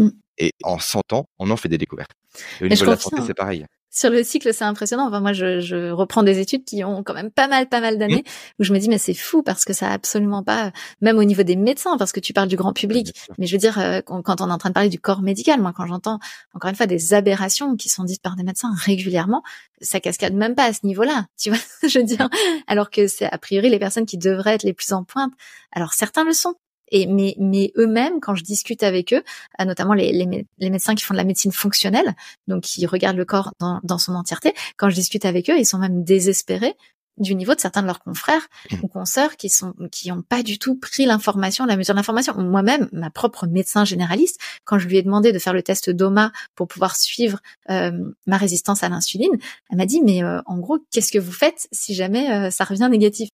S2: Mm.
S1: Et en 100 ans, on en fait des découvertes. Et au niveau de la santé, c'est pareil.
S2: Sur le cycle, c'est impressionnant. Enfin, moi, je, je reprends des études qui ont quand même pas mal, pas mal d'années, où je me dis, mais c'est fou parce que ça a absolument pas, même au niveau des médecins, parce que tu parles du grand public. Mais je veux dire, euh, quand quand on est en train de parler du corps médical, moi, quand j'entends encore une fois des aberrations qui sont dites par des médecins régulièrement, ça cascade même pas à ce niveau-là. Tu vois, je veux dire, alors que c'est a priori les personnes qui devraient être les plus en pointe. Alors certains le sont. Et mais, mais eux-mêmes, quand je discute avec eux, euh, notamment les, les, les médecins qui font de la médecine fonctionnelle, donc qui regardent le corps dans, dans son entièreté, quand je discute avec eux, ils sont même désespérés du niveau de certains de leurs confrères
S1: Mmh.
S2: ou consoeurs qui sont qui ont pas du tout pris l'information, la mesure de l'information. Moi-même, ma propre médecin généraliste, quand je lui ai demandé de faire le test d'OMA pour pouvoir suivre euh, ma résistance à l'insuline, elle m'a dit mais euh, en gros, qu'est-ce que vous faites si jamais euh, ça revient négatif?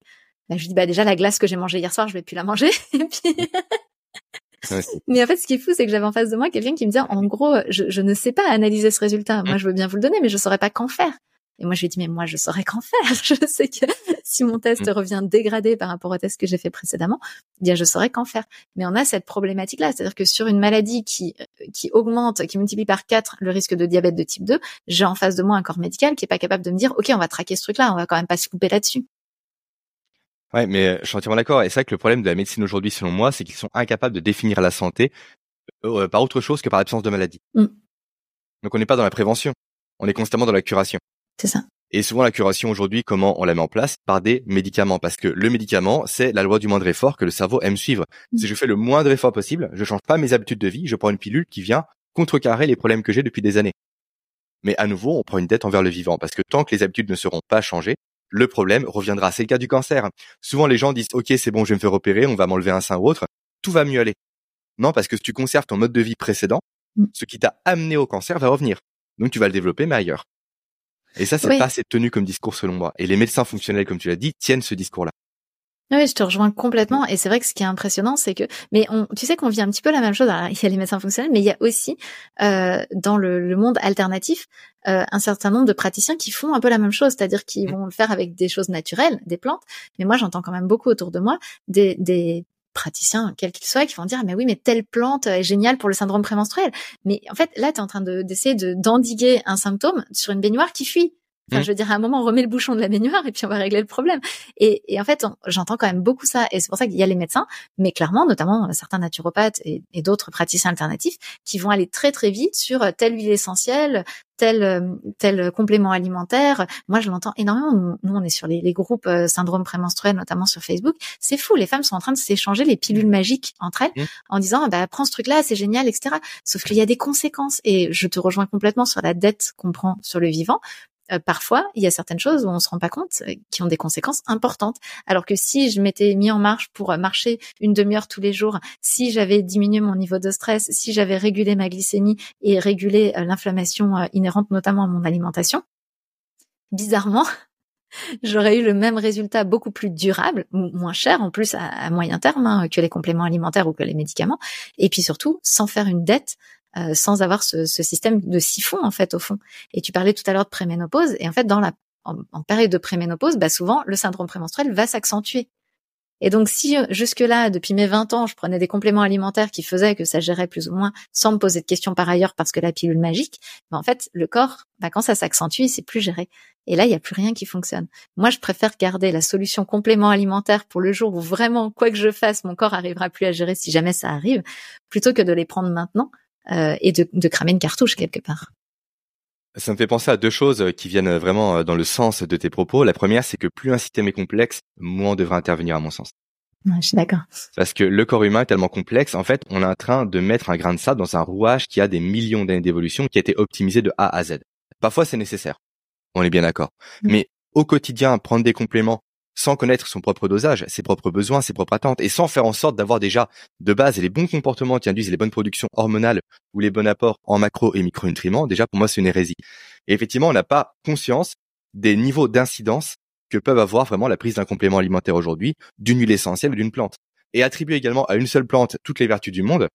S2: Bah, je lui dis bah déjà la glace que j'ai mangée hier soir, je vais plus la manger. Et puis
S1: Ouais,
S2: mais en fait, ce qui est fou, c'est que j'avais en face de moi quelqu'un qui me disait, en gros, je, je ne sais pas analyser ce résultat. Moi, je veux bien vous le donner, mais je saurais pas qu'en faire. Et moi, je lui ai dit, mais moi, je saurais qu'en faire. Je sais que si mon test
S1: Mm.
S2: revient dégradé par rapport au test que j'ai fait précédemment, eh bien, je saurais qu'en faire. Mais on a cette problématique-là. C'est-à-dire que sur une maladie qui, qui augmente, qui multiplie par 4 le risque de diabète de type 2, j'ai en face de moi un corps médical qui est pas capable de me dire, OK, on va traquer ce truc-là, on va quand même pas se couper là-dessus.
S1: Ouais, mais euh, je suis entièrement d'accord. Et c'est vrai que le problème de la médecine aujourd'hui, selon moi, c'est qu'ils sont incapables de définir la santé euh, par autre chose que par l'absence de maladie.
S2: Mm.
S1: Donc on n'est pas dans la prévention, on est constamment dans la curation.
S2: C'est ça.
S1: Et souvent la curation aujourd'hui, comment on la met en place? Par des médicaments, parce que le médicament, c'est la loi du moindre effort que le cerveau aime suivre.
S2: Mm.
S1: Si je fais le moindre effort possible, je change pas mes habitudes de vie, je prends une pilule qui vient contrecarrer les problèmes que j'ai depuis des années. Mais à nouveau, on prend une dette envers le vivant, parce que tant que les habitudes ne seront pas changées, le problème reviendra. C'est le cas du cancer. Souvent les gens disent, ok, c'est bon, je vais me faire opérer, on va m'enlever un sein ou autre, tout va mieux aller. Non, parce que si tu conserves ton mode de vie précédent,
S2: Mm.
S1: ce qui t'a amené au cancer va revenir. Donc tu vas le développer, mais ailleurs. Et ça, c'est
S2: Oui.
S1: pas assez tenu comme discours selon moi. Et les médecins fonctionnels, comme tu l'as dit, tiennent ce discours-là.
S2: Oui, je te rejoins complètement. Et c'est vrai que ce qui est impressionnant, c'est que, mais on, tu sais qu'on vit un petit peu la même chose. Alors, il y a les médecins fonctionnels, mais il y a aussi euh, dans le, le monde alternatif euh, un certain nombre de praticiens qui font un peu la même chose, c'est-à-dire qu'ils vont le faire avec des choses naturelles, des plantes. Mais moi, j'entends quand même beaucoup autour de moi des, des praticiens, quels qu'ils soient, qui vont dire, ah, mais oui, mais telle plante est géniale pour le syndrome prémenstruel. Mais en fait, là, tu es en train de- d'essayer de, d'endiguer un symptôme sur une baignoire qui fuit. Enfin, mmh. je veux dire, à un moment, on remet le bouchon de la baignoire et puis on va régler le problème. Et, et en fait, j'entends quand même beaucoup ça. Et c'est pour ça qu'il y a les médecins, mais clairement, notamment certains naturopathes et, et d'autres praticiens alternatifs, qui vont aller très très vite sur telle huile essentielle, tel tel complément alimentaire. Moi, je l'entends énormément. Nous, on est sur les, les groupes euh, syndrome prémenstruel, notamment sur Facebook. C'est fou. Les femmes sont en train de s'échanger les pilules mmh. magiques entre elles, mmh. en disant bah prends ce truc-là, c'est génial, etc. Sauf qu'il y a des conséquences. Et je te rejoins complètement sur la dette qu'on prend sur le vivant. Euh, parfois, il y a certaines choses où on se rend pas compte euh, qui ont des conséquences importantes. Alors que si je m'étais mis en marche pour euh, marcher une demi-heure tous les jours, si j'avais diminué mon niveau de stress, si j'avais régulé ma glycémie et régulé l'inflammation inhérente notamment à mon alimentation, bizarrement, j'aurais eu le même résultat beaucoup plus durable, moins cher en plus à, moyen terme hein, que les compléments alimentaires ou que les médicaments, et puis surtout sans faire une dette euh, sans avoir ce, système de siphon en fait au fond. Et tu parlais tout à l'heure de préménopause et en fait dans la en, période de préménopause, bah souvent le syndrome prémenstruel va s'accentuer. Et donc si euh, jusque-là, depuis mes 20 ans, je prenais des compléments alimentaires qui faisaient que ça gérait plus ou moins sans me poser de questions par ailleurs parce que la pilule magique, bah en fait, le corps, bah quand ça s'accentue, c'est plus géré. Et là, il n'y a plus rien qui fonctionne. Moi, je préfère garder la solution complément alimentaire pour le jour où vraiment, quoi que je fasse, mon corps arrivera plus à gérer si jamais ça arrive, plutôt que de les prendre maintenant euh, et de cramer une cartouche quelque part.
S1: Ça me fait penser à deux choses qui viennent vraiment dans le sens de tes propos. La première, c'est que plus un système est complexe, moins on devrait intervenir à mon sens.
S2: Ouais, je suis d'accord.
S1: Parce que le corps humain est tellement complexe, en fait, on est en train de mettre un grain de sable dans un rouage qui a des millions d'années d'évolution, qui a été optimisé de A à Z. Parfois, c'est nécessaire. On est bien d'accord. Mm. Mais au quotidien, prendre des compléments, sans connaître son propre dosage, ses propres besoins, ses propres attentes, et sans faire en sorte d'avoir déjà de base les bons comportements qui induisent les bonnes productions hormonales ou les bons apports en macro et micronutriments, déjà pour moi c'est une hérésie. Et effectivement, on n'a pas conscience des niveaux d'incidence que peuvent avoir vraiment la prise d'un complément alimentaire aujourd'hui, d'une huile essentielle ou d'une plante. Et attribuer également à une seule plante toutes les vertus du monde,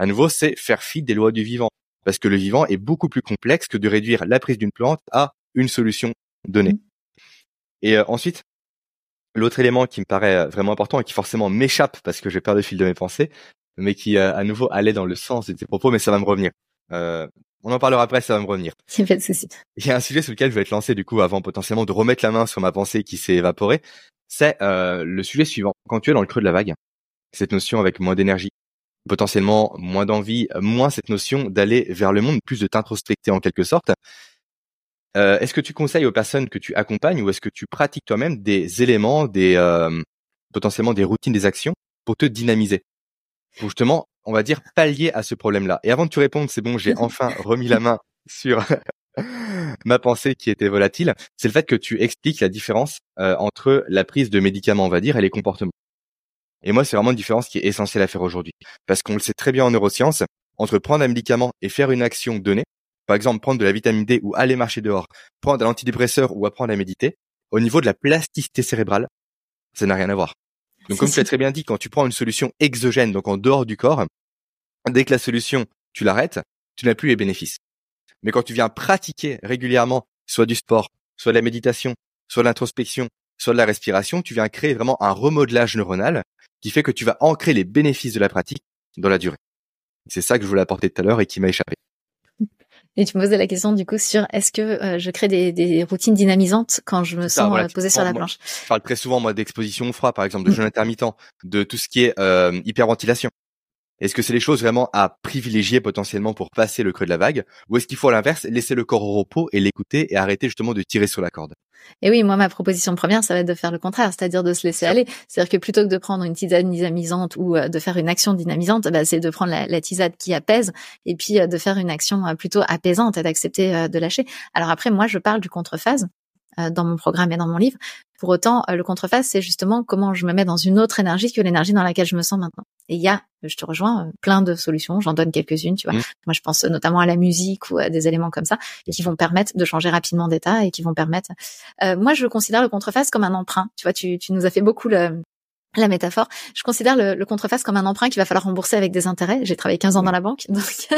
S1: à nouveau, c'est faire fi des lois du vivant. Parce que le vivant est beaucoup plus complexe que de réduire la prise d'une plante à une solution donnée. Mmh. Et euh, ensuite, L'autre élément qui me paraît euh, vraiment important et qui forcément m'échappe parce que j'ai perdu le fil de mes pensées, mais qui euh, à nouveau allait dans le sens de tes propos, mais ça va me revenir. Euh, on en parlera après, ça va me revenir.
S2: Il pas de souci.
S1: Il y a un sujet sur lequel je vais te lancer du coup avant potentiellement de remettre la main sur ma pensée qui s'est évaporée. C'est le sujet suivant. Quand tu es dans le creux de la vague, cette notion avec moins d'énergie, potentiellement moins d'envie, moins cette notion d'aller vers le monde, plus de t'introspecter en quelque sorte. Euh, est-ce que tu conseilles aux personnes que tu accompagnes ou est-ce que tu pratiques toi-même des éléments, des euh, potentiellement des routines, des actions pour te dynamiser, pour justement, on va dire pallier à ce problème-là. Et avant de te répondre, c'est bon, j'ai enfin remis la main sur ma pensée qui était volatile. C'est le fait que tu expliques la différence euh, entre la prise de médicaments, on va dire, et les comportements. Et moi, c'est vraiment une différence qui est essentielle à faire aujourd'hui, parce qu'on le sait très bien en neurosciences, entre prendre un médicament et faire une action donnée, par exemple prendre de la vitamine D ou aller marcher dehors, prendre un antidépresseur ou apprendre à méditer, au niveau de la plasticité cérébrale, ça n'a rien à voir. Donc comme tu l'as très bien dit, quand tu prends une solution exogène, donc en dehors du corps, dès que la solution, tu l'arrêtes, tu n'as plus les bénéfices. Mais quand tu viens pratiquer régulièrement, soit du sport, soit de la méditation, soit de l'introspection, soit de la respiration, tu viens créer vraiment un remodelage neuronal qui fait que tu vas ancrer les bénéfices de la pratique dans la durée. C'est ça que je voulais apporter tout à l'heure et qui m'a échappé.
S2: Et tu me posais la question du coup sur est-ce que euh, je crée des, des, routines dynamisantes quand je me sens euh, posé sur la planche?
S1: je parle très souvent moi d'exposition au froid par exemple, de mm. jeûne intermittent, de tout ce qui est euh, hyperventilation. Est-ce que c'est les choses vraiment à privilégier potentiellement pour passer le creux de la vague ou est-ce qu'il faut à l'inverse laisser le corps au repos et l'écouter et arrêter justement de tirer sur la corde?
S2: Et oui, moi ma proposition première ça va être de faire le contraire, c'est-à-dire de se laisser aller. C'est-à-dire que plutôt que de prendre une tisane dynamisante ou euh, de faire une action dynamisante, bah, c'est de prendre la, la, tisane qui apaise et puis euh, de faire une action euh, plutôt apaisante et d'accepter de lâcher. Alors après moi je parle du contrephase dans mon programme et dans mon livre. Pour autant, le contrephase, c'est justement comment je me mets dans une autre énergie que l'énergie dans laquelle je me sens maintenant. Et il y a, je te rejoins, euh, plein de solutions. J'en donne quelques-unes, tu vois. Mmh. Moi, je pense notamment à la musique ou à des éléments comme ça qui vont permettre de changer rapidement d'état et qui vont permettre. Euh, moi, je considère le contreface comme un emprunt. Tu vois, tu, tu nous as fait beaucoup le, la métaphore. Je considère le, le contreface comme un emprunt qu'il va falloir rembourser avec des intérêts. J'ai travaillé 15 ans dans la banque, donc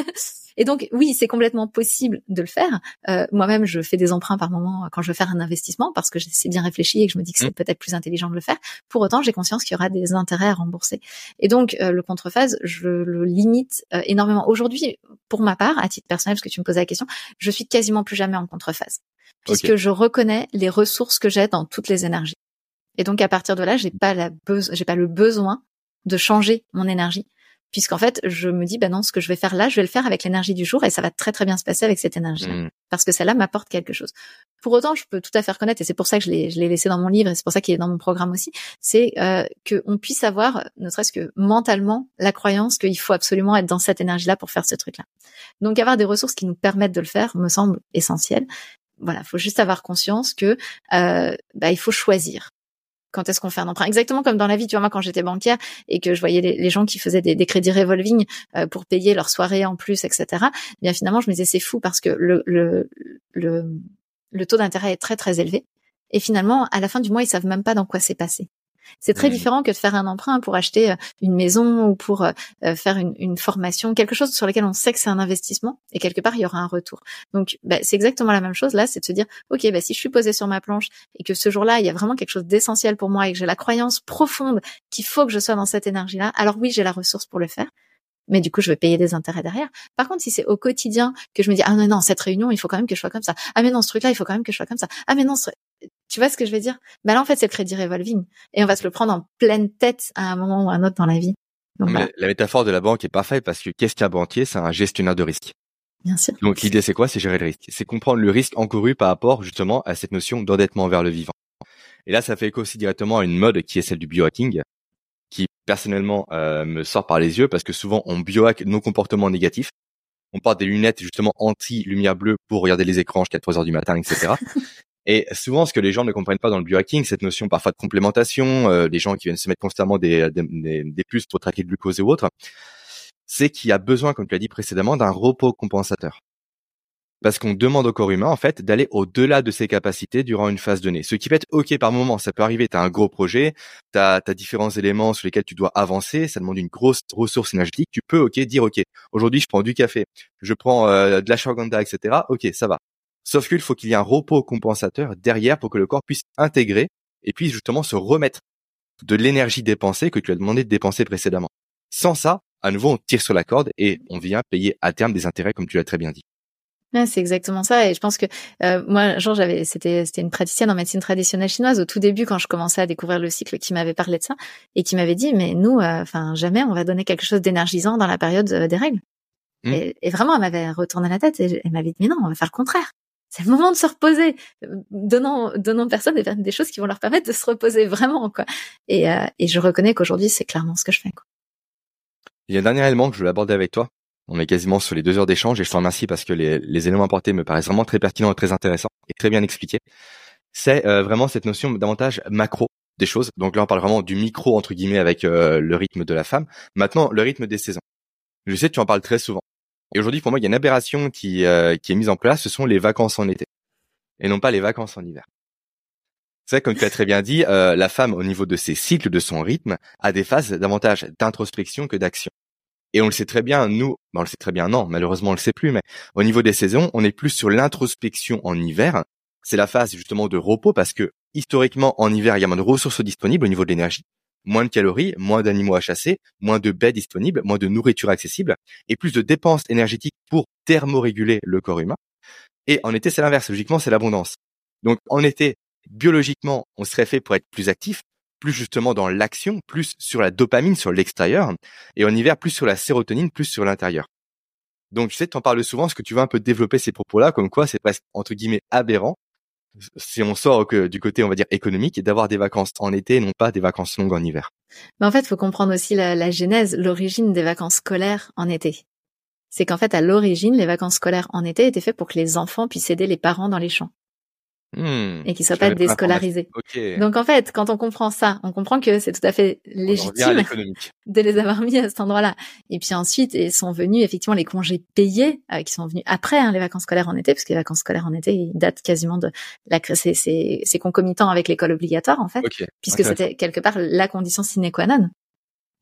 S2: et donc oui, c'est complètement possible de le faire. Euh, moi-même, je fais des emprunts par moment quand je veux faire un investissement parce que c'est bien réfléchi et que je me dis que c'est mmh. peut-être plus intelligent de le faire. Pour autant, j'ai conscience qu'il y aura des intérêts à rembourser. Et donc euh, le contrephase, je le limite euh, énormément. Aujourd'hui, pour ma part, à titre personnel, parce que tu me posais la question, je suis quasiment plus jamais en contrephase. puisque je reconnais les ressources que j'ai dans toutes les énergies. Et donc à partir de là, j'ai pas la j'ai pas le besoin de changer mon énergie puisqu'en fait, je me dis, bah non, ce que je vais faire là, je vais le faire avec l'énergie du jour et ça va très très bien se passer avec cette énergie, mmh. parce que celle-là m'apporte quelque chose. Pour autant, je peux tout à fait reconnaître, et c'est pour ça que je l'ai, je l'ai laissé dans mon livre, et c'est pour ça qu'il est dans mon programme aussi, c'est euh, qu'on puisse avoir, ne serait-ce que mentalement, la croyance qu'il faut absolument être dans cette énergie-là pour faire ce truc-là. Donc, avoir des ressources qui nous permettent de le faire me semble essentiel. Voilà, faut juste avoir conscience que euh, bah, il faut choisir quand est-ce qu'on fait un emprunt Exactement comme dans la vie, tu vois, moi quand j'étais banquière et que je voyais les, gens qui faisaient des, crédits revolving euh, pour payer leur soirée en plus, etc. Eh bien finalement, je me disais c'est fou parce que le, le, le, le taux d'intérêt est très très élevé et finalement à la fin du mois ils savent même pas dans quoi c'est passé. C'est très mmh. différent que de faire un emprunt pour acheter euh, une maison ou pour euh, euh, faire une, une, formation, quelque chose sur lequel on sait que c'est un investissement et quelque part il y aura un retour. Donc bah, c'est exactement la même chose là, c'est de se dire ok bah, si je suis posé sur ma planche et que ce jour-là il y a vraiment quelque chose d'essentiel pour moi et que j'ai la croyance profonde qu'il faut que je sois dans cette énergie-là, alors oui j'ai la ressource pour le faire mais du coup je vais payer des intérêts derrière. Par contre, si c'est au quotidien que je me dis ah non non cette réunion il faut quand même que je sois comme ça, ah mais non ce truc là il faut quand même que je sois comme ça, ah mais non ce... Tu vois ce que je veux dire? Ben là, en fait, c'est le crédit revolving. Et on va se le prendre en pleine tête à un moment ou à un autre dans la vie.
S1: La métaphore de la banque est parfaite parce que qu'est-ce qu'un banquier? C'est un gestionnaire de risque.
S2: Bien sûr.
S1: Donc l'idée, c'est quoi? C'est gérer le risque. C'est comprendre le risque encouru par rapport justement à cette notion d'endettement vers le vivant. Et là, ça fait écho aussi directement à une mode qui est celle du biohacking, qui personnellement euh, me sort par les yeux parce que souvent on biohack nos comportements négatifs. On porte des lunettes justement anti-lumière bleue pour regarder les écrans jusqu'à 3 heures du matin, etc. Et souvent, ce que les gens ne comprennent pas dans le biohacking, cette notion parfois de complémentation, euh, les gens qui viennent se mettre constamment des, des, des plus pour traquer le glucose et autres, c'est qu'il y a besoin, comme tu l'as dit précédemment, d'un repos compensateur. Parce qu'on demande au corps humain, en fait, d'aller au-delà de ses capacités durant une phase donnée. Ce qui peut être OK par moment, ça peut arriver, tu as un gros projet, tu as, différents éléments sur lesquels tu dois avancer, ça demande une grosse ressource énergétique, tu peux OK dire OK, aujourd'hui je prends du café, je prends euh, de la shawaganda, etc. OK, ça va. Sauf qu'il faut qu'il y ait un repos compensateur derrière pour que le corps puisse intégrer et puisse justement se remettre de l'énergie dépensée que tu as demandé de dépenser précédemment. Sans ça, à nouveau, on tire sur la corde et on vient payer à terme des intérêts comme tu l'as très bien dit.
S2: c'est exactement ça et je pense que euh, moi genre j'avais c'était c'était une praticienne en médecine traditionnelle chinoise au tout début quand je commençais à découvrir le cycle qui m'avait parlé de ça et qui m'avait dit mais nous euh, enfin jamais on va donner quelque chose d'énergisant dans la période euh, des règles. Mmh. Et, et, vraiment elle m'avait retourné la tête et elle m'avait dit mais non on va faire le contraire c'est le moment de se reposer. Donnant, donnant personne des, des choses qui vont leur permettre de se reposer vraiment, quoi. Et, euh, et je reconnais qu'aujourd'hui, c'est clairement ce que je fais, quoi.
S1: Il y a un dernier élément que je voulais aborder avec toi. On est quasiment sur les deux heures d'échange et je te remercie parce que les, les éléments apportés me paraissent vraiment très pertinents et très intéressants et très bien expliqués. C'est euh, vraiment cette notion davantage macro des choses. Donc là, on parle vraiment du micro entre guillemets avec euh, le rythme de la femme. Maintenant, le rythme des saisons. Je sais tu en parles très souvent. Et aujourd'hui, pour moi, il y a une aberration qui, euh, qui est mise en place, ce sont les vacances en été, et non pas les vacances en hiver. C'est comme tu as très bien dit, euh, la femme, au niveau de ses cycles, de son rythme, a des phases davantage d'introspection que d'action. Et on le sait très bien, nous, ben on le sait très bien, non, malheureusement on le sait plus, mais au niveau des saisons, on est plus sur l'introspection en hiver. C'est la phase justement de repos parce que historiquement en hiver, il y a moins de ressources disponibles au niveau de l'énergie moins de calories, moins d'animaux à chasser, moins de baies disponibles, moins de nourriture accessible et plus de dépenses énergétiques pour thermoréguler le corps humain. Et en été, c'est l'inverse. Logiquement, c'est l'abondance. Donc, en été, biologiquement, on serait fait pour être plus actif, plus justement dans l'action, plus sur la dopamine, sur l'extérieur, et en hiver, plus sur la sérotonine, plus sur l'intérieur. Donc, tu sais, tu en parles souvent, ce que tu veux un peu développer ces propos-là, comme quoi c'est presque, entre guillemets, aberrant? Si on sort que du côté, on va dire, économique, et d'avoir des vacances en été et non pas des vacances longues en hiver.
S2: Mais en fait, il faut comprendre aussi la, la genèse, l'origine des vacances scolaires en été. C'est qu'en fait, à l'origine, les vacances scolaires en été étaient faites pour que les enfants puissent aider les parents dans les champs. Hmm, et qui soient pas déscolarisés. Donc en fait, quand on comprend ça, on comprend que c'est tout à fait légitime de les avoir mis à cet endroit-là. Et puis ensuite, ils sont venus effectivement les congés payés euh, qui sont venus après hein, les vacances scolaires en été, parce que les vacances scolaires en été, ils datent quasiment de la c'est c'est concomitant avec l'école obligatoire en fait, puisque c'était quelque part la condition sine qua non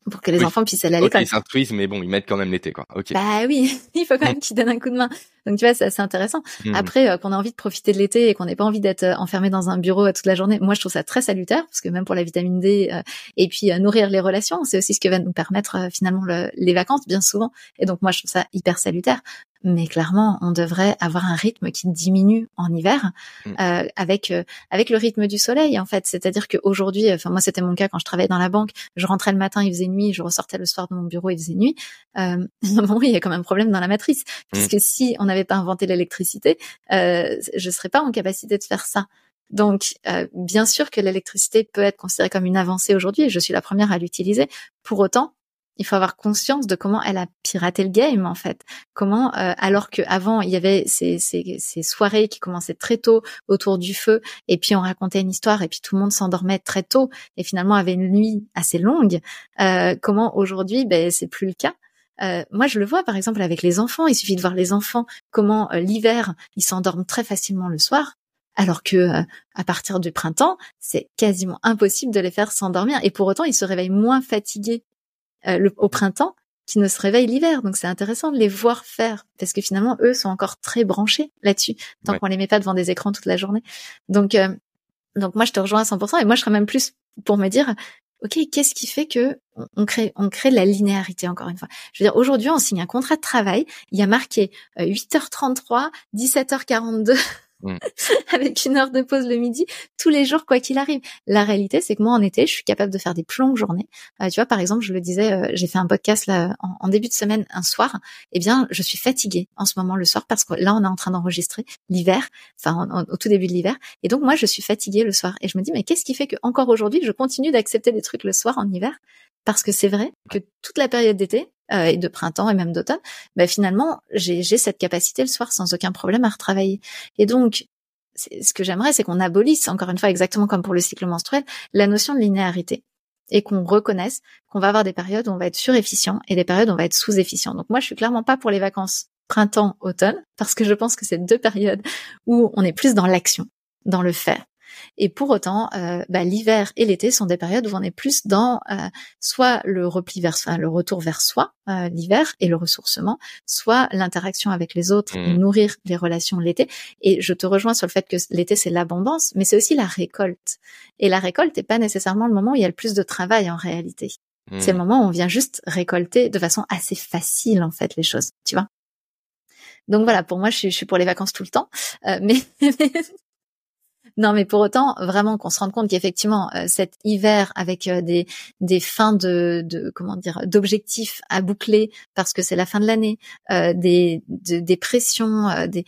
S2: pour que les enfants puissent aller à l'école.
S1: Ils s'instruisent, mais bon, ils mettent quand même l'été, quoi.
S2: Bah oui, il faut quand même qu'ils donnent un coup de main. Donc tu vois, c'est assez intéressant. Mmh. Après, euh, qu'on a envie de profiter de l'été et qu'on n'ait pas envie d'être euh, enfermé dans un bureau toute la journée, moi je trouve ça très salutaire parce que même pour la vitamine D et puis nourrir les relations, c'est aussi ce que va nous permettre finalement les vacances bien souvent. Et donc moi je trouve ça hyper salutaire mais clairement, on devrait avoir un rythme qui diminue en hiver mm. euh, avec euh, avec le rythme du soleil en fait. C'est-à-dire qu'aujourd'hui, enfin moi c'était mon cas quand je travaillais dans la banque, je rentrais le matin, il faisait nuit, je ressortais le soir de mon bureau, il faisait nuit. Euh, bon, il y a quand même un problème dans la matrice, mm. puisque si on n'avait pas inventé l'électricité, euh, je serais pas en capacité de faire ça. Donc, euh, bien sûr que l'électricité peut être considérée comme une avancée aujourd'hui, et je suis la première à l'utiliser. Pour autant, il faut avoir conscience de comment elle a piraté le game en fait. Comment, euh, alors qu'avant il y avait ces, ces, ces, soirées qui commençaient très tôt autour du feu, et puis on racontait une histoire, et puis tout le monde s'endormait très tôt, et finalement avait une nuit assez longue. Euh, comment aujourd'hui, ben c'est plus le cas. Euh, moi, je le vois par exemple avec les enfants. Il suffit de voir les enfants comment euh, l'hiver ils s'endorment très facilement le soir, alors que euh, à partir du printemps, c'est quasiment impossible de les faire s'endormir. Et pour autant, ils se réveillent moins fatigués euh, le, au printemps qui ne se réveillent l'hiver. Donc c'est intéressant de les voir faire parce que finalement eux sont encore très branchés là-dessus tant qu'on les met pas devant des écrans toute la journée. Donc euh, donc moi je te rejoins à 100% et moi je serais même plus pour me dire ok qu'est-ce qui fait que on crée on crée de la linéarité encore une fois? Je veux dire aujourd'hui on signe un contrat de travail, il y a marqué 8h33, euh, 17h42 Mm. avec une heure de pause le midi tous les jours quoi qu'il arrive. La réalité c'est que moi en été je suis capable de faire des plombs journées. Euh, tu vois par exemple je le disais euh, j'ai fait un podcast là en, début de semaine un soir. Eh bien je suis fatiguée en ce moment le soir parce que là on est en train d'enregistrer l'hiver, enfin au tout début de l'hiver et donc moi je suis fatiguée le soir et je me dis mais qu'est-ce qui fait que encore aujourd'hui je continue d'accepter des trucs le soir en hiver? Parce que c'est vrai que toute la période d'été euh, et de printemps et même d'automne, bah, finalement, j'ai cette capacité le soir sans aucun problème à retravailler. Et donc, ce que j'aimerais, c'est qu'on abolisse, encore une fois, exactement comme pour le cycle menstruel, la notion de linéarité et qu'on reconnaisse qu'on va avoir des périodes où on va être surefficient et des périodes où on va être sous-efficient. Donc moi, je suis clairement pas pour les vacances printemps-automne parce que je pense que c'est deux périodes où on est plus dans l'action, dans le faire. Et pour autant, euh, bah, l'hiver et l'été sont des périodes où on est plus dans euh, soit le repli vers, enfin, le retour vers soi, euh, l'hiver et le ressourcement, soit l'interaction avec les autres, mmh. nourrir les relations l'été. Et je te rejoins sur le fait que l'été c'est l'abondance, mais c'est aussi la récolte. Et la récolte n'est pas nécessairement le moment où il y a le plus de travail en réalité. C'est le mmh. moment où on vient juste récolter de façon assez facile en fait les choses, tu vois. Donc voilà, pour moi, je suis, je suis pour les vacances tout le temps, euh, mais, Non, mais pour autant, vraiment qu'on se rende compte qu'effectivement, euh, cet hiver avec euh, des des fins de, de comment dire d'objectifs à boucler parce que c'est la fin de l'année, euh, des des pressions, des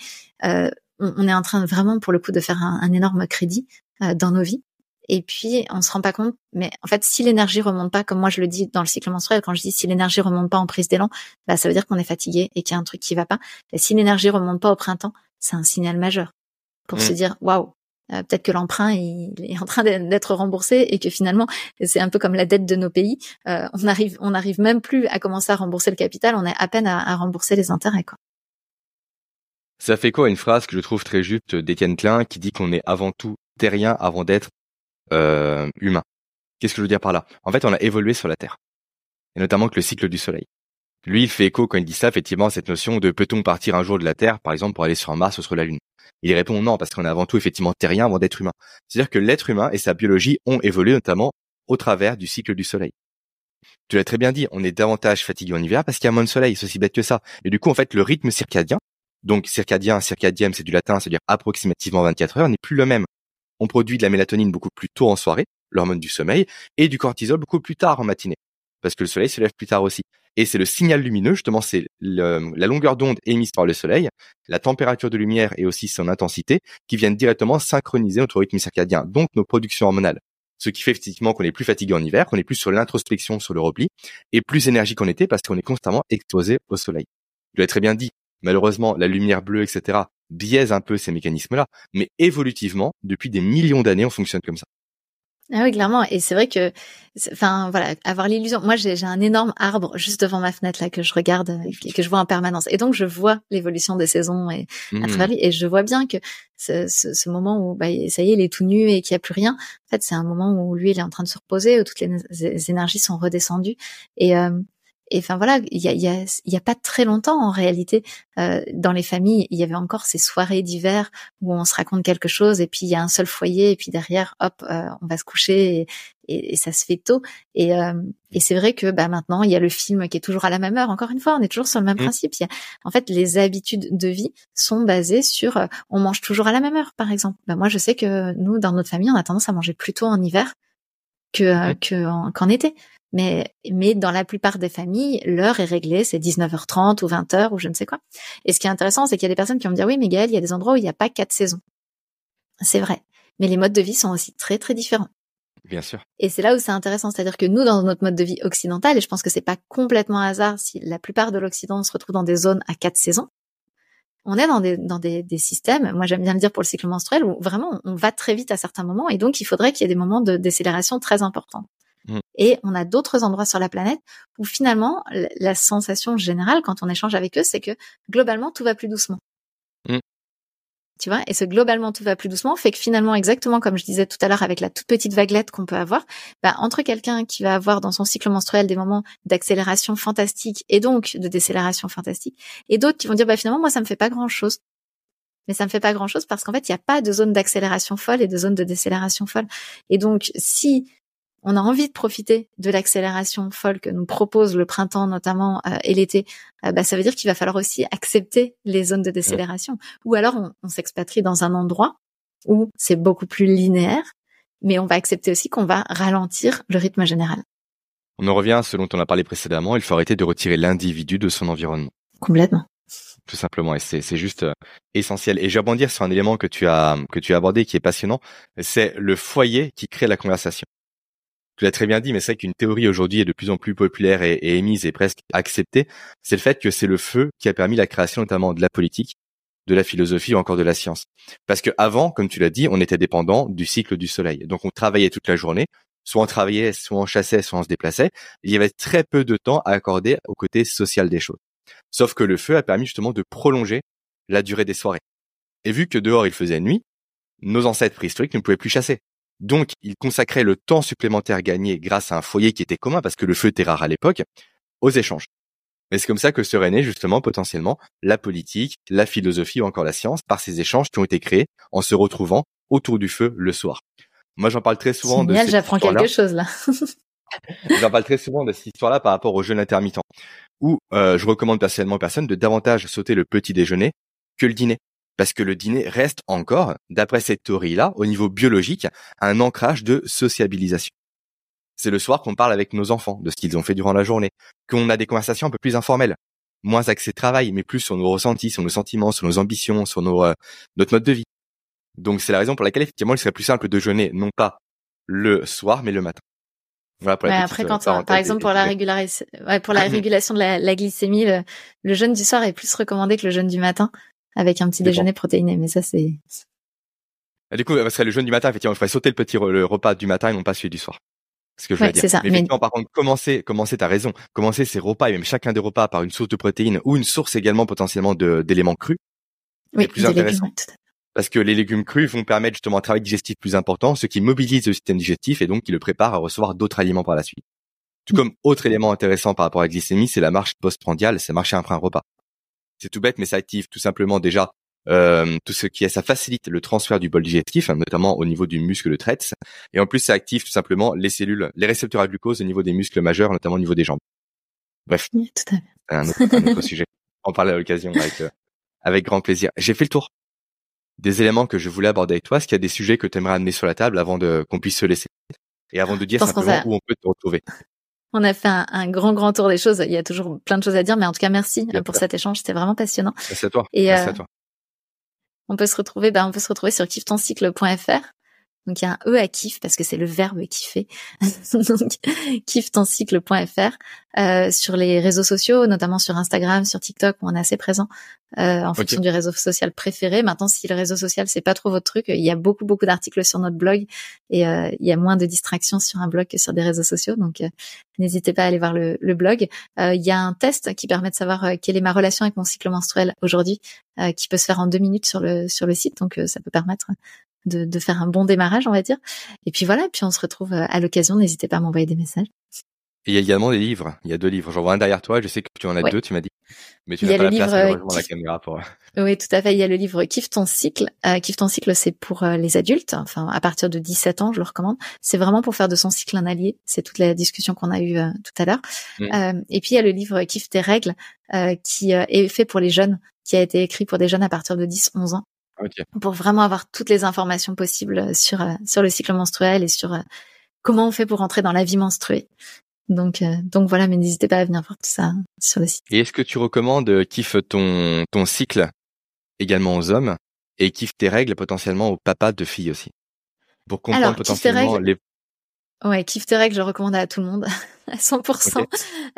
S2: on, est en train vraiment pour le coup de faire un, un énorme crédit dans nos vies. Et puis on se rend pas compte, mais en fait, si l'énergie remonte pas, comme moi je le dis dans le cycle menstruel, quand je dis si l'énergie remonte pas en prise d'élan, bah ça veut dire qu'on est fatigué et qu'il y a un truc qui va pas. Et si l'énergie remonte pas au printemps, c'est un signal majeur pour se mmh. dire waouh, euh, peut-être que l'emprunt est en train d'être remboursé et que finalement c'est un peu comme la dette de nos pays. Euh, on arrive, on arrive même plus à commencer à rembourser le capital, on est à peine à, rembourser les intérêts.
S1: Ça fait quoi une phrase que je trouve très juste d'Étienne Klein qui dit qu'on est avant tout terrien avant d'être euh, humain? Qu'est-ce que je veux dire par là? En fait, on a évolué sur la Terre, et notamment que le cycle du Soleil. Lui, il fait écho quand il dit ça, effectivement, cette notion de peut-on partir un jour de la Terre, par exemple, pour aller sur Mars ou sur la Lune? Il répond non, parce qu'on est avant tout effectivement terrien avant d'être humain. C'est-à-dire que l'être humain et sa biologie ont évolué notamment au travers du cycle du soleil. Tu l'as très bien dit, on est davantage fatigué en hiver parce qu'il y a moins de soleil, c'est aussi bête que ça. Et du coup, en fait, le rythme circadien, donc circadien, circadième, c'est du latin, c'est-à-dire approximativement 24 heures, n'est plus le même. On produit de la mélatonine beaucoup plus tôt en soirée, l'hormone du sommeil, et du cortisol beaucoup plus tard en matinée, parce que le soleil se lève plus tard aussi. Et c'est le signal lumineux, justement, c'est la longueur d'onde émise par le soleil, la température de lumière et aussi son intensité qui viennent directement synchroniser notre rythme circadien, donc nos productions hormonales. Ce qui fait effectivement qu'on est plus fatigué en hiver, qu'on est plus sur l'introspection, sur le repli, et plus énergique en été parce qu'on est constamment exposé au soleil. Je l'ai très bien dit, malheureusement, la lumière bleue, etc., biaise un peu ces mécanismes-là, mais évolutivement, depuis des millions d'années, on fonctionne comme ça.
S2: Ah oui, clairement. Et c'est vrai que, enfin voilà, avoir l'illusion. Moi, j'ai un énorme arbre juste devant ma fenêtre là que je regarde et que je vois en permanence. Et donc, je vois l'évolution des saisons et à mmh. travers lui. Et je vois bien que ce, ce, ce moment où, bah, ça y est, il est tout nu et qu'il n'y a plus rien. En fait, c'est un moment où lui, il est en train de se reposer, où toutes les, énergies sont redescendues. Et euh, et enfin voilà, il y a, y, a, y a pas très longtemps en réalité, euh, dans les familles, il y avait encore ces soirées d'hiver où on se raconte quelque chose et puis il y a un seul foyer et puis derrière, hop, euh, on va se coucher et, et, ça se fait tôt. Et, euh, et c'est vrai que bah, maintenant, il y a le film qui est toujours à la même heure. Encore une fois, on est toujours sur le même mmh. principe. Il y a, en fait, les habitudes de vie sont basées sur euh, on mange toujours à la même heure, par exemple. Bah, moi, je sais que nous, dans notre famille, on a tendance à manger plus tôt en hiver que euh, que qu'en été. Mais, mais dans la plupart des familles, l'heure est réglée, c'est 19h30 ou 20h ou je ne sais quoi. Et ce qui est intéressant, c'est qu'il y a des personnes qui vont me dire, oui, mais Gaël, il y a des endroits où il n'y a pas quatre saisons. C'est vrai. Mais les modes de vie sont aussi très, très différents.
S1: Bien sûr.
S2: Et c'est là où c'est intéressant, c'est-à-dire que nous, dans notre mode de vie occidental, et je pense que c'est pas complètement hasard si la plupart de l'Occident se retrouve dans des zones à quatre saisons, on est dans des, dans des, des systèmes, moi j'aime bien le dire pour le cycle menstruel, où vraiment on va très vite à certains moments, et donc il faudrait qu'il y ait des moments de décélération très importants. Mmh. Et on a d'autres endroits sur la planète où finalement la sensation générale quand on échange avec eux, c'est que globalement tout va plus doucement. Mmh. Tu vois, et ce globalement tout va plus doucement fait que finalement, exactement comme je disais tout à l'heure avec la toute petite vaguelette qu'on peut avoir, bah, entre quelqu'un qui va avoir dans son cycle menstruel des moments d'accélération fantastique et donc de décélération fantastique, et d'autres qui vont dire bah finalement moi ça me fait pas grand chose. Mais ça me fait pas grand chose parce qu'en fait il n'y a pas de zone d'accélération folle et de zone de décélération folle. Et donc si on a envie de profiter de l'accélération folle que nous propose le printemps notamment euh, et l'été, euh, bah, ça veut dire qu'il va falloir aussi accepter les zones de décélération. Ou alors on, on s'expatrie dans un endroit où c'est beaucoup plus linéaire, mais on va accepter aussi qu'on va ralentir le rythme général.
S1: On en revient à ce dont on a parlé précédemment, il faut arrêter de retirer l'individu de son environnement.
S2: Complètement.
S1: Tout simplement, et c'est juste euh, essentiel. Et je vais rebondir sur un élément que tu as que tu as abordé qui est passionnant, c'est le foyer qui crée la conversation tu l'as très bien dit, mais c'est vrai qu'une théorie aujourd'hui est de plus en plus populaire et, émise et presque acceptée, c'est le fait que c'est le feu qui a permis la création notamment de la politique, de la philosophie ou encore de la science. Parce que avant, comme tu l'as dit, on était dépendant du cycle du soleil. Donc on travaillait toute la journée, soit on travaillait, soit on chassait, soit on se déplaçait. Il y avait très peu de temps à accorder au côté social des choses. Sauf que le feu a permis justement de prolonger la durée des soirées. Et vu que dehors il faisait nuit, nos ancêtres préhistoriques ne pouvaient plus chasser. Donc, il consacrait le temps supplémentaire gagné grâce à un foyer qui était commun, parce que le feu était rare à l'époque, aux échanges. Et c'est comme ça que serait née justement potentiellement la politique, la philosophie ou encore la science par ces échanges qui ont été créés en se retrouvant autour du feu le soir. Moi, j'en parle très souvent
S2: de cette j'apprends quelque chose là.
S1: j'en parle très souvent de cette histoire-là par rapport au jeûne intermittent, où euh, je recommande personnellement aux personnes de davantage sauter le petit déjeuner que le dîner. Parce que le dîner reste encore, d'après cette théorie-là, au niveau biologique, un ancrage de sociabilisation. C'est le soir qu'on parle avec nos enfants de ce qu'ils ont fait durant la journée, qu'on a des conversations un peu plus informelles, moins axées travail, mais plus sur nos ressentis, sur nos sentiments, sur nos ambitions, sur nos, euh, notre mode de vie. Donc c'est la raison pour laquelle effectivement il serait plus simple de jeûner non pas le soir mais le matin.
S2: Voilà pour la après, euh, quand par exemple pour la, pour la régulation de la, glycémie, le, jeûne du soir est plus recommandé que le jeûne du matin avec un petit déjeuner protéiné. Mais ça, c'est.
S1: du coup, parce que le jeûne du matin, effectivement, il faudrait sauter le petit le repas du matin et non pas celui du soir. Ce que je veux dire. Ça. Mais, effectivement, par contre, commencer, commencer, t'as raison, commencer ces repas et même chacun des repas par une source de protéines ou une source également potentiellement d'éléments crus.
S2: Oui, plus intéressant.
S1: parce que les légumes crus vont permettre justement un travail digestif plus important, ce qui mobilise le système digestif et donc qui le prépare à recevoir d'autres aliments par la suite. Tout comme autre élément intéressant par rapport à la glycémie, c'est la marche postprandiale, c'est marcher après un repas c'est tout bête, mais ça active tout simplement déjà euh, tout ce qui est, ça facilite le transfert du bol digestif, hein, notamment au niveau du muscle de traite. Et en plus, ça active tout simplement les cellules, les récepteurs à glucose au niveau des muscles majeurs, notamment au niveau des jambes. Bref,
S2: tout à fait.
S1: Un, autre, un autre sujet. On parle à l'occasion avec, euh, avec grand plaisir. J'ai fait le tour des éléments que je voulais aborder avec toi. Est-ce qu'il y a des sujets que tu aimerais amener sur la table avant de qu'on puisse se laisser et avant de dire simplement où on peut te retrouver?
S2: On a fait un, grand, grand tour des choses. Il y a toujours plein de choses à dire, mais en tout cas, merci pour cet échange. C'était vraiment passionnant.
S1: Merci à toi. Et merci à
S2: euh, toi. On peut se retrouver, bah, on peut se retrouver sur kifftoncycle.fr donc il y a un E à kiff parce que c'est le verbe kiffer. Donc kifftoncycle.fr euh, sur les réseaux sociaux, notamment sur Instagram, sur TikTok où on est assez présent euh, en fonction du réseau social préféré. Maintenant, si le réseau social c'est pas trop votre truc, il y a beaucoup beaucoup d'articles sur notre blog et euh, il y a moins de distractions sur un blog que sur des réseaux sociaux. Donc euh, n'hésitez pas à aller voir le, le blog. Euh, il y a un test qui permet de savoir euh, quelle est ma relation avec mon cycle menstruel aujourd'hui, qui peut se faire en deux minutes sur le sur le site. Donc ça peut permettre de, de, faire un bon démarrage, on va dire. Et puis voilà, puis on se retrouve euh, à l'occasion. N'hésitez pas à m'envoyer des messages.
S1: Et il y a également des livres. Il y a deux livres. J'en vois un derrière toi. Je sais que tu en as deux, tu m'as dit. Mais tu
S2: n'as
S1: pas
S2: la
S1: place,
S2: livre,
S1: la caméra pour.
S2: Oui, tout à fait. Il y a le livre Kiffe ton cycle. Euh, Kiffe ton cycle, c'est pour euh, les adultes. Enfin, à partir de 17 ans, je le recommande. C'est vraiment pour faire de son cycle un allié. C'est toute la discussion qu'on a eue euh, tout à l'heure. Mm. Euh, et puis il y a le livre Kiffe tes règles, qui est fait pour les jeunes, qui a été écrit pour des jeunes à partir de 10-11 ans. Okay. Pour vraiment avoir toutes les informations possibles sur sur le cycle menstruel et sur comment on fait pour entrer dans la vie menstruée. Donc, euh, donc voilà, mais n'hésitez pas à venir voir tout ça sur le site.
S1: Et est-ce que tu recommandes euh, kiffe ton ton cycle également aux hommes et kiffe tes règles potentiellement aux papas de filles aussi? Pour comprendre potentiellement les
S2: Ouais, tes règles, je recommande à tout le monde à 100%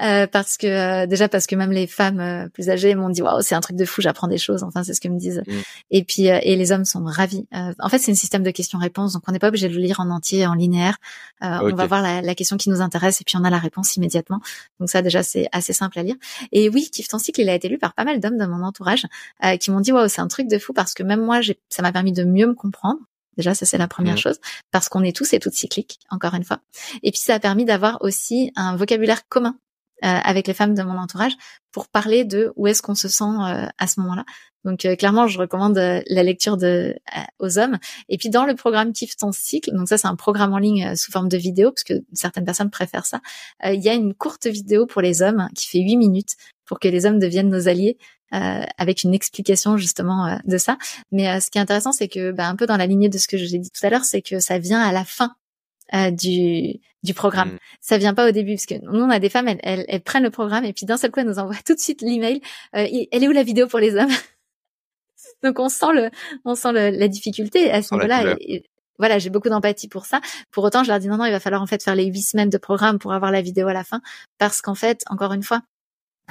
S2: euh, parce que euh, déjà parce que même les femmes euh, plus âgées m'ont dit waouh c'est un truc de fou, j'apprends des choses. Enfin c'est ce que me disent. Mm. Et puis euh, et les hommes sont ravis. en fait c'est un système de questions-réponses donc on n'est pas obligé de le lire en entier en linéaire. On va voir la, la, question qui nous intéresse et puis on a la réponse immédiatement. Donc ça déjà c'est assez simple à lire. Et oui, Kiffe ton cycle il a été lu par pas mal d'hommes de mon entourage qui m'ont dit waouh c'est un truc de fou parce que même moi ça m'a permis de mieux me comprendre Déjà, ça c'est la première mmh. chose, parce qu'on est tous et toutes cycliques, encore une fois. Et puis ça a permis d'avoir aussi un vocabulaire commun avec les femmes de mon entourage pour parler de où est-ce qu'on se sent euh, à ce moment-là. Donc euh, clairement, je recommande la lecture de aux hommes. Et puis dans le programme Kiffe ton cycle, donc ça c'est un programme en ligne sous forme de vidéo parce que certaines personnes préfèrent ça. Il y a une courte vidéo pour les hommes qui fait huit minutes pour que les hommes deviennent nos alliés euh, avec une explication justement euh, de ça. Mais euh, ce qui est intéressant, c'est que bah, un peu dans la lignée de ce que j'ai dit tout à l'heure, c'est que ça vient à la fin du du programme. Mm. Ça vient pas au début parce que nous on a des femmes, elles, elles, elles prennent le programme et puis d'un seul coup elles nous envoient tout de suite l'email. elle est où la vidéo pour les hommes Donc on sent le, on sent le, la difficulté à ce moment-là. voilà, j'ai beaucoup d'empathie pour ça. Pour autant, je leur dis non, non, il va falloir en fait faire les huit semaines de programme pour avoir la vidéo à la fin, parce qu'en fait, encore une fois,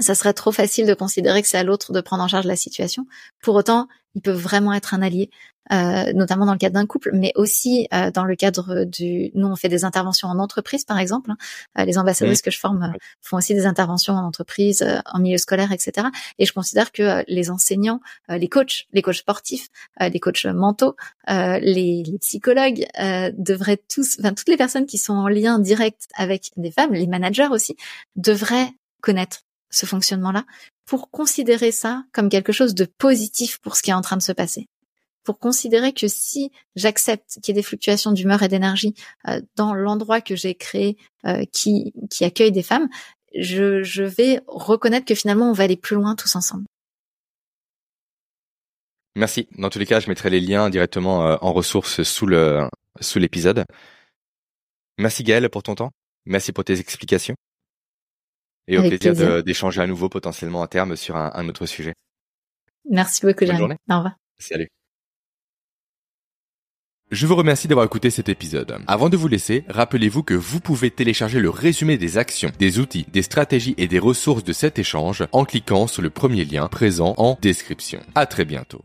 S2: ça serait trop facile de considérer que c'est à l'autre de prendre en charge la situation. Pour autant, ils peuvent vraiment être un allié, euh, notamment dans le cadre d'un couple, mais aussi euh, dans le cadre du. Nous, on fait des interventions en entreprise, par exemple. Hein. Euh, les ambassadrices que je forme font aussi des interventions en entreprise, en milieu scolaire, etc. Et je considère que les enseignants, les coachs, les coachs sportifs, les coachs mentaux, les, les, psychologues devraient tous, enfin toutes les personnes qui sont en lien direct avec des femmes, les managers aussi, devraient connaître ce fonctionnement-là, pour considérer ça comme quelque chose de positif pour ce qui est en train de se passer. Pour considérer que si j'accepte qu'il y ait des fluctuations d'humeur et d'énergie euh, dans l'endroit que j'ai créé euh, qui, accueille des femmes, je, je vais reconnaître que finalement on va aller plus loin tous ensemble.
S1: Merci. Dans tous les cas, je mettrai les liens directement euh, en ressources sous le sous l'épisode. Merci Gaëlle pour ton temps. Merci pour tes explications. Et au plaisir, d'échanger à nouveau potentiellement à terme sur un, un autre sujet.
S2: Merci beaucoup, journée. Au revoir.
S1: Salut. Je vous remercie d'avoir écouté cet épisode. Avant de vous laisser, rappelez-vous que vous pouvez télécharger le résumé des actions, des outils, des stratégies et des ressources de cet échange en cliquant sur le premier lien présent en description. À très bientôt.